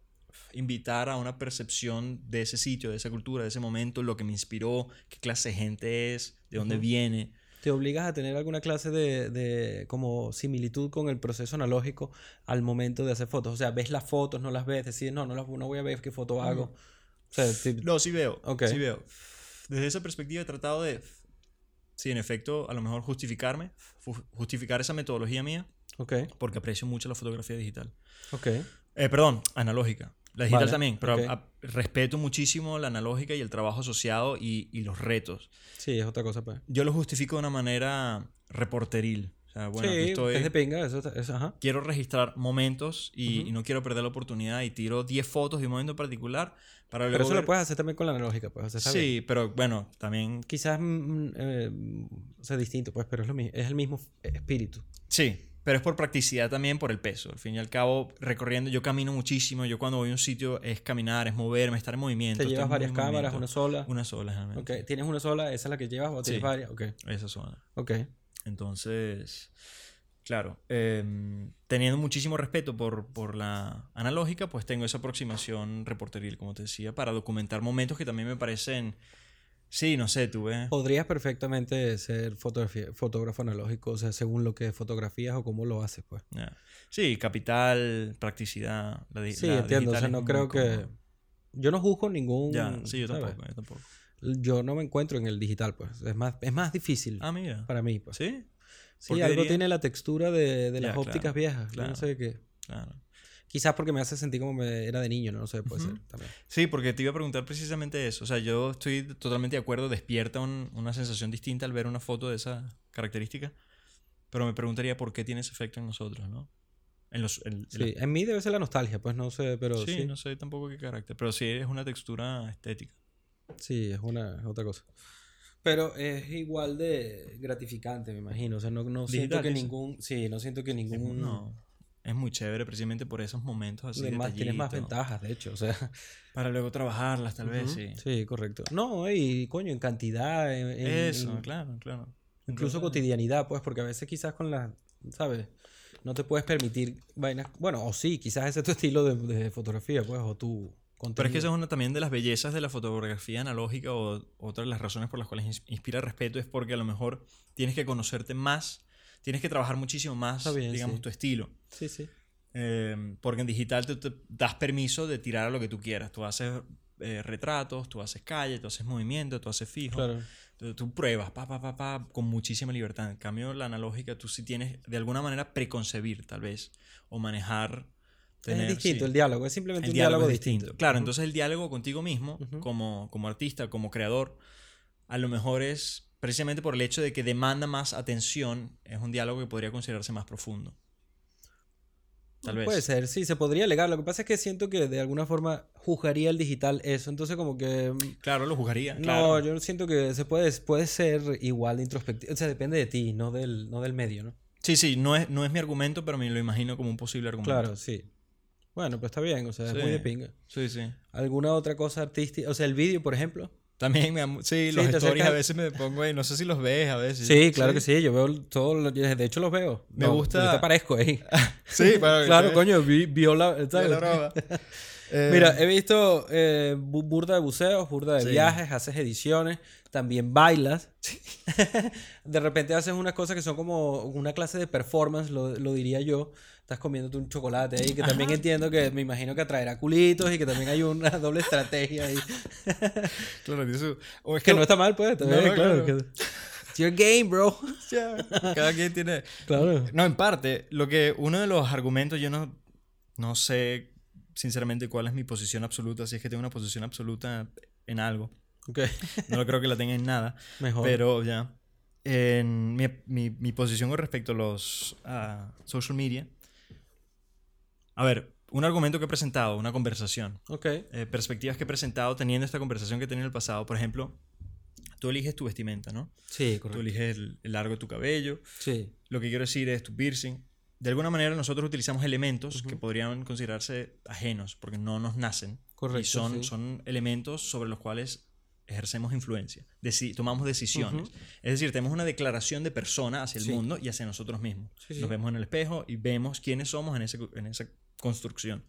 invitar a una percepción de ese sitio, de esa cultura, de ese momento, lo que me inspiró, qué clase de gente es, de dónde viene. ¿Te obligas a tener alguna clase de, de como similitud con el proceso analógico al momento de hacer fotos? O sea, ves las fotos, no las ves, decides, no, no, las, no voy a ver qué foto hago. O sea, ti- No, sí veo. Ok. Sí veo. Desde esa perspectiva he tratado de, sí, en efecto, a lo mejor justificarme, justificar esa metodología mía, ok, porque aprecio mucho la fotografía digital. ok. Eh, perdón, analógica. La digital Vale, también, pero ok. a- a- respeto muchísimo la analógica y el trabajo asociado y, y los retos. Sí, es otra cosa, pues. Yo lo justifico de una manera reporteril. O sea, bueno, aquí sí, estoy, es de pinga, eso, eso, ajá. quiero registrar momentos y, Ujú. y no quiero perder la oportunidad y tiro 10 fotos de un momento en particular para Pero luego eso lo ver- puedes hacer también con la analógica, pues. O sea. Sí, pero bueno, también Quizás, mm, eh, o sea, distinto, pues, pero es, lo mismo, es el mismo espíritu. Sí, pero es por practicidad también, por el peso. Al fin y al cabo, recorriendo, yo camino muchísimo. Yo cuando voy a un sitio es caminar, es moverme, estar en movimiento. ¿Te llevas varias cámaras, una sola? Una sola, generalmente. Ok, ¿tienes una sola? ¿Esa es la que llevas o tienes Sí. varias? Ok, Esa zona. ok. Entonces, claro, em, teniendo muchísimo respeto por, por la analógica, pues tengo esa aproximación reporteril, como te decía, para documentar momentos que también me parecen... Sí, no sé, tú ves. Podrías perfectamente ser fotógrafo analógico, o sea, según lo que fotografías o cómo lo haces, pues. Ya. Sí, capital, practicidad. La, Sí, la entiendo, o sea, no creo que... Yo no juzgo ningún... Ya, sí, yo tampoco, yo tampoco. Yo no me encuentro en el digital, pues. Es más, es más difícil Ah, mira. para mí, pues. ¿Sí? Sí, ¿Por qué algo tiene la textura de, de las claro, ópticas viejas. Claro. no sé qué. Claro. Quizás porque me hace sentir como me era de niño, ¿no? No sé, puede Ujú. ser también. Sí, porque te iba a preguntar precisamente eso. O sea, yo estoy totalmente de acuerdo, despierta un- una sensación distinta al ver una foto de esa característica, pero me preguntaría por qué tiene ese efecto en nosotros, ¿no? En los, el- Sí, en mí debe ser la nostalgia, pues no sé, pero sí, sí. no sé tampoco qué carácter, pero sí es una textura estética. Sí, es una es otra cosa. Pero es igual de gratificante, me imagino. O sea, no, no siento que ningún. Sí, no siento que ningún. no, es muy chévere precisamente por esos momentos así. de más- tienes más ventajas, de hecho. O sea, Para luego trabajarlas, tal vez, sí. Sí, correcto. No, y coño, en cantidad, en, en- Eso, en claro, claro. incluso cotidianidad, pues, porque a veces quizás con las. ¿Sabes? No te puedes permitir vainas. Bueno, o sí, quizás ese es tu estilo de, de fotografía, pues, o tu contenido. Pero es que eso es una también de las bellezas de la fotografía analógica o otra de las razones por las cuales ins- inspira respeto es porque a lo mejor tienes que conocerte más, tienes que trabajar muchísimo más, bien, digamos, sí. tu estilo. Sí, sí. Eh, porque en digital tú te das permiso de tirar a lo que tú quieras. Tú haces eh, retratos, tú haces calle, tú haces movimiento, tú haces fijo. Claro. Tú, tú pruebas, pa, pa, pa, pa, con muchísima libertad. En cambio, la analógica, tú sí tienes de alguna manera preconcebir, tal vez, o manejar. tener, es distinto sí, el diálogo, es simplemente el un diálogo diálogo, distinto. distinto. Claro, entonces el diálogo contigo mismo, Ujú. como, como artista, como creador, a lo mejor es precisamente por el hecho de que demanda más atención, es un diálogo que podría considerarse más profundo. Tal vez. Puede ser, sí, se podría alegar. Lo que pasa es que siento que de alguna forma juzgaría el digital eso. Entonces, como que. mm, Claro, lo jugaría. No, claro. yo siento que se puede, puede ser igual de introspectivo. O sea, depende de ti, no del, no del medio, ¿no? Sí, sí, no es, no es mi argumento, pero me lo imagino como un posible argumento. Claro, sí. Bueno, pues está bien, o sea, es muy de pinga. Sí, sí. ¿Alguna otra cosa artística? O sea, el vídeo, por ejemplo. También, me sí, Sí, los te stories a veces me pongo ahí, no sé si los ves a veces. Sí, claro que sí. Yo veo todo, de hecho los veo. Me No, gusta- Ahorita aparezco ahí. Sí, para claro, coño, vi, vio la, ¿sabes? la. Eh, Mira, he visto eh, bu- burda de buceos, burda de Sí. viajes, haces ediciones, también bailas. de repente haces unas cosas que son como una clase de performance, lo, lo diría yo. Estás comiéndote un chocolate ahí, que también entiendo que me imagino que atraerá culitos y que también hay una doble estrategia ahí. claro, eso- o es que no está mal, pues. está No, claro. claro. que- It's your game, bro. Ya, Cada quien tiene. Claro. No, en parte, lo que uno de los argumentos, yo no, no sé sinceramente cuál es mi posición absoluta, si es que tengo una posición absoluta en algo. Ok, No lo creo que la tenga en nada, mejor. pero ya. En mi, mi- mi posición con respecto a los social media. A ver, un argumento que he presentado, una conversación, ok. eh, perspectivas que he presentado teniendo esta conversación que he tenido en el pasado. Por ejemplo, tú eliges tu vestimenta, ¿no? Sí, Tú correcto. eliges el, el largo de tu cabello, Sí, lo que quiero decir es tu piercing. De alguna manera nosotros utilizamos elementos que podrían considerarse ajenos porque no nos nacen. correcto. y son, sí. son elementos sobre los cuales ejercemos influencia, deci- tomamos decisiones. Es decir, tenemos una declaración de persona hacia el Sí. mundo y hacia nosotros mismos. Sí. Nos vemos en el espejo y vemos quiénes somos en, ese- en esa construcción.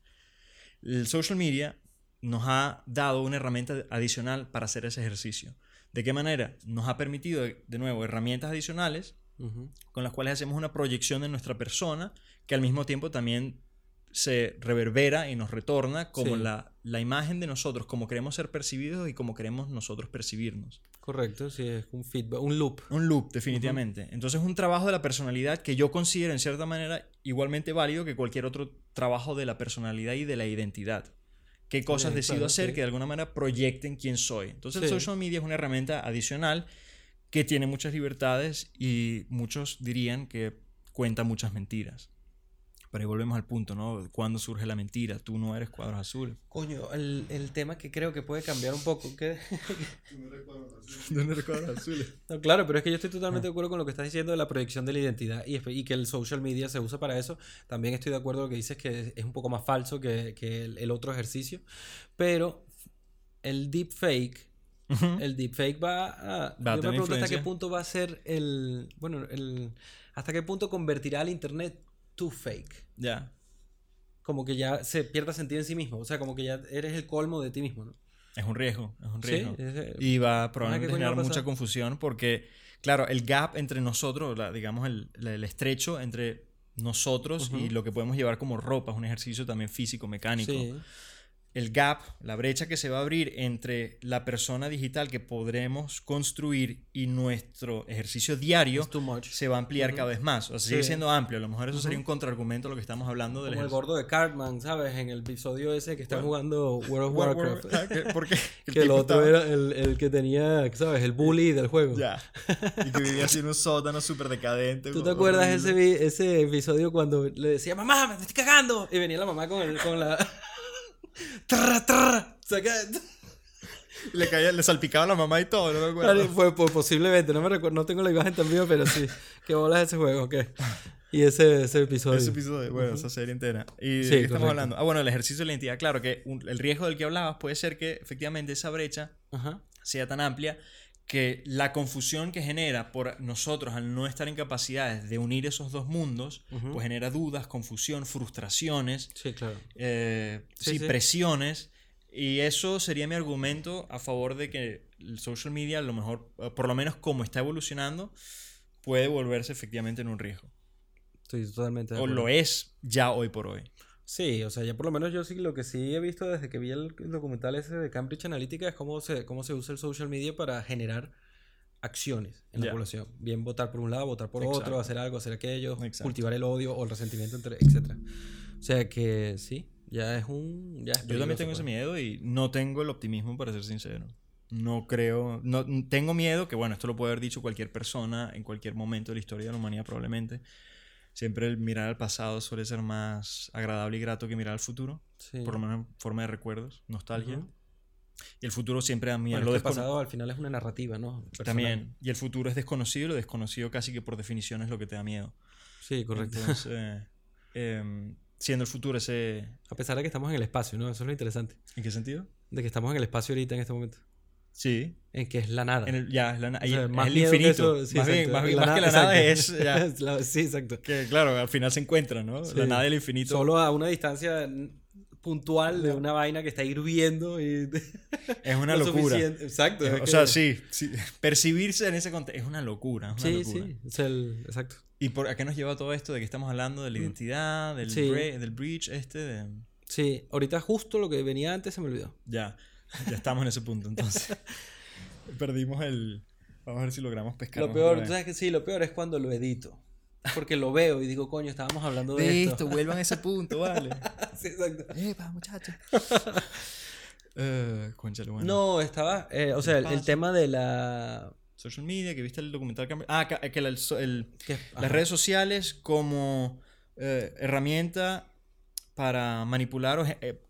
El social media nos ha dado una herramienta adicional para hacer ese ejercicio. ¿De qué manera? Nos ha permitido, de nuevo, herramientas adicionales Con las cuales hacemos una proyección de nuestra persona que al mismo tiempo también se reverbera y nos retorna como Sí. la, la imagen de nosotros, como queremos ser percibidos y como queremos nosotros percibirnos. Correcto, sí, es un feedback, un loop. Un loop, definitivamente. Entonces, un trabajo de la personalidad que yo considero en cierta manera igualmente válido que cualquier otro trabajo de la personalidad y de la identidad. ¿Qué cosas Bien, decido claro, hacer sí. que de alguna manera proyecten quién soy? Entonces, el Sí. social media es una herramienta adicional que tiene muchas libertades y muchos dirían que cuenta muchas mentiras. Pero ahí volvemos al punto, ¿no? ¿Cuándo surge la mentira? Tú no eres cuadros azules. Coño, el, el tema que creo que puede cambiar un poco. que No eres cuadros azules. No, claro, pero es que yo estoy totalmente de acuerdo con lo que estás diciendo de la proyección de la identidad y, que el social media se usa para eso. También estoy de acuerdo con lo que dices que es, es un poco más falso que, que el, el otro ejercicio. Pero el deepfake, el deepfake va a... Va a yo me pregunto hasta qué punto va a ser el... Bueno, el, hasta qué punto convertirá al internet to fake. Ya. Como que ya se pierda sentido en sí mismo. O sea, como que ya eres el colmo de ti mismo, ¿no? Es un riesgo, es un Sí, riesgo. es, Y va a ¿qué probablemente a generar mucha confusión porque, claro, el gap entre nosotros, la- digamos, el, el estrecho entre nosotros y lo que podemos llevar como ropa, es un ejercicio también físico, mecánico. sí. El gap, la brecha que se va a abrir entre la persona digital que podremos construir y nuestro ejercicio diario se va a ampliar cada vez más. O sea, sigue Sí. siendo amplio. A lo mejor eso sería un contraargumento a lo que estamos hablando del Como el gordo de Cartman, ¿sabes? En el episodio ese que están jugando World of War- Warcraft. War- ah, que- el otro estaba- era el, el que tenía, ¿sabes? El bully del juego. Ya. Y que vivía así en un sótano súper decadente. ¿Tú te acuerdas ese, ese episodio cuando le decía, mamá, me estoy cagando? Y venía la mamá con, el, con la... Trrr, trrr, saca- Le, caía, le salpicaba a la mamá y todo, no me acuerdo. Vale, Fue pues, posiblemente, no me recuerdo, no tengo la imagen tan viva, pero sí. ¿Qué bolas ese juego? ¿Qué? Y ese, ese episodio. Ese episodio, bueno, esa serie entera. ¿Y de Sí, qué estamos correcto. hablando? Ah, bueno, el ejercicio de la identidad. Claro que un- el riesgo del que hablabas puede ser que efectivamente esa brecha Ajá. sea tan amplia que la confusión que genera por nosotros al no estar en capacidades de unir esos dos mundos, pues genera dudas, confusión, frustraciones, Sí, claro. eh, Sí, presiones. Y eso sería mi argumento a favor de que el social media, a lo mejor, eh, por lo menos como está evolucionando, puede volverse efectivamente en un riesgo. Estoy totalmente de O lo es ya hoy por hoy. Sí, o sea, ya por lo menos yo sí lo que sí he visto desde que vi el documental ese de Cambridge Analytica es cómo se, cómo se usa el social media para generar acciones en la Ya. población. Bien votar por un lado, votar por Exacto. otro, hacer algo, hacer aquello, Exacto. cultivar el odio o el resentimiento, entre, etc. O sea que sí, ya es un... Ya es Yo también tengo ese pues. miedo y no tengo el optimismo para ser sincero. No creo, no tengo miedo que bueno, esto lo puede haber dicho cualquier persona en cualquier momento de la historia de la humanidad probablemente. Siempre el mirar al pasado suele ser más agradable y grato que mirar al futuro, Sí. por lo menos en forma de recuerdos, nostalgia. Y el futuro siempre a mí Bueno, lo es que el pasado al final es una narrativa, ¿no? Personal. también. Y el futuro es desconocido y lo desconocido casi que por definición es lo que te da miedo. Sí, correcto. Entonces, em, siendo el futuro ese... A pesar de que estamos en el espacio, ¿no? Eso es lo interesante. ¿En qué sentido? De que estamos en el espacio ahorita en este momento. Sí, En que es la nada. En el- ya, es la na- O sea, es más el infinito. eso, sí, más bien, exacto. más, La más que la nada- nada exacto. es. ya, Es la- sí, exacto. que claro, al final se encuentran, ¿no? Sí. La nada y el infinito. Solo a una distancia puntual de una vaina que está hirviendo y es una lo locura. suficiente. Exacto. es o que- sea, sí, sí, Percibirse en ese contexto es una locura. Es una Sí, locura. sí. Es el, exacto. ¿Y por a qué nos lleva todo esto de que estamos hablando de la identidad, del, Mm. Sí. bre- del breach este? de- Sí, ahorita justo lo que venía antes se me olvidó. Ya, ya estamos en ese punto entonces. Perdimos el... Vamos a ver si logramos pescar. Lo peor, tú sabes que sí, lo peor es cuando lo edito. Porque lo veo y digo, coño, estábamos hablando de, De esto. esto, vuelvan a ese punto, vale. sí, exacto. Epa, muchachos. Eh, cónchale, bueno. No, estaba, eh, o sea, el, el tema de la... Social media, que viste el documental. Cambridge- Ah, ca- que la- el que- las redes sociales como eh, herramienta para manipular o eh,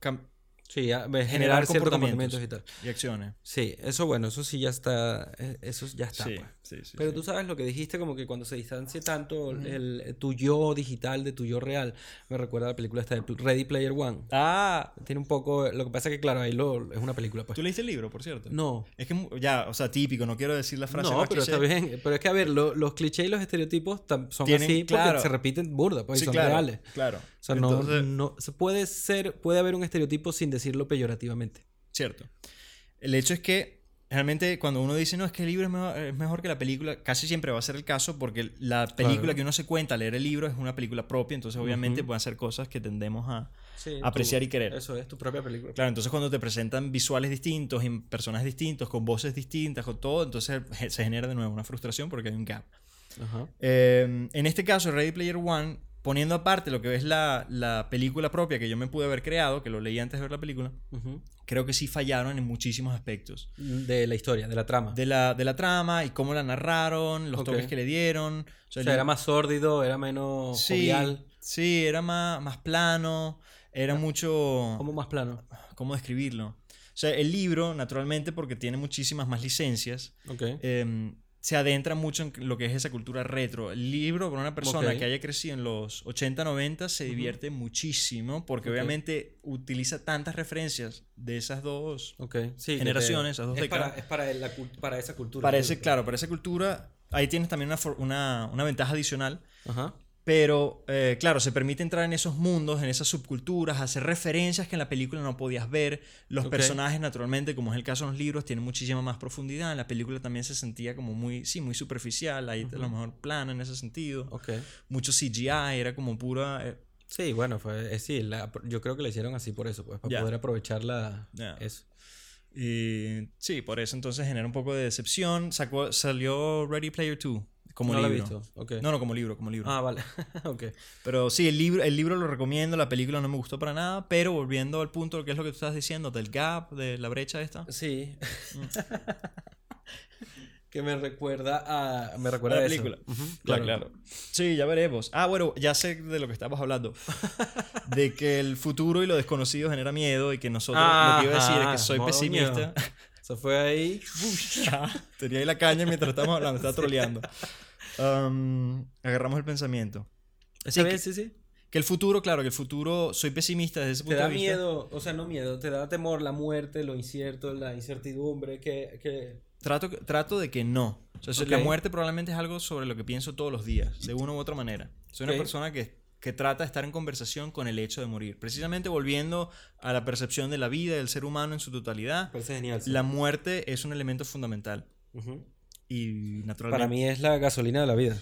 Sí, a- generar, generar ciertos comportamientos. comportamientos y tal. y acciones. Sí, eso bueno, eso sí ya está, eh, eso ya está. sí, pues. Sí, sí, Pero sí. tú sabes lo que dijiste, como que cuando se distancia tanto el, el- tu yo digital de tu yo real, me recuerda a la película esta de Ready Player One. Ah, Tiene un poco, lo que pasa es que claro, ahí lo, es una película, pues. tú leíste el libro, por cierto. No, Es que ya, o sea, típico, no quiero decir la frase no, más pero cliché. está bien. Pero es que, a ver, lo- los clichés y los estereotipos son Tienen- así porque se repiten burda, pues, y Sí, son claro, reales. claro. O sea, no, Entonces, no, se puede ser, puede haber un estereotipo sin decirlo peyorativamente. Cierto. El hecho es que realmente cuando uno dice, no, es que el libro es mejor, es mejor que la película, casi siempre va a ser el caso porque la película Claro. que uno se cuenta al leer el libro es una película propia, entonces obviamente Ujú. pueden ser cosas que tendemos a... Sí, Apreciar tú- y querer. Eso es tu propia película. Claro, entonces cuando te presentan visuales distintos, y personajes distintos, con voces distintas, con todo, entonces se genera de nuevo una frustración porque hay un gap. Eh, en este caso, Ready Player One, poniendo aparte lo que es la, la película propia que yo me pude haber creado, que lo leí antes de ver la película, creo que sí fallaron en muchísimos aspectos. De la historia, de la trama. De la, de la trama y cómo la narraron, los Ok. toques que le dieron. o sea, era más sórdido, era menos sí, jovial. sí, era más, más plano, era mucho... Como más plano. ¿Cómo describirlo? O sea, el libro, naturalmente, porque tiene muchísimas más licencias, Ok. eh, se adentra mucho en lo que es esa cultura retro. El libro, para una persona que haya crecido en los 80, 90, se divierte muchísimo porque obviamente utiliza tantas referencias de esas dos. Ok. Sí, Generaciones, esas dos es décadas. para, es para, la cul- para esa cultura. Parece, claro, para esa cultura, ahí tienes también una, una, una ventaja adicional. Ajá. Pero, eh, claro, se permite entrar en esos mundos, en esas subculturas, hacer referencias que en la película no podías ver. Los Ok. personajes, naturalmente, como es el caso de los libros, tienen muchísima más profundidad. En la película también se sentía como muy, sí, muy superficial, ahí a lo mejor plano en ese sentido. Ok. Mucho CGI, era como pura... eh, Sí, bueno, fue, eh, sí, la- yo creo que le hicieron así por eso, pues, para Ya. poder aprovechar la, Ya. eso. Y sí, por eso entonces genera un poco de decepción. Sacó, salió Ready Player 2 como no libro. lo he visto, ok. No, no, como libro, como libro. Ah, vale, ok. Pero sí, el libro, el libro lo recomiendo, la película no me gustó para nada, pero volviendo al punto, que es lo que tú estás diciendo, del gap, de la brecha esta. Sí. Mm. que me recuerda a... Me recuerda la a eso. película. Ujú, Claro, claro. Sí, ya veremos. Ah, bueno, ya sé de lo que estamos hablando. De que el futuro y lo desconocido genera miedo y que nosotros, lo que iba a decir es que soy pesimista. Eso fue ahí. Tenía ahí la caña mientras estamos hablando, estaba troleando. Um, agarramos el pensamiento. Esa Sí, vez, sí, sí. Que el futuro, claro, que el futuro, soy pesimista desde ese Te punto da de vista. miedo, o sea, no miedo, te da temor la muerte, lo incierto, la incertidumbre, que... que... Trato, trato de que no. O sea, La muerte probablemente es algo sobre lo que pienso todos los días, de una u otra manera. Soy una persona que, que trata de estar en conversación con el hecho de morir. Precisamente volviendo a la percepción de la vida del ser humano en su totalidad, Parece genial. sí. la muerte es un elemento fundamental. Ujú. Y naturalmente Para mí es la gasolina de la vida.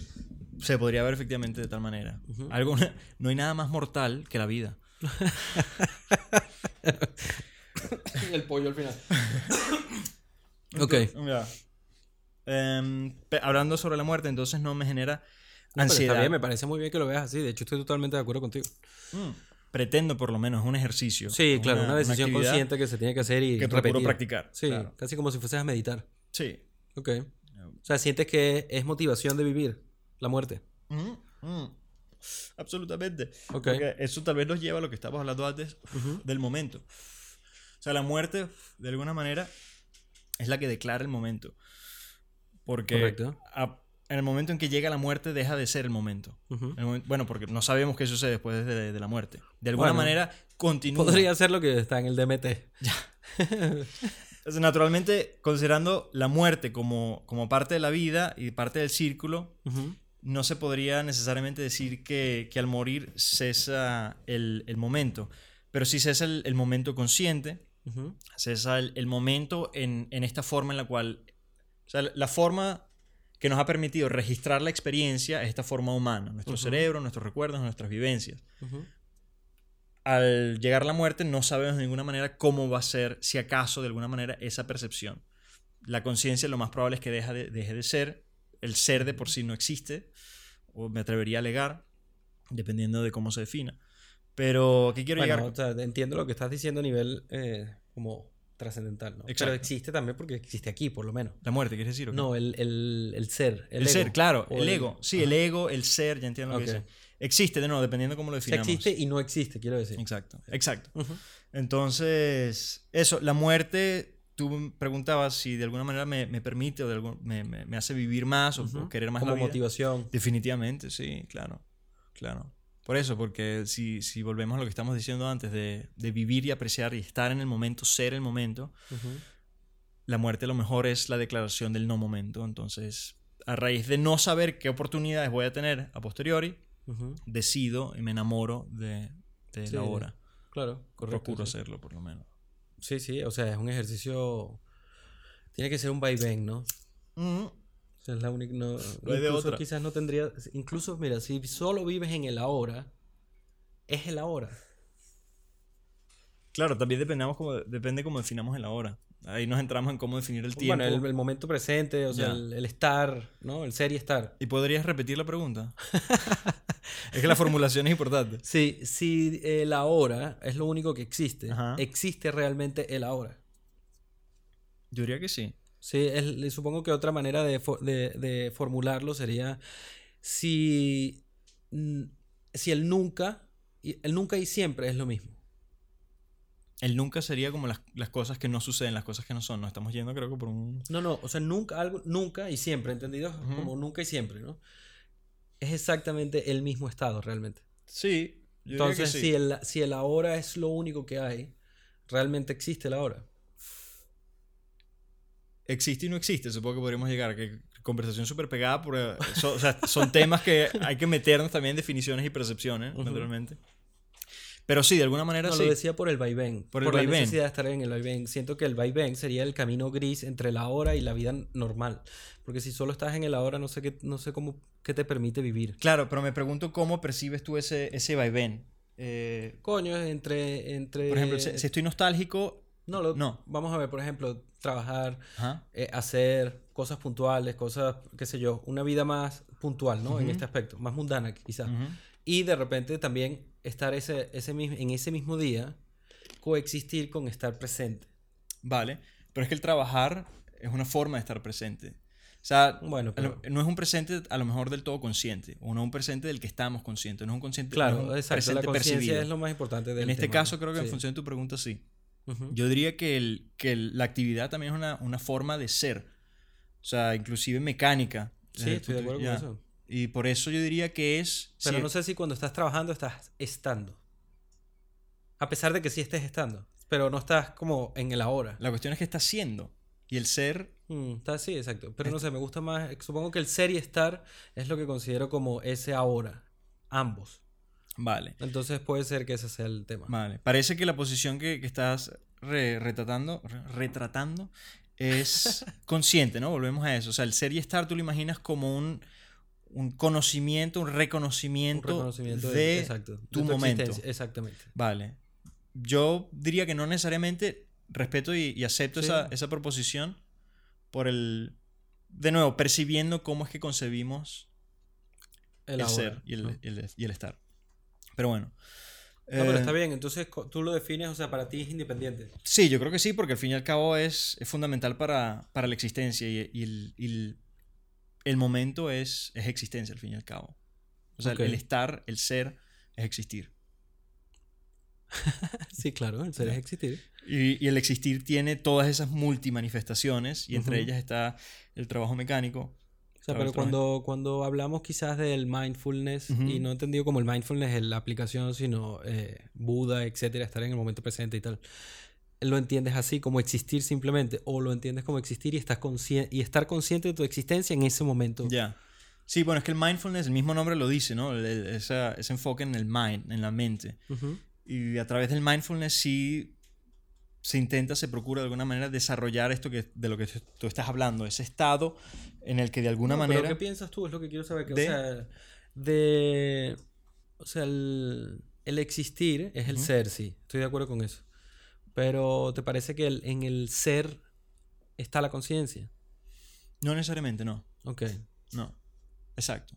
se podría ver efectivamente de tal manera. Algo, no hay nada más mortal que la vida. el pollo al final. ok. Ya. Em, hablando sobre la muerte, entonces no me genera No, ansiedad. Está bien, me parece muy bien que lo veas así. De hecho, estoy totalmente de acuerdo contigo. Mm, Pretendo por lo menos, es un ejercicio. Sí, claro, una, decisión consciente que se tiene que hacer y que repetir. practicar. Sí, claro. casi como si fueses a meditar. Sí. Ok. O sea, sientes que es motivación de vivir la muerte. Mm, mm. Absolutamente. Ok. Porque eso tal vez nos lleva a lo que estábamos hablando antes del momento. O sea, la muerte, de alguna manera, es la que declara el momento. Porque a- en el momento en que llega la muerte, deja de ser el momento. El bueno, porque no sabemos qué sucede después de, de la muerte. De alguna Bueno, manera, continúa. Podría ser lo que está en el DMT. Entonces, naturalmente, considerando la muerte como, como parte de la vida y parte del círculo, no se podría necesariamente decir que, que al morir cesa el, el momento, pero sí cesa el, el momento consciente, Ujú. cesa el, el momento en, en esta forma en la cual, o sea, la forma que nos ha permitido registrar la experiencia es esta forma humana, nuestro cerebro, nuestros recuerdos, nuestras vivencias. Al llegar la muerte no sabemos de ninguna manera cómo va a ser, si acaso de alguna manera, esa percepción. La conciencia lo más probable es que deja de- deje de ser, el ser de por sí no existe, o me atrevería a alegar, dependiendo de cómo se defina. Pero, ¿qué quiero Bueno, llegar? o sea, entiendo lo que estás diciendo a nivel eh, como trascendental, ¿no? Pero Exacto. existe también porque existe aquí, por lo menos. ¿La muerte, quieres decir? o qué? No, el, el, el ser. El, el, ser, ego. claro, el ego. Sí, el ego, el ser, ya entiendo lo que Ok. Existe, de nuevo, dependiendo cómo lo O sea, definamos. existe y no existe, quiero decir. Exacto, exacto. Ujú. Entonces, eso, la muerte, tú preguntabas si de alguna manera me, me permite o de algún- me, me- me hace vivir más o, Ujú. o querer más Como la vida. motivación. Definitivamente, sí, claro, claro. Por eso, porque si, si volvemos a lo que estamos diciendo antes, de, de vivir y apreciar y estar en el momento, ser el momento, Ujú. la muerte a lo mejor es la declaración del no momento. Entonces, a raíz de no saber qué oportunidades voy a tener a posteriori, Decido y me enamoro de, de Sí, la hora. Claro, correcto. Procuro sí. hacerlo, por lo menos. Sí, sí, o sea, es un ejercicio. Tiene que ser un vaivén, ¿no? O sea, es la única. No, No hay de otra. quizás no tendría. Incluso, mira, si solo vives en el ahora, es el ahora. Claro, también dependemos como, depende cómo definamos el ahora. Ahí nos entramos en cómo definir el tiempo. Bueno, el, el momento presente, o sea, el, el estar, ¿no? El ser y estar. ¿Y podrías repetir la pregunta? es que la formulación es importante. Si, si el ahora es lo único que existe, Ajá. existe realmente el ahora. Yo diría que sí. Sí, es- supongo que otra manera de, fo- de- de formularlo sería si, si el nunca, el nunca y siempre es lo mismo. El nunca sería como las, las cosas que no suceden, las cosas que no son. Nos estamos yendo, creo que por un. No, no, o sea, nunca, algo, nunca y siempre, ¿entendido? Ujú. Como nunca y siempre, ¿no? Es exactamente el mismo estado realmente. Sí. Yo Entonces, que sí. si, el, si el ahora es lo único que hay, realmente existe el ahora. Existe y no existe, supongo que podríamos llegar. Que conversación súper pegada. Por, eh, so- o sea, son temas que hay que meternos también en definiciones y percepciones, Ujú. naturalmente. Pero sí, de alguna manera No, sí. lo decía por el vaivén. Por Por, el la vaivén. necesidad de estar en el vaivén. Siento que el vaivén sería el camino gris entre el ahora y la vida normal. Porque si solo estás en el ahora, no sé qué, no sé cómo qué te permite vivir. Claro, pero me pregunto cómo percibes tú ese, ese vaivén. Eh, Coño, entre, entre... por ejemplo, si, si estoy nostálgico, No, lo- no. vamos a ver, por ejemplo, trabajar, eh, hacer cosas puntuales, cosas, qué sé yo, una vida más puntual, ¿no? En este aspecto, más mundana quizás. ujú, Y de repente también estar ese, ese, en ese mismo día, coexistir con estar presente. vale. Pero es que el trabajar es una forma de estar presente. O sea, Bueno, pero- no es un presente a lo mejor del todo consciente, o no es un presente del que estamos conscientes, no es un consciente, no Claro, es un exacto. La presente conciencia percibido. es lo más importante del En este tema, caso ¿no? creo que en función de tu pregunta sí. Yo diría que, el, que el- la actividad también es una, una forma de ser. O sea, inclusive mecánica. Sí, estoy de acuerdo con eso. Y por eso yo diría que es... Pero sí, no sé si cuando estás trabajando estás estando. A pesar de que sí estés estando. Pero no estás como en el ahora. La cuestión es que está siendo. Y el ser... Mm, está, sí, exacto. Pero no Este- sé, me gusta más. Supongo que el ser y estar es lo que considero como ese ahora. Ambos. Vale. Entonces puede ser que ese sea el tema. Vale. Parece que la posición que, que estás re- retratando, re- retratando es consciente, ¿no? Volvemos a eso. O sea, el ser y estar tú lo imaginas como un, un conocimiento, un Un reconocimiento, reconocimiento de, de exacto, de tu momento. Exactamente. Vale. Yo diría que no necesariamente respeto y, y acepto Sí. esa, esa proposición por el... De nuevo, percibiendo cómo es que concebimos El, el, ser y el, ¿no? el- y el estar. Pero bueno. No, pero Eh, está bien. Entonces tú lo defines, o sea, para ti es independiente. Sí, yo creo que sí, porque al fin y al cabo es, es fundamental para, para la existencia y, y el, y el- momento es, es existencia al fin y al cabo. O sea, el- estar, el ser, es existir. Sí, claro, el ser es existir. Y, y el existir tiene todas esas multimanifestaciones y entre ellas está el trabajo mecánico. O sea, pero cuando, cuando hablamos quizás del mindfulness, y no entendido como el mindfulness en la aplicación, sino eh, Buda, etcétera, estar en el momento presente y tal, lo entiendes así, como existir simplemente, o lo entiendes como existir y, estás y estar consciente de tu existencia en ese momento. Ya. Sí, bueno, es que el mindfulness, el mismo nombre lo dice, ¿no? El- esa- ese enfoque en el mind, en la mente. Y a través del mindfulness sí se intenta, se procura de alguna manera desarrollar esto que, de lo que tú estás hablando, ese estado en el que de alguna No, pero manera... ¿Qué piensas tú? Es lo que quiero saber. que, de- O sea, de. O sea, el, el existir es el ser, sí. Estoy de acuerdo con eso. Pero ¿te parece que el- en el ser está la conciencia? No necesariamente, no. Ok. No. Exacto.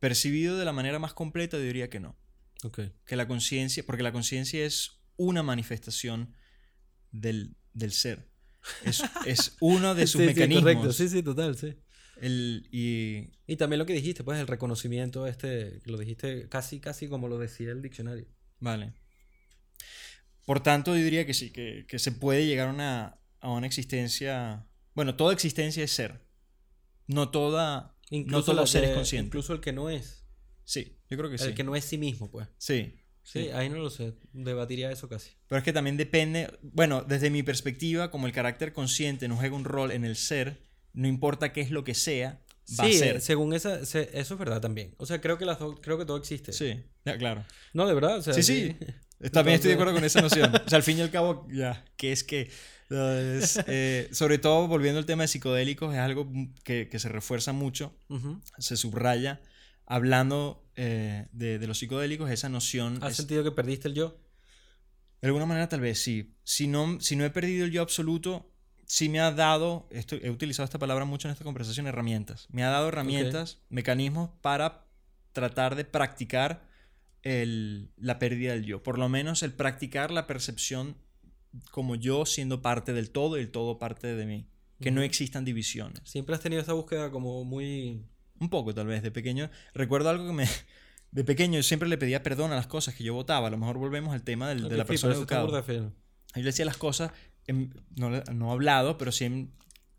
Percibido de la manera más completa, diría que no. Ok. Que la conciencia, porque la conciencia es una manifestación del, del ser. Es, es uno de sus Sí, sí, mecanismos. correcto. Sí, sí, total, sí. El- y Y también lo que dijiste, pues el reconocimiento este, lo dijiste casi, casi como lo decía el diccionario. Vale. Por tanto, yo diría que sí, que, que se puede llegar a una, a una existencia. Bueno, toda existencia es ser. No toda. no todos los seres conscientes. Incluso el que no es. Sí, yo creo que sí. El que no es sí mismo, pues. Sí. Sí, Sí. ahí no lo sé. Debatiría eso casi. Pero es que también depende. Bueno, desde mi perspectiva, como el carácter consciente no juega un rol en el ser, no importa qué es lo que sea, va sí, a ser. según esa, se- eso es verdad también. O sea, creo que las dos- creo que todo existe. Sí, ya, claro. No, de verdad, o sea, Sí, sí. También estoy de acuerdo con esa noción. O sea, al fin y al cabo, ya, ¿qué es que? No, es, eh, sobre todo, volviendo al tema de psicodélicos, es algo que, que se refuerza mucho, Ujú. se subraya, hablando eh, de, de los psicodélicos, esa noción. ¿Has es- sentido que perdiste el yo? de alguna manera, tal vez sí. Si no, si no he perdido el yo absoluto, sí me ha dado, esto, he utilizado esta palabra mucho en esta conversación, herramientas. Me ha dado herramientas, mecanismos para tratar de practicar el- la pérdida del yo. Por lo menos el practicar la percepción como yo siendo parte del todo y el todo parte de mí. Que no Ujú. existan divisiones. Siempre has tenido esta búsqueda como muy... Un poco, tal vez, de pequeño. Recuerdo algo que me... De pequeño yo siempre le pedía perdón a las cosas que yo votaba. A lo mejor volvemos al tema del- Ok, de la sí, persona educada. Yo le decía las cosas, en- no, no hablado, pero sí en-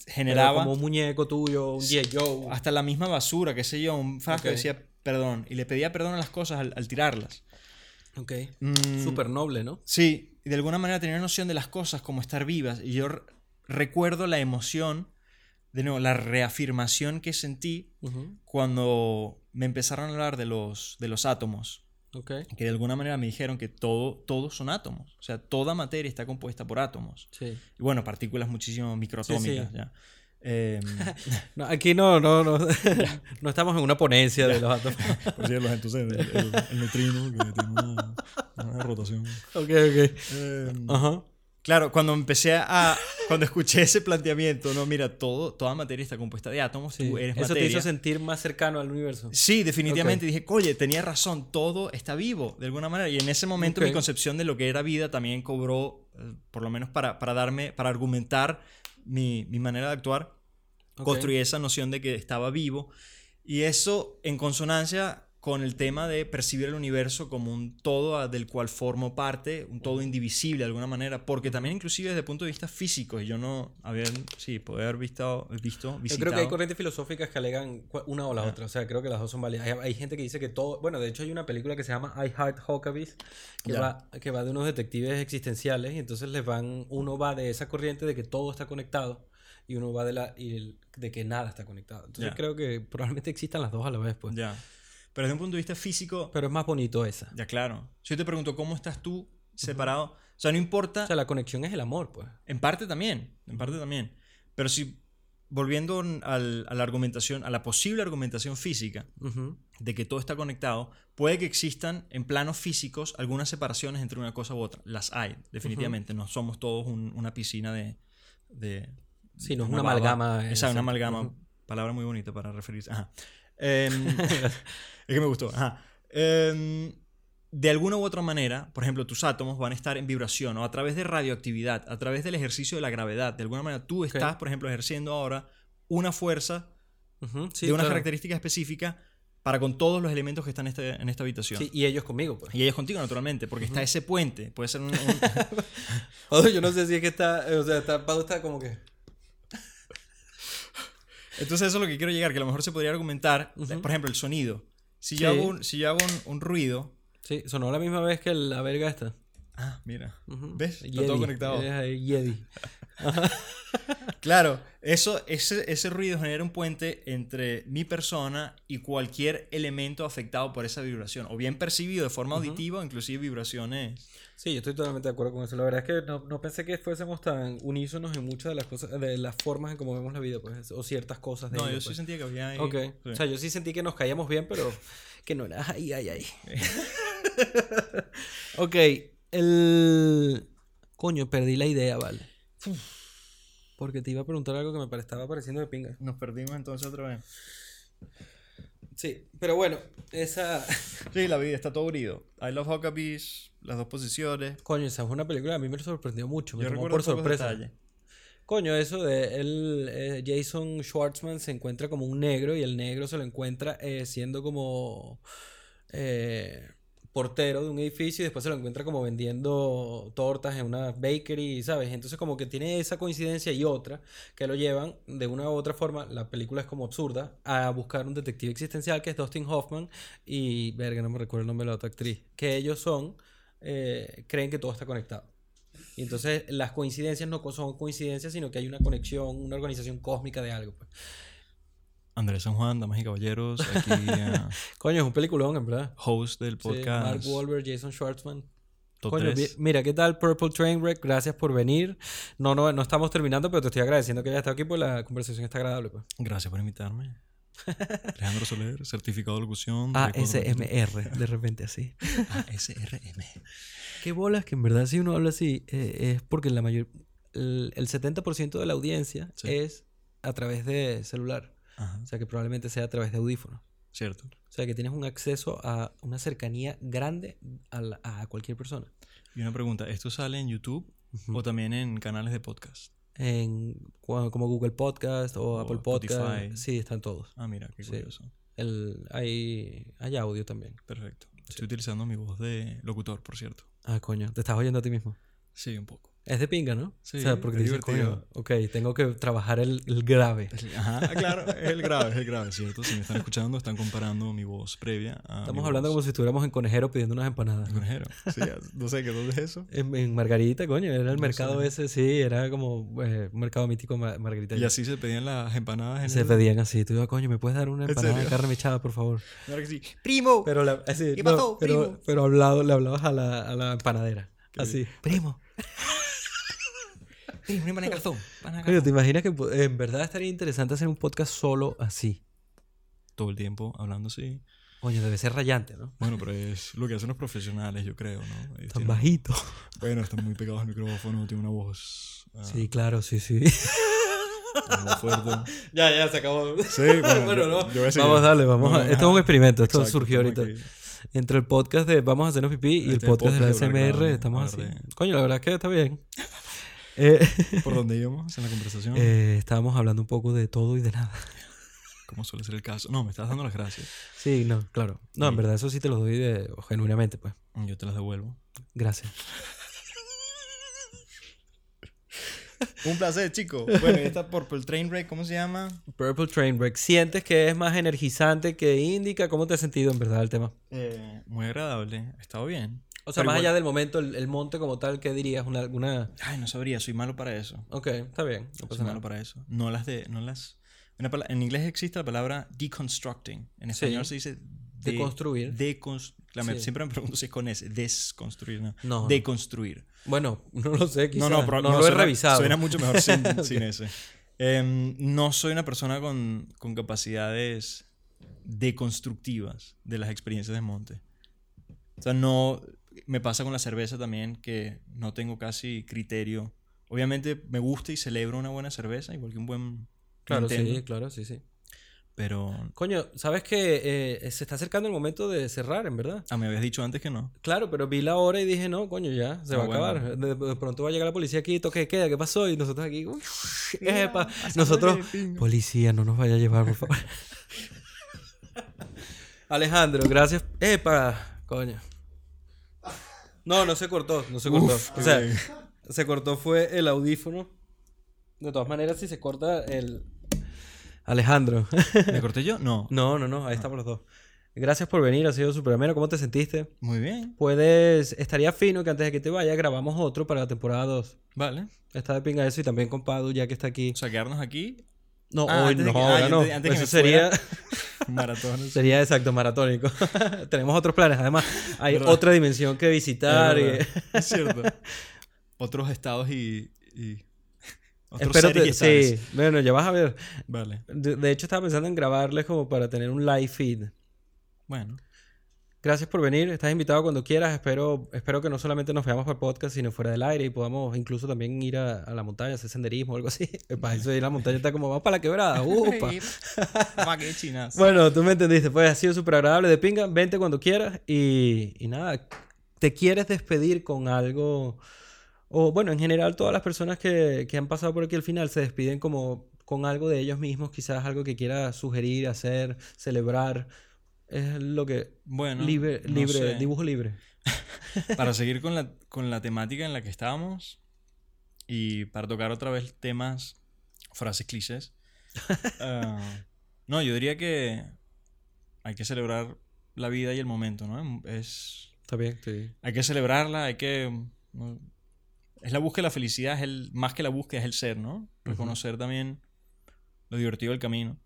Pero generaba como un muñeco tuyo, un Sí, G.I. Joe. hasta la misma basura, qué sé yo, un frasco Ok. decía perdón. Y le pedía perdón a las cosas al, al tirarlas. Ok. Mm, Súper noble, ¿no? Sí, y de alguna manera tenía noción de las cosas como estar vivas. Y yo recuerdo la emoción, de nuevo, la reafirmación que sentí cuando me empezaron a hablar de los, de los átomos. Ok. Que de alguna manera me dijeron que todo, todos son átomos. O sea, toda materia está compuesta por átomos. Sí. Y bueno, partículas muchísimo microatómicas. Sí, sí. ya. Em, No, aquí no, no, no, no estamos en una ponencia de los átomos. por cierto, entonces el, el- el neutrino que tiene una, una rotación. Ok, ok. Em, Ajá. Claro, cuando empecé a. Cuando escuché ese planteamiento, no, mira, todo, toda materia está compuesta de átomos, Sí. tú eres Eso te materia. hizo sentir más cercano al universo. Sí, definitivamente. Ok. Dije, oye, tenía razón, todo está vivo, de alguna manera. Y en ese momento Ok. mi concepción de lo que era vida también cobró, eh, por lo menos para, para darme, para argumentar mi, mi manera de actuar, construí esa noción de que estaba vivo. Y eso en consonancia con el tema de percibir el universo como un todo del cual formo parte, un todo indivisible de alguna manera, porque también inclusive desde el punto de vista físico, yo no había, sí, poder haber visto, visto Yo visitado. creo que hay corrientes filosóficas que alegan una o la Ah. otra. O sea, creo que las dos son válidas. Hay, hay gente que dice que todo. Bueno, de hecho, hay una película que se llama I Heart Huckabees que, va, que va de unos detectives existenciales y entonces les van. Uno va de esa corriente de que todo está conectado y uno va de la y el- de que nada está conectado. Entonces creo que probablemente existan las dos a la vez, pues. Ya. Pero desde un punto de vista físico, Pero es más bonito esa. ya claro. Si yo te pregunto cómo estás tú separado, o sea, no importa, O sea, la conexión es el amor, pues. en parte también, en parte también. Pero si, volviendo al- a la argumentación, a la posible argumentación física de que todo está conectado, puede que existan en planos físicos algunas separaciones entre una cosa u otra. Las hay, definitivamente. No somos todos un- una piscina de... de Sí, no es una una amalgama. Exacto, una amalgama. Palabra muy bonita para referirse. Ajá. Em, es que me gustó. Ajá. Em, de alguna u otra manera, por ejemplo, tus átomos van a estar en vibración o a través de radioactividad, a través del ejercicio de la gravedad. De alguna manera, tú estás, por ejemplo, ejerciendo ahora una fuerza Ujú, sí, de una claro. característica específica para con todos los elementos que están en, este- en esta habitación. Sí, y ellos conmigo, pues. Y ellos contigo, naturalmente, porque está ese puente. Puede ser un- un, yo no sé si es que está. O sea, está como que. Entonces eso es lo que quiero llegar, que a lo mejor se podría argumentar, Ujú. por ejemplo, el sonido. Si yo Sí. hago un, si yo hago un, un ruido... Sí, sonó la misma vez que la verga esta. Ah, mira. Ujú. ¿Ves? Está Jedi, todo conectado. Jedi. Claro, eso, ese, ese ruido genera un puente entre mi persona y cualquier elemento afectado por esa vibración, o bien percibido de forma auditiva, o inclusive vibraciones. Sí, yo estoy totalmente de acuerdo con eso. La verdad es que no, no pensé que fuésemos tan unísonos en muchas de las cosas, de las formas en cómo vemos la vida, pues, o ciertas cosas de No, ello, yo sí pues. sentía que había ahí... Ok. sí. O sea, yo sí sentí que nos caíamos bien, pero que no era ay, ay, ay. ok, el... Coño, perdí la idea, vale. Porque te iba a preguntar algo que me estaba pareciendo de pinga. Nos perdimos entonces otra vez. Sí, pero bueno, esa... Sí, la vida está todo unido. I Love Huckabees, las dos posiciones. Coño, esa es una película que a mí me sorprendió mucho. Me Yo tomó por sorpresa. Coño, eso de él, eh, Jason Schwartzman se encuentra como un negro y el negro se lo encuentra eh, siendo como eh, portero de un edificio y después se lo encuentra como vendiendo tortas en una bakery, ¿sabes? Entonces como que tiene esa coincidencia y otra que lo llevan de una u otra forma, la película es como absurda, a buscar un detective existencial que es Dustin Hoffman y, verga, no me recuerdo el nombre de la otra actriz, que ellos son, eh, creen que todo está conectado. Y entonces las coincidencias no son coincidencias, sino que hay una conexión, una organización cósmica de algo. pues. Andrés San Juan, damas y caballeros, aquí eh, Coño, es un peliculón, en verdad. host del Sí, podcast. Mark Wahlberg, Jason Schwartzman. Coño, 3. vi- mira, ¿qué tal Purple Trainwreck? Gracias por venir. No, no, no estamos terminando, pero te estoy agradeciendo que hayas estado aquí porque la conversación está agradable. Pues. Gracias por invitarme. Alejandro Soler, certificado de locución. Ah, récord de- ASMR, de repente así. ASRM. Qué bolas que en verdad si uno habla así eh, es porque la mayor, el, el 70% de la audiencia Sí. es a través de celular. Ajá, O sea que probablemente sea a través de audífonos. cierto. O sea que tienes un acceso a una cercanía grande a, la- a cualquier persona. Y una pregunta, ¿esto sale en YouTube o también en canales de podcast? En, como Google Podcast o, O Apple Podcast. Spotify. Sí, están todos. Ah, mira, qué Sí. curioso. El, hay, hay audio también. Perfecto. Estoy utilizando mi voz de locutor, por cierto. Ah, coño, te estás oyendo a ti mismo. Sí, un poco. Es de pinga, ¿no? Sí, o sea, porque es dices, coño, ok, tengo que trabajar el, el grave. Ajá, ah, claro, es el grave, es el grave, ¿cierto? Si me están escuchando, están comparando mi voz previa a. Estamos hablando como si estuviéramos en Conejero pidiendo unas empanadas. Conejero. Sí, no sé qué dónde es eso. En, en Margarita, coño, era el No mercado sé. ese, sí, era como eh, un mercado mítico Ma- Margarita. Y así se pedían las empanadas en Se el- pedían así. Tú ibas, coño, ¿me puedes dar una ¿En empanada de carne mechada, por favor? Claro que sí. ¡Primo! Pero, la, así, ¿Qué no, pasó, pero, primo? pero hablado, le hablabas a la, a la empanadera. Qué Así, primo. Sí, una pana de calzón. calzón. ¿te imaginas que po- en verdad estaría interesante hacer un podcast solo así? Todo el tiempo hablando así. Coño, debe ser rayante, ¿no? Bueno, pero es lo que hacen los profesionales, yo creo, ¿no? Ellos Tan tienen- bajito. Bueno, están muy pegados al micrófono, tiene una voz. ah, Sí, claro, sí, sí. una voz fuerte. ya, ya, se acabó. Sí, bueno, Bueno, yo- no. yo voy a seguir. Vamos a darle, vamos No, a... Esto es un experimento, esto Exacto, surgió ahorita. aquí. Entre el podcast de Vamos a hacernos pipí y el Este el podcast de la podcast de Black SMR, estamos así. Coño, la verdad es que está bien. Eh, ¿Por dónde íbamos en la conversación? eh, estábamos hablando un poco de todo y de nada. Como suele ser el caso. No, me estás dando las gracias. Sí, no, claro. No, en verdad eso sí te lo doy de, genuinamente, pues. Yo te las devuelvo. Gracias. Un placer, chico. Bueno, y esta Purple Train Wreck, ¿cómo se llama? Purple Train Wreck. ¿Sientes que es más energizante que Indica? ¿Cómo te has sentido en verdad el tema? Eh, muy agradable. Ha estado bien. O sea, Pero más igual- allá del momento, el, el monte como tal, ¿qué dirías? Una, alguna... Ay, no sabría, soy malo para eso. Ok, está bien. No Soy pasa malo nada. para eso. No las de. No las. una pala- en inglés existe la palabra deconstructing. En español se dice. de- Deconstruir. decons- la- me- Sí. Siempre me pregunto si es con S. Desconstruir, no. No, no. Deconstruir. Bueno, no lo sé, quizás. No, no, pero no, lo he suena- revisado. Suena mucho mejor sin, sin ese. Em, no soy una persona con, con capacidades deconstructivas de las experiencias de monte. O sea, no. Me pasa con la cerveza también que no tengo casi criterio. Obviamente me gusta y celebro una buena cerveza, igual que un buen. Claro, Nintendo, sí, claro, sí, sí. Pero. Coño, ¿sabes que eh, se está acercando el momento de cerrar, en verdad? Ah, me habías dicho antes que no. Claro, pero vi la hora y dije, no, coño, ya, se Ah, va a bueno. acabar. De, de pronto va a llegar la policía aquí, toque de queda, ¿qué pasó? Y nosotros aquí, uff, epa. Nosotros, policía, no nos vaya a llevar, por favor. Alejandro, gracias. Epa, coño. No, no se cortó, no se cortó. Uf, o sea, bien. se cortó fue el audífono. De todas maneras, si se corta el... Alejandro. ¿Me corté yo? No. No, no, no, ahí estamos los dos. Gracias por venir, ha sido súper ameno. ¿Cómo te sentiste? Muy bien. Puedes, estaría fino que antes de que te vayas grabamos otro para la temporada 2. Vale. Está de pinga eso y también con Padu, ya que está aquí. O sea, quedarnos aquí. No, Ah, hoy no, que- ah, ahora no. antes- eso sería, Maratones. sería exacto, maratónico. Tenemos otros planes. Además, hay ¿Verdad? otra dimensión que visitar. Es y- verdad. Es cierto. Otros estados y. y otros Espero seres y te- estados. sí, bueno, ya vas a ver. Vale. De, de hecho, estaba pensando en grabarles como para tener un live feed. Bueno. Gracias por venir, estás invitado cuando quieras. Espero, espero que no solamente nos veamos el podcast, sino fuera del aire y podamos incluso también ir a, a la montaña, hacer senderismo o algo así. Para eso ir a la montaña está como, vamos para la quebrada. Upa. Chinas. Bueno, tú me entendiste, pues ha sido súper agradable de pinga. Vente cuando quieras y, y nada, ¿te quieres despedir con algo? O bueno, en general todas las personas que, que han pasado por aquí al final se despiden como con algo de ellos mismos, quizás algo que quiera sugerir, hacer, celebrar. Es lo que... Bueno. libre, no libre, sé. dibujo libre. Para seguir con la, con la temática en la que estábamos y para tocar otra vez temas, frases clichés. ah, no, yo diría que hay que celebrar la vida y el momento, ¿no? Es, Está bien, sí. hay que celebrarla, hay que... no, es la búsqueda de la felicidad, es el, más que la búsqueda, es el ser, ¿no? Reconocer también lo divertido del camino.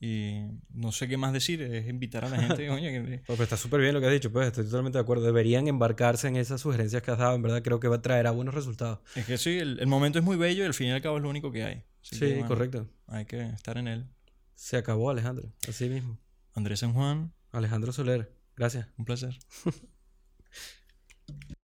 Y no sé qué más decir, es invitar a la gente, coño, que- Pues está súper bien lo que has dicho, pues estoy totalmente de acuerdo. Deberían embarcarse en esas sugerencias que has dado, en verdad creo que va a traer a buenos resultados. Es que sí, el, el momento es muy bello y al fin y al cabo es lo único que hay. Así Sí, que, bueno, correcto. Hay que estar en él. Se acabó Alejandro, así mismo. Andrés San Juan, Alejandro Soler, gracias. un placer.